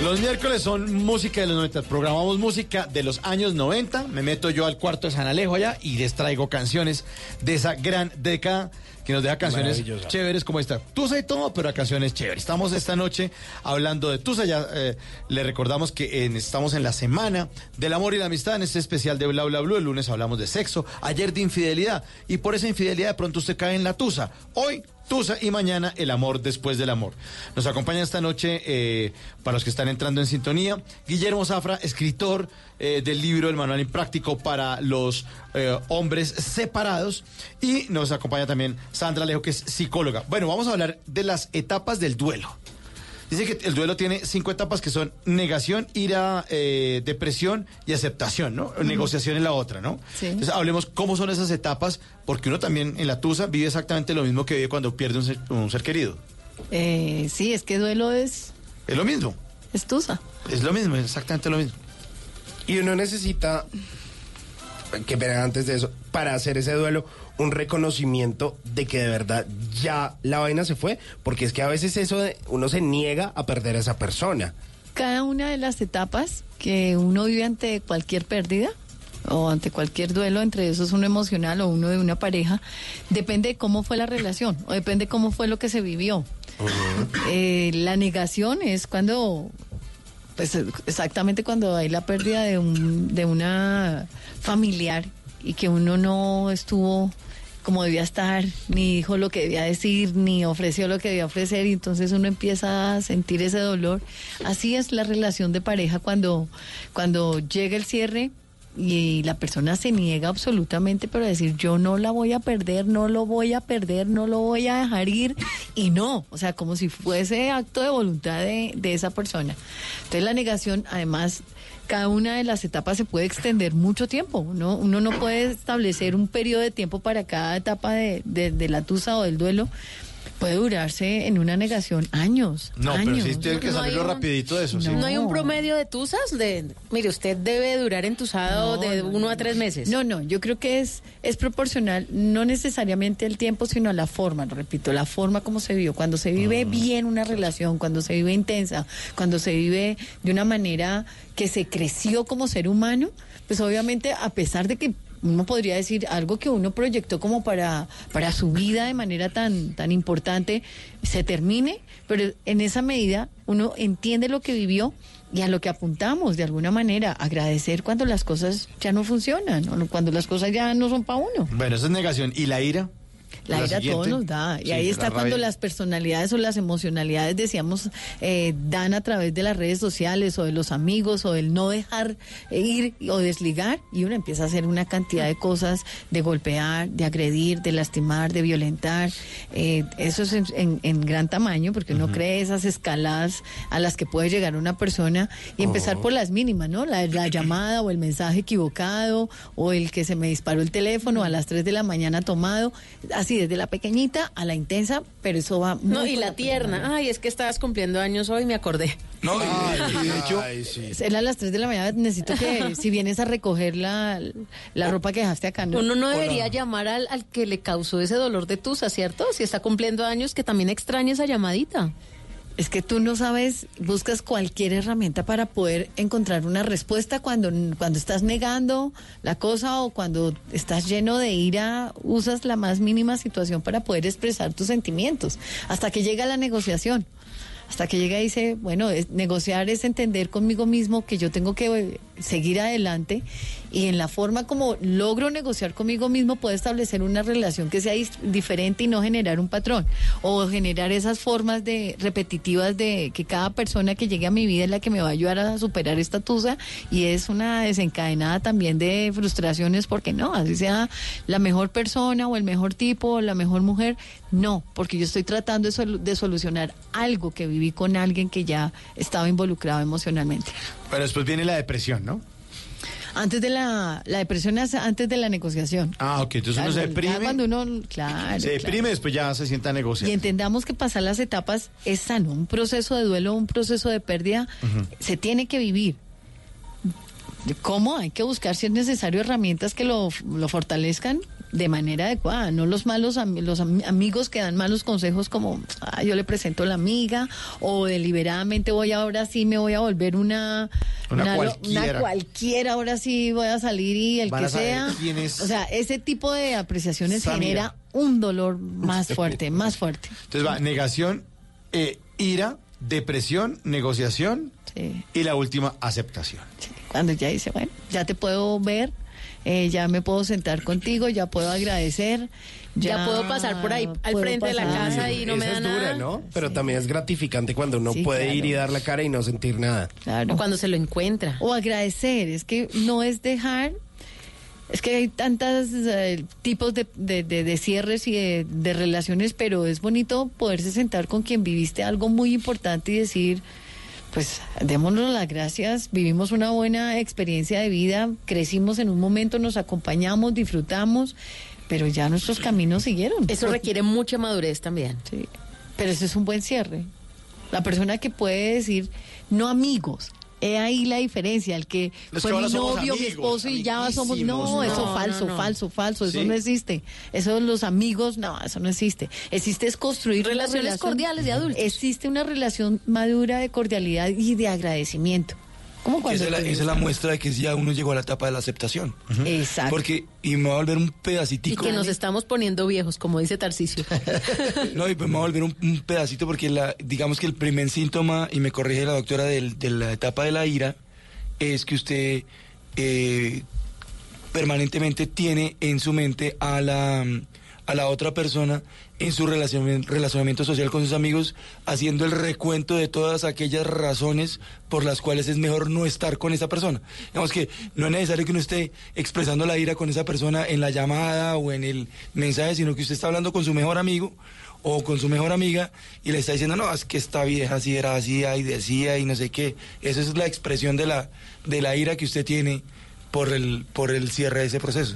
Los miércoles son música de los 90. Programamos música de los años 90. Me meto yo al cuarto de San Alejo allá y les traigo canciones de esa gran década que nos deja canciones chéveres como esta. Tusa y todo, pero a canciones chéveres. Estamos esta noche hablando de Tusa. Ya eh, le recordamos que en- estamos en la semana del amor y la amistad en este especial de Bla Bla Blue. El lunes hablamos de sexo, ayer de infidelidad. Y por esa infidelidad de pronto usted cae en la Tusa. Hoy Tusa y mañana el amor después del amor. Nos acompaña esta noche, eh, para los que están entrando en sintonía, Guillermo Zafra, escritor eh, del libro El Manual Impráctico para los eh, Hombres Separados. Y nos acompaña también Sandra Alejo, que es psicóloga. Bueno, vamos a hablar de las etapas del duelo. Dice que el duelo tiene cinco etapas que son negación, ira, eh, depresión y aceptación, ¿no? Negociación en la otra, ¿no? Sí. Entonces hablemos cómo son esas etapas, porque uno también en la tusa vive exactamente lo mismo que vive cuando pierde un ser, un ser querido. Eh, sí, es que duelo es, Es lo mismo, es tusa. es lo mismo, es exactamente lo mismo. Y uno necesita, que pena antes de eso, para hacer ese duelo, un reconocimiento de que de verdad ya la vaina se fue, porque es que a veces eso de, uno se niega a perder a esa persona. Cada una de las etapas que uno vive ante cualquier pérdida o ante cualquier duelo, entre esos uno emocional o uno de una pareja, depende de cómo fue la relación o depende cómo fue lo que se vivió. Eh, la negación es cuando, pues exactamente cuando hay la pérdida de, un, de una familiar y que uno no estuvo como debía estar, ni dijo lo que debía decir, ni ofreció lo que debía ofrecer, y entonces uno empieza a sentir ese dolor. Así es la relación de pareja cuando, cuando llega el cierre y la persona se niega absolutamente, pero decir yo no la voy a perder, no lo voy a perder, no lo voy a dejar ir, y no, o sea, como si fuese acto de voluntad de, de esa persona. Entonces la negación, además, cada una de las etapas se puede extender mucho tiempo, ¿no? Uno no puede establecer un periodo de tiempo para cada etapa de, de- de la tusa o del duelo. Puede durarse en una negación años. No, años. pero sí tiene que No hay salirlo un- rapidito de eso. sí. ¿No hay un promedio de tusas? De, mire, usted debe durar entusado de uno a tres meses. No, no, yo creo que es, es proporcional, no necesariamente el tiempo, sino a la forma, repito, la forma como se vivió. Cuando se vive bien una relación, cuando se vive intensa, cuando se vive de una manera que se creció como ser humano, pues obviamente a pesar de que uno podría decir algo que uno proyectó como para, para su vida de manera tan, tan importante, se termine, pero en esa medida uno entiende lo que vivió y a lo que apuntamos de alguna manera, agradecer cuando las cosas ya no funcionan, o cuando las cosas ya no son para uno. Bueno, esa es negación. ¿Y la ira? La ira todo nos da. Y Sí, ahí la está cuando las personalidades o las emocionalidades, decíamos, eh, dan a través de las redes sociales o de los amigos o del no dejar ir o desligar y uno empieza a hacer una cantidad de cosas de golpear, de agredir, de lastimar, de violentar. Eh, eso es en, en- en gran tamaño porque uno cree esas escaladas a las que puede llegar una persona y empezar por las mínimas, ¿no? La, la llamada o el mensaje equivocado o el que se me disparó el teléfono a las 3 de la mañana tomado, así desde la pequeñita a la intensa, pero eso va muy No, y la tierna. Ay, es que estabas cumpliendo años hoy, me acordé. No, y, y de hecho, Era a las 3 de la mañana, necesito que [LAUGHS] si vienes a recoger la, la ropa que dejaste acá, ¿no? Uno no debería llamar al, al que le causó ese dolor de tusa, ¿cierto? Si está cumpliendo años, que también extrañe esa llamadita. Es que tú no sabes, buscas cualquier herramienta para poder encontrar una respuesta cuando, cuando estás negando la cosa o cuando estás lleno de ira, usas la más mínima situación para poder expresar tus sentimientos, hasta que llega la negociación. Hasta que llega y dice, bueno, es- negociar es entender conmigo mismo que yo tengo que eh, seguir adelante y en la forma como logro negociar conmigo mismo puedo establecer una relación que sea diferente y no generar un patrón o generar esas formas de repetitivas de que cada persona que llegue a mi vida es la que me va a ayudar a superar esta tusa y es una desencadenada también de frustraciones porque no, así sea la mejor persona o el mejor tipo o la mejor mujer, no, porque yo estoy tratando de, de solucionar algo que viví con alguien que ya estaba involucrado emocionalmente. Pero después viene la depresión, ¿no? Antes de la, la depresión es antes de la negociación. Ah, ok. Entonces uno se deprime. cuando uno, claro. se claro. deprime, después ya se sienta a negociar. Y entendamos que pasar las etapas es sano. Un proceso de duelo, un proceso de pérdida, se tiene que vivir. ¿Cómo? Hay que buscar, si es necesario, herramientas que lo, lo fortalezcan de manera adecuada. No los malos ami- los am- amigos que dan malos consejos como "Ah, yo le presento a la amiga o deliberadamente voy ahora sí me voy a volver una Una cualquiera. una cualquiera, ahora sí voy a salir y el Van que sea. es O sea, ese tipo de apreciaciones Samira. genera un dolor más [LAUGHS] fuerte, más fuerte. Entonces va negación, eh, ira, depresión, negociación y la última, aceptación. Cuando ya dice, bueno, ya te puedo ver, eh, ya me puedo sentar contigo, ya puedo agradecer. Ya puedo pasar por ahí al frente de la casa y no me da es dura, nada. ¿no? Pero también es gratificante cuando uno Sí, puede claro. ir y dar la cara y no sentir nada. Claro. O cuando se lo encuentra. O agradecer, es que no es dejar, es que hay tantos tipos de, de- de- de cierres y de, de relaciones, pero es bonito poderse sentar con quien viviste algo muy importante y decir, pues démonos las gracias, vivimos una buena experiencia de vida, crecimos en un momento, nos acompañamos, disfrutamos, pero ya nuestros caminos siguieron. Eso requiere mucha madurez también. Sí, pero ese es un buen cierre. La persona que puede decir, no amigos. He ahí la diferencia, el que Es fue que mi novio, mi esposo y ya somos... No, amiguísimos. eso No, falso, no, no. falso, falso, eso ¿Sí? no existe. Eso de los amigos, no, eso no existe. Existe es construir Relaciones relación- cordiales de adultos. Existe una relación madura de cordialidad y de agradecimiento. Como cuando esa es, la, te esa es la muestra de que ya uno llegó a la etapa de la aceptación. Exacto. Porque, y me va a volver un Y pedacitico. que nos estamos poniendo viejos, como dice Tarcisio. [LAUGHS] No, y pues me va a volver un, un pedacito porque la, digamos que el primer síntoma, y me corrige la doctora del- de la etapa de la ira, es que usted eh, permanentemente tiene en su mente a la, a la otra persona en su relacion- relacionamiento social con sus amigos, haciendo el recuento de todas aquellas razones por las cuales es mejor no estar con esa persona. Digamos que no es necesario que uno esté expresando la ira con esa persona en la llamada o en el mensaje, sino que usted está hablando con su mejor amigo o con su mejor amiga y le está diciendo, no, es que esta vieja así era así y decía y no sé qué. Esa es la expresión de la, de la ira que usted tiene por el, por el cierre de ese proceso.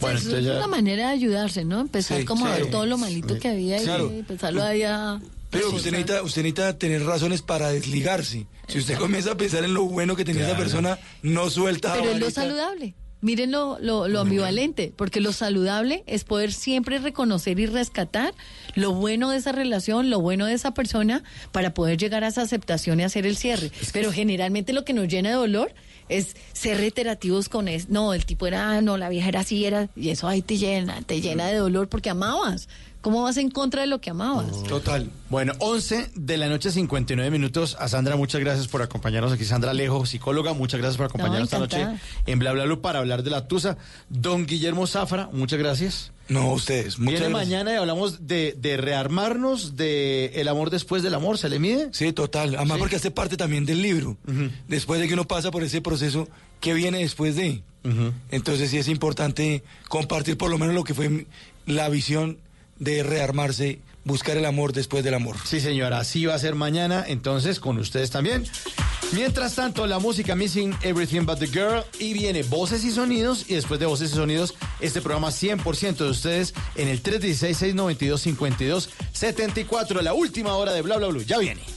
Bueno, es una manera de ayudarse, ¿no? Empezar Sí, como a ver todo lo malito que había Claro. y empezarlo ahí a... Pero usted necesita, usted necesita tener razones para desligarse. Si usted comienza a pensar en lo bueno que tenía esa persona, no suelta Pero es lo saludable. Miren lo, lo, lo ambivalente, porque lo saludable es poder siempre reconocer y rescatar lo bueno de esa relación, lo bueno de esa persona, para poder llegar a esa aceptación y hacer el cierre. Pero generalmente lo que nos llena de dolor es ser reiterativos con eso. No, el tipo era, ah, no, la vieja era así, era, y eso ahí te llena, te llena de dolor porque amabas. ¿Cómo vas en contra de lo que amabas? Total. Bueno, 11 de la noche, 59 minutos. A Sandra, muchas gracias por acompañarnos aquí. Sandra Alejo, psicóloga, muchas gracias por acompañarnos esta noche en Bla Bla Blue para hablar de la Tusa. Don Guillermo Zafra, muchas gracias. No, ustedes. muchas Viene gracias. mañana y hablamos de, de rearmarnos, de el amor después del amor. ¿Se le mide? Sí, total. Además, porque hace parte también del libro. Después de que uno pasa por ese proceso, ¿qué viene después de? Entonces, sí es importante compartir por lo menos lo que fue la visión de rearmarse, buscar el amor después del amor. Sí, señora, así va a ser mañana, entonces con ustedes también. Mientras tanto, la música Missing Everything But the Girl y viene Voces y Sonidos y después de Voces y Sonidos, este programa 100% de ustedes en el 316-692-5274, la última hora de Bla Bla Blue. Ya viene.